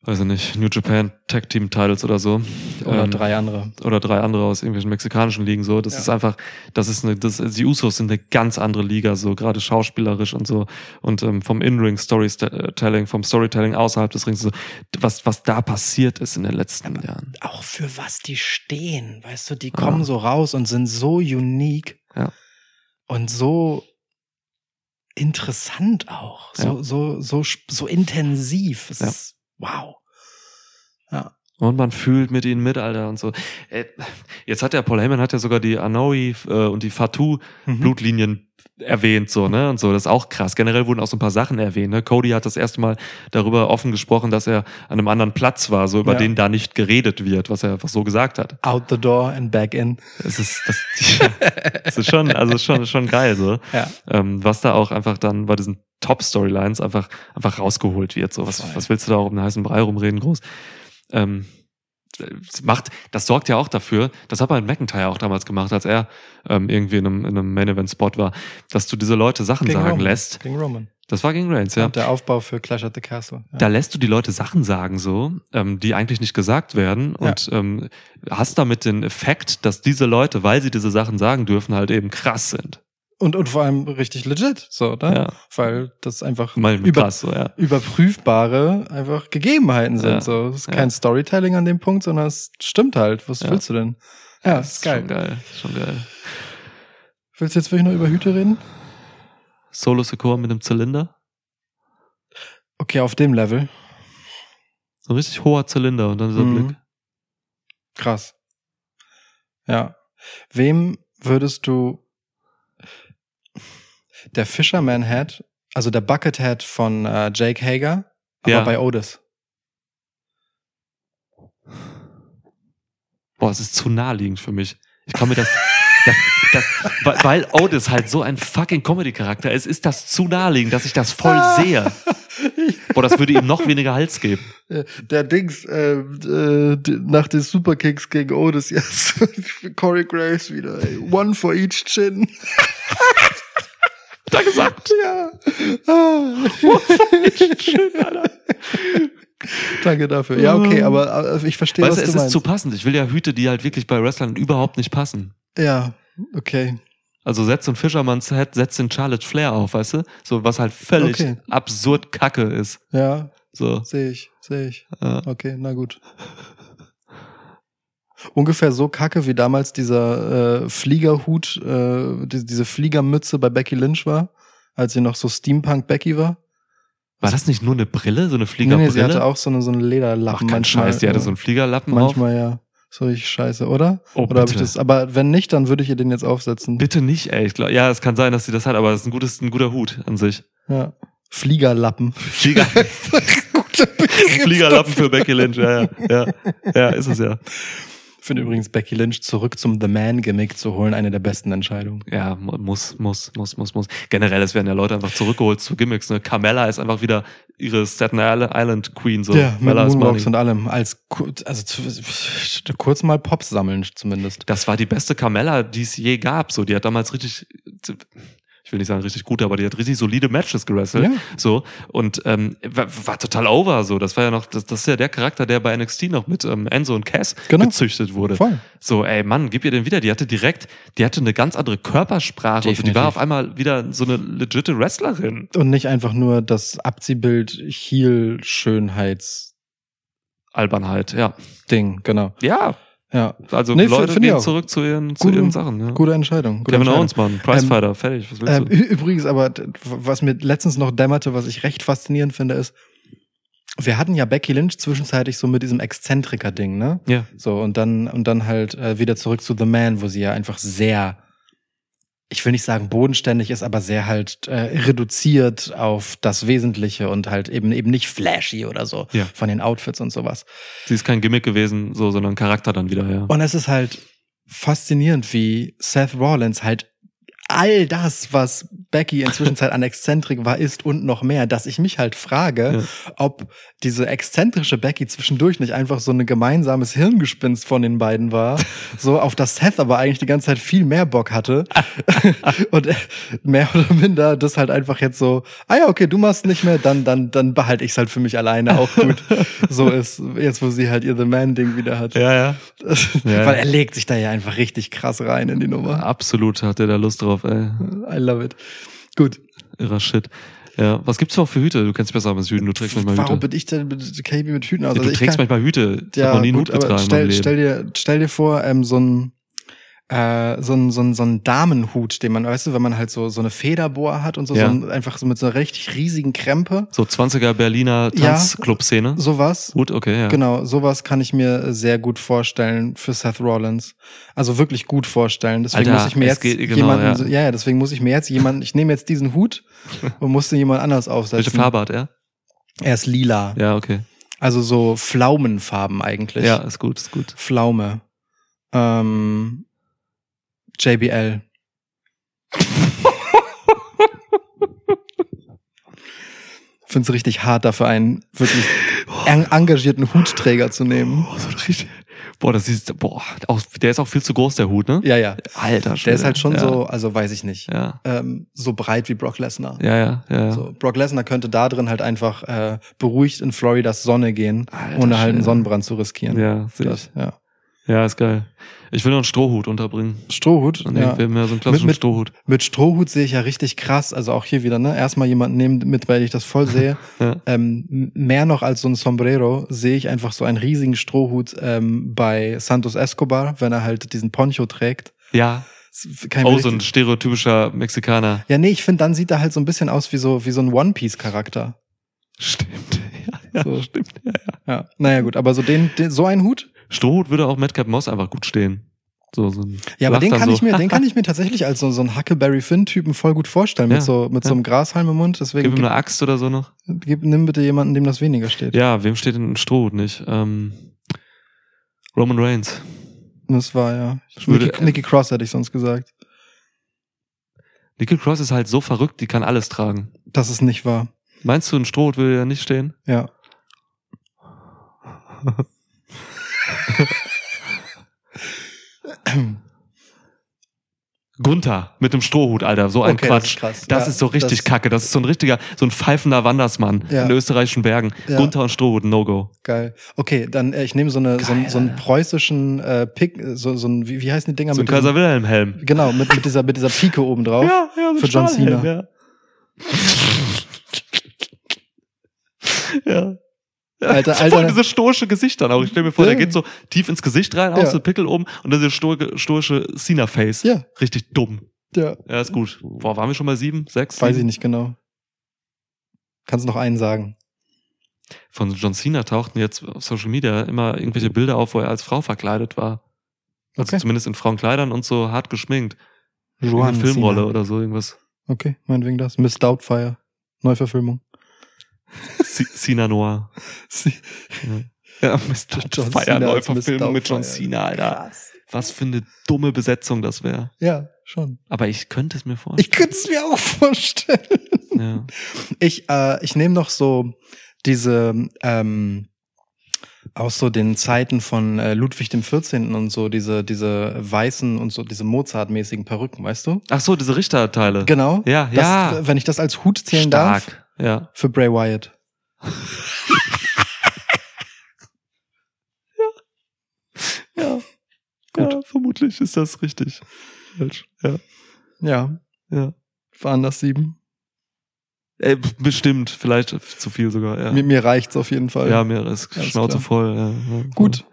weiß ich nicht, New Japan Tag Team Titles oder so. Oder Ähm, drei andere. oder drei andere aus irgendwelchen mexikanischen Ligen so. Das Ja. ist einfach, das ist eine, das, die Usos sind eine ganz andere Liga, so gerade schauspielerisch und so und ähm, vom In-Ring Storytelling, vom Storytelling außerhalb des Rings, so was was da passiert ist in den letzten Jahren. Auch für was die stehen, weißt du, die kommen so raus und sind so unique. Ja. Und so interessant auch. So, Ja. so, so, so intensiv. Es Ja. ist, wow. Ja. Und man fühlt mit ihnen mit, Alter, und so. Äh, Jetzt hat der Paul Heyman hat ja sogar die Anoa'i äh, und die Fatu Mhm. Blutlinien erwähnt, so, ne? Und so, das ist auch krass. Generell wurden auch so ein paar Sachen erwähnt, ne? Cody hat das erste Mal darüber offen gesprochen, dass er an einem anderen Platz war, so über Ja. den da nicht geredet wird, was er einfach so gesagt hat. Out the door and back in. Es ist, das, <laughs> das ist schon, also schon, schon geil, so. Ja. Ähm, was da auch einfach dann bei diesen Top-Storylines einfach, einfach rausgeholt wird, so. Was, Voll. was willst du da auch um den heißen Brei rumreden, groß? Ähm, das macht, das sorgt ja auch dafür, das hat man McIntyre auch damals gemacht, als er ähm, irgendwie in einem, in einem Main-Event-Spot war, dass du diese Leute Sachen Gegen sagen Roman. lässt. Gegen Roman. Das war gegen Reigns, ja. Und der Aufbau für Clash at the Castle. Ja. Da lässt du die Leute Sachen sagen, so, ähm, die eigentlich nicht gesagt werden und ähm, hast damit den Effekt, dass diese Leute, weil sie diese Sachen sagen dürfen, halt eben krass sind. Und, und vor allem richtig legit, so, ne? Ja. Weil das einfach Mal über, krass, so, ja. überprüfbare einfach Gegebenheiten sind. Ja. So, es ist kein Storytelling an dem Punkt, sondern es stimmt halt. Was willst du denn? Ja, Das ist geil. Schon geil, schon geil. Willst du jetzt wirklich noch über Hüte reden? Solo Secure mit dem Zylinder. Okay, auf dem Level. So ein richtig hoher Zylinder und dann dieser Mhm. Blick. Krass. Ja. Wem würdest du der Fisherman Head, also der Bucket Head von äh, Jake Hager, aber Ja. bei Otis? Boah, es ist zu naheliegend für mich. Ich kann mir das, <laughs> das, das weil- weil Otis halt so ein fucking Comedy-Charakter ist, ist das zu naheliegend, dass ich das voll sehe. <laughs> Boah, das würde ihm noch weniger Hals geben. Der Dings, äh, äh, nach den Superkicks gegen Otis, yes. <laughs> Corey Graves wieder, ey. One for each chin. Da gesagt. Ja. Ah. Danke dafür. Ja, okay, aber äh, ich verstehe, Weißt du, was es du ist meinst. zu passend. Ich will ja Hüte, die halt wirklich bei Wrestlern überhaupt nicht passen. ja, okay. Also setzt ein Fischermanns Head, setzt den Charlotte Flair auf, weißt du? So, was halt völlig Okay. absurd kacke ist. Ja, So. sehe ich, sehe ich. Ja. Okay, na gut. Ungefähr so kacke wie damals dieser äh, Fliegerhut, äh, die, diese Fliegermütze bei Becky Lynch war, als sie noch so Steampunk Becky war. War das nicht nur eine Brille, so eine Nee, Fliegerbrille? nee, sie hatte auch so eine, so eine Ach, Lederlappen. kein manchmal, Scheiß, die hatte ja. so einen Fliegerlappen auf. Manchmal ja. So richtig scheiße, oder? Oh, oder ich das? Aber wenn nicht, dann würde ich ihr den jetzt aufsetzen. Bitte nicht, ey. Ich glaub, ja, es kann sein, dass sie das hat, aber es ist ein, gutes, ein guter Hut an sich. Ja. Fliegerlappen. Flieger, <laughs> Fliegerlappen für Becky Lynch, ja, ja, ja. Ja, ist es ja. Ich finde übrigens Becky Lynch zurück zum The Man-Gimmick zu holen, eine der besten Entscheidungen. Ja, mu- muss, muss, muss, muss, muss. Generell, es werden ja Leute einfach zurückgeholt zu Gimmicks. Ne? Carmella ist einfach wieder ihre Staten Island Queen. So. ja, mit Mella is Moonwalks und allem. Als also zu, kurz mal Pops sammeln zumindest. Das war die beste Carmella, die es je gab. So, die hat damals richtig, ich will nicht sagen richtig gut, aber die hat richtig solide Matches gewrestelt. Ja. So und ähm, war, war total over. So, das war ja noch, das, das ist ja der Charakter, der bei NXT noch mit ähm, Enzo und Cass Genau. gezüchtet wurde. Voll. So, ey Mann, gib ihr den wieder. Die hatte direkt, die hatte eine ganz andere Körpersprache. Und die war auf einmal wieder so eine legitte Wrestlerin. Und nicht einfach nur das Abziehbild Heel-Schönheits-Ding, Albernheit, ja. genau. Ja, Ja. also Nee, Leute gehen zurück zu ihren, zu Gute- ihren Sachen. Ja. Gute Entscheidung. Gute Kevin. Owens, Mann, Pricefighter, fertig. Was willst Ähm, du? ü- übrigens, aber was mir letztens noch dämmerte, was ich recht faszinierend finde, ist, wir hatten ja Becky Lynch zwischenzeitlich so mit diesem Exzentriker-Ding, ne? Ja. So, und dann, und dann halt äh, wieder zurück zu The Man, wo sie ja einfach sehr, ich will nicht sagen bodenständig ist, aber sehr halt äh, reduziert auf das Wesentliche und halt eben eben nicht flashy oder so Ja. von den Outfits und sowas. Sie ist kein Gimmick gewesen, so, sondern Charakter dann wieder, ja. Und es ist halt faszinierend, wie Seth Rollins halt all das, was Becky inzwischen Zeit an Exzentrik war, ist und noch mehr, dass ich mich halt frage, ob diese exzentrische Becky zwischendurch nicht einfach so ein gemeinsames Hirngespinst von den beiden war, so auf das Seth aber eigentlich die ganze Zeit viel mehr Bock hatte <laughs> und mehr oder minder das halt einfach jetzt so, ah ja, okay, du machst nicht mehr, dann, dann, dann behalte ich's halt für mich alleine auch gut. <laughs> so ist, jetzt wo sie halt ihr The Man-Ding wieder hat. Ja, ja. <laughs> Ja. Weil er legt sich da ja einfach richtig krass rein in die Nummer. Absolut hat er da Lust drauf, ey. I love it. Gut. Irrer Shit. Ja, was gibt's noch für Hüte? Du kennst besser mit Hüten, du trägst manchmal Warum Hüte. bin ich denn mit KB mit Hüten aus? Ja, Also du ich trägst kann- manchmal Hüte. Ich ja, noch nie einen gut, Hut getragen stell, stell dir, stell dir vor, ähm, so ein, äh, so ein, so ein, so ein Damenhut, den man, weißt du, wenn man halt so, so eine Federbohr hat und so, Ja. so ein, einfach so mit so einer richtig riesigen Krempe. so 20er Berliner Ja. Tanzclub-Szene. Sowas. Gut, okay, ja. Genau, sowas kann ich mir sehr gut vorstellen für Seth Rollins. Also wirklich gut vorstellen. Deswegen Alter, muss ich mir jetzt geht- genau, jemanden, ja. ja, ja, deswegen muss ich mir jetzt jemanden, ich nehme jetzt diesen Hut und musste jemand anders aufsetzen. Welche Farbe hat er? Er ist lila. Ja, okay. Also so Pflaumenfarben eigentlich. Ja, ist gut, ist gut. Pflaume. Ähm, JBL. <laughs> Finde es richtig hart, dafür einen wirklich en engagierten Hutträger zu nehmen. Oh, so richtig. Boah, das ist, boah, auch, der ist auch viel zu groß, der Hut, ne? Ja, ja. Alter, Der Schwede. ist halt schon ja. so, also weiß ich nicht, Ja, ähm, so breit wie Brock Lesnar. ja, ja, ja. ja. So, Brock Lesnar könnte da drin halt einfach äh, beruhigt in Floridas Sonne gehen, Alter ohne halt einen Schwede. Sonnenbrand zu riskieren. Ja, sehe ich. das, ja. Ja, ist geil. Ich will noch einen Strohhut unterbringen. Strohhut, Und ja. mehr so einen klassischen mit- Strohhut. Mit Strohhut sehe ich ja richtig krass. Also auch hier wieder, ne? Erstmal jemanden nehmen, mit, weil ich das voll sehe. <laughs> Ja. ähm, mehr noch als so ein Sombrero sehe ich einfach so einen riesigen Strohhut ähm, bei Santos Escobar, wenn er halt diesen Poncho trägt. Ja. Ich Oh, mir so ein stereotypischer Mexikaner. ja, nee, ich finde, dann sieht er halt so ein bisschen aus wie so, wie so ein One-Piece-Charakter. Stimmt. <laughs> Ja, ja So. stimmt. Ja, ja. Ja, naja, gut, aber so den, den so einen Hut? Strohhut würde auch Madcap Moss einfach gut stehen. So, so Ja, aber den kann so. ich mir, den <laughs> kann ich mir tatsächlich als so, so ein Huckleberry Finn-Typen voll gut vorstellen, mit Ja, so, mit ja. so einem Grashalm im Mund. Deswegen Gib ihm eine Axt oder so noch. gib, nimm bitte jemanden, dem das weniger steht. Ja, wem steht denn ein Strohhut nicht? Ähm, Roman Reigns. Das war ja. Würde- Nikki, Nikki Cross hätte ich sonst gesagt. Nickel Cross ist halt so verrückt, die kann alles tragen. Das ist nicht wahr. Meinst du, ein Strohhut würde ja nicht stehen? Ja. <laughs> Gunther mit dem Strohhut, Alter, so ein Okay, das Quatsch. ist krass. Das Ja, ist so richtig das- kacke. Das ist so ein richtiger, so ein pfeifender Wandersmann Ja. in österreichischen Bergen. Ja. Gunther und Strohhut, No-Go. Geil. Okay, dann äh, ich nehme so eine so, einen- Geil, so einen Alter. preußischen äh, Pick, äh, so, so ein wie, wie heißen die Dinger So ein mit diesem- Kaiser Wilhelm Helm. Genau, mit, mit dieser mit dieser Pike oben drauf. ja, so für John Cena. Ja. <laughs> ja. Alter, <laughs> Alter. voll diese stoische Gesicht dann auch. Ich stell mir vor, Ja. der geht so tief ins Gesicht rein, Ja. aus so Pickel oben und dann diese stoische, stoische Cena-Face. Ja. Richtig dumm. Ja. Ja, ist gut. Boah, waren wir schon bei sieben, sechs? Weiß ich sieben? nicht genau. Kannst noch einen sagen. Von John Cena tauchten jetzt auf Social Media immer irgendwelche Bilder auf, wo er als Frau verkleidet war. Also Okay. zumindest in Frauenkleidern und so hart geschminkt. Eine Filmrolle Cena. oder so irgendwas. Okay, meinetwegen das. Miss Doubtfire. Neuverfilmung. Cena Noir. Ja, Mr. John Mr. mit John. Cena, Alter. Krass. Was für eine dumme Besetzung das wäre. Ja, schon. Aber ich könnte es mir Ich vorstellen. könnte es mir auch vorstellen. ja. Ich, äh, ich nehme noch so diese ähm, aus so den Zeiten von äh, Ludwig dem 14. und so diese diese weißen und so diese Mozart-mäßigen Perücken, weißt du? Ach so, diese Richterteile. Genau. Ja, das, ja. Wenn ich das als Hut zählen darf Stark. Ja. für Bray Wyatt. <laughs> Ja. Gut. Ja, vermutlich ist das richtig. Falsch. Ja. Ja, Ja. waren das sieben. Äh, bestimmt, vielleicht zu viel sogar, ja. Mir, mir reicht's auf jeden Fall. ja, mir ist Alles Schnauze klar. voll. Ja, ja. Gut.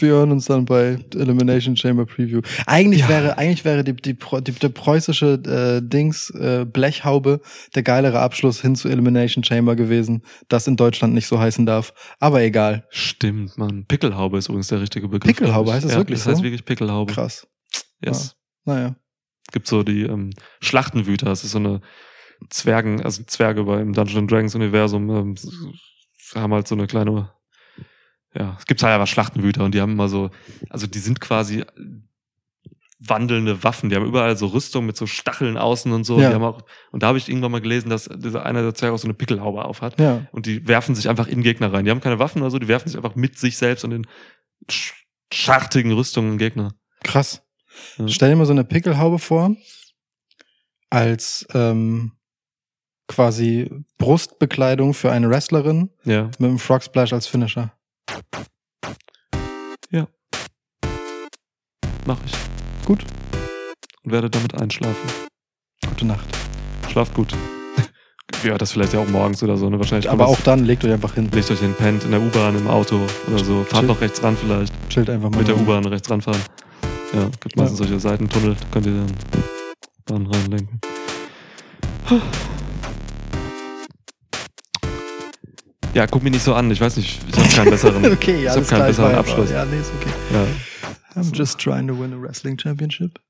Wir hören uns dann bei Elimination Chamber Preview. Eigentlich Ja. wäre, eigentlich wäre die, die, die, der preußische äh, Dings äh, Blechhaube der geilere Abschluss hin zu Elimination Chamber gewesen, das in Deutschland nicht so heißen darf. Aber egal. Stimmt, man. Pickelhaube ist übrigens der richtige Begriff. Pickelhaube, heißt das ja, wirklich Das heißt so? wirklich Pickelhaube. Krass. Yes. Naja. gibt so die ähm, Schlachtenwüter. Das ist so eine Zwergen, also Zwerge beim Dungeons Dragons Universum ähm, haben halt so eine kleine, ja, es gibt halt aber Schlachtenwüter und die haben immer so, also die sind quasi wandelnde Waffen. Die haben überall so Rüstung mit so Stacheln außen und so. Ja. Die haben auch, und da habe ich irgendwann mal gelesen, dass dieser einer der Zwerge auch so eine Pickelhaube aufhat. Ja. Und die werfen sich einfach in Gegner rein. Die haben keine Waffen oder so, die werfen sich einfach mit sich selbst und in sch- schartigen Rüstungen in Gegner. Krass. Ja. Stell dir mal so eine Pickelhaube vor, als ähm, quasi Brustbekleidung für eine Wrestlerin Ja. mit einem Frog Splash als Finisher. Mach ich. Gut. Und werde damit einschlafen. Gute Nacht. Schlaft gut. <laughs> ja, das vielleicht ja auch morgens oder so, ne? Wahrscheinlich. Aber auch dann legt euch einfach hin. Legt euch in pennt in der U-Bahn, im Auto oder so. Fahrt Chill. noch rechts ran vielleicht. Chillt einfach mal. Mit der. U-Bahn rechts ranfahren. Ja, gibt meistens solche Seitentunnel, da könnt ihr dann Bahn reinlenken. Ja, guck mich nicht so an. Ich weiß nicht, ich habe keinen besseren. <laughs> Okay, ja, ich alles keinen besseren Abschluss. Ja, nee, ist okay. Ja. I'm just trying to win a wrestling championship.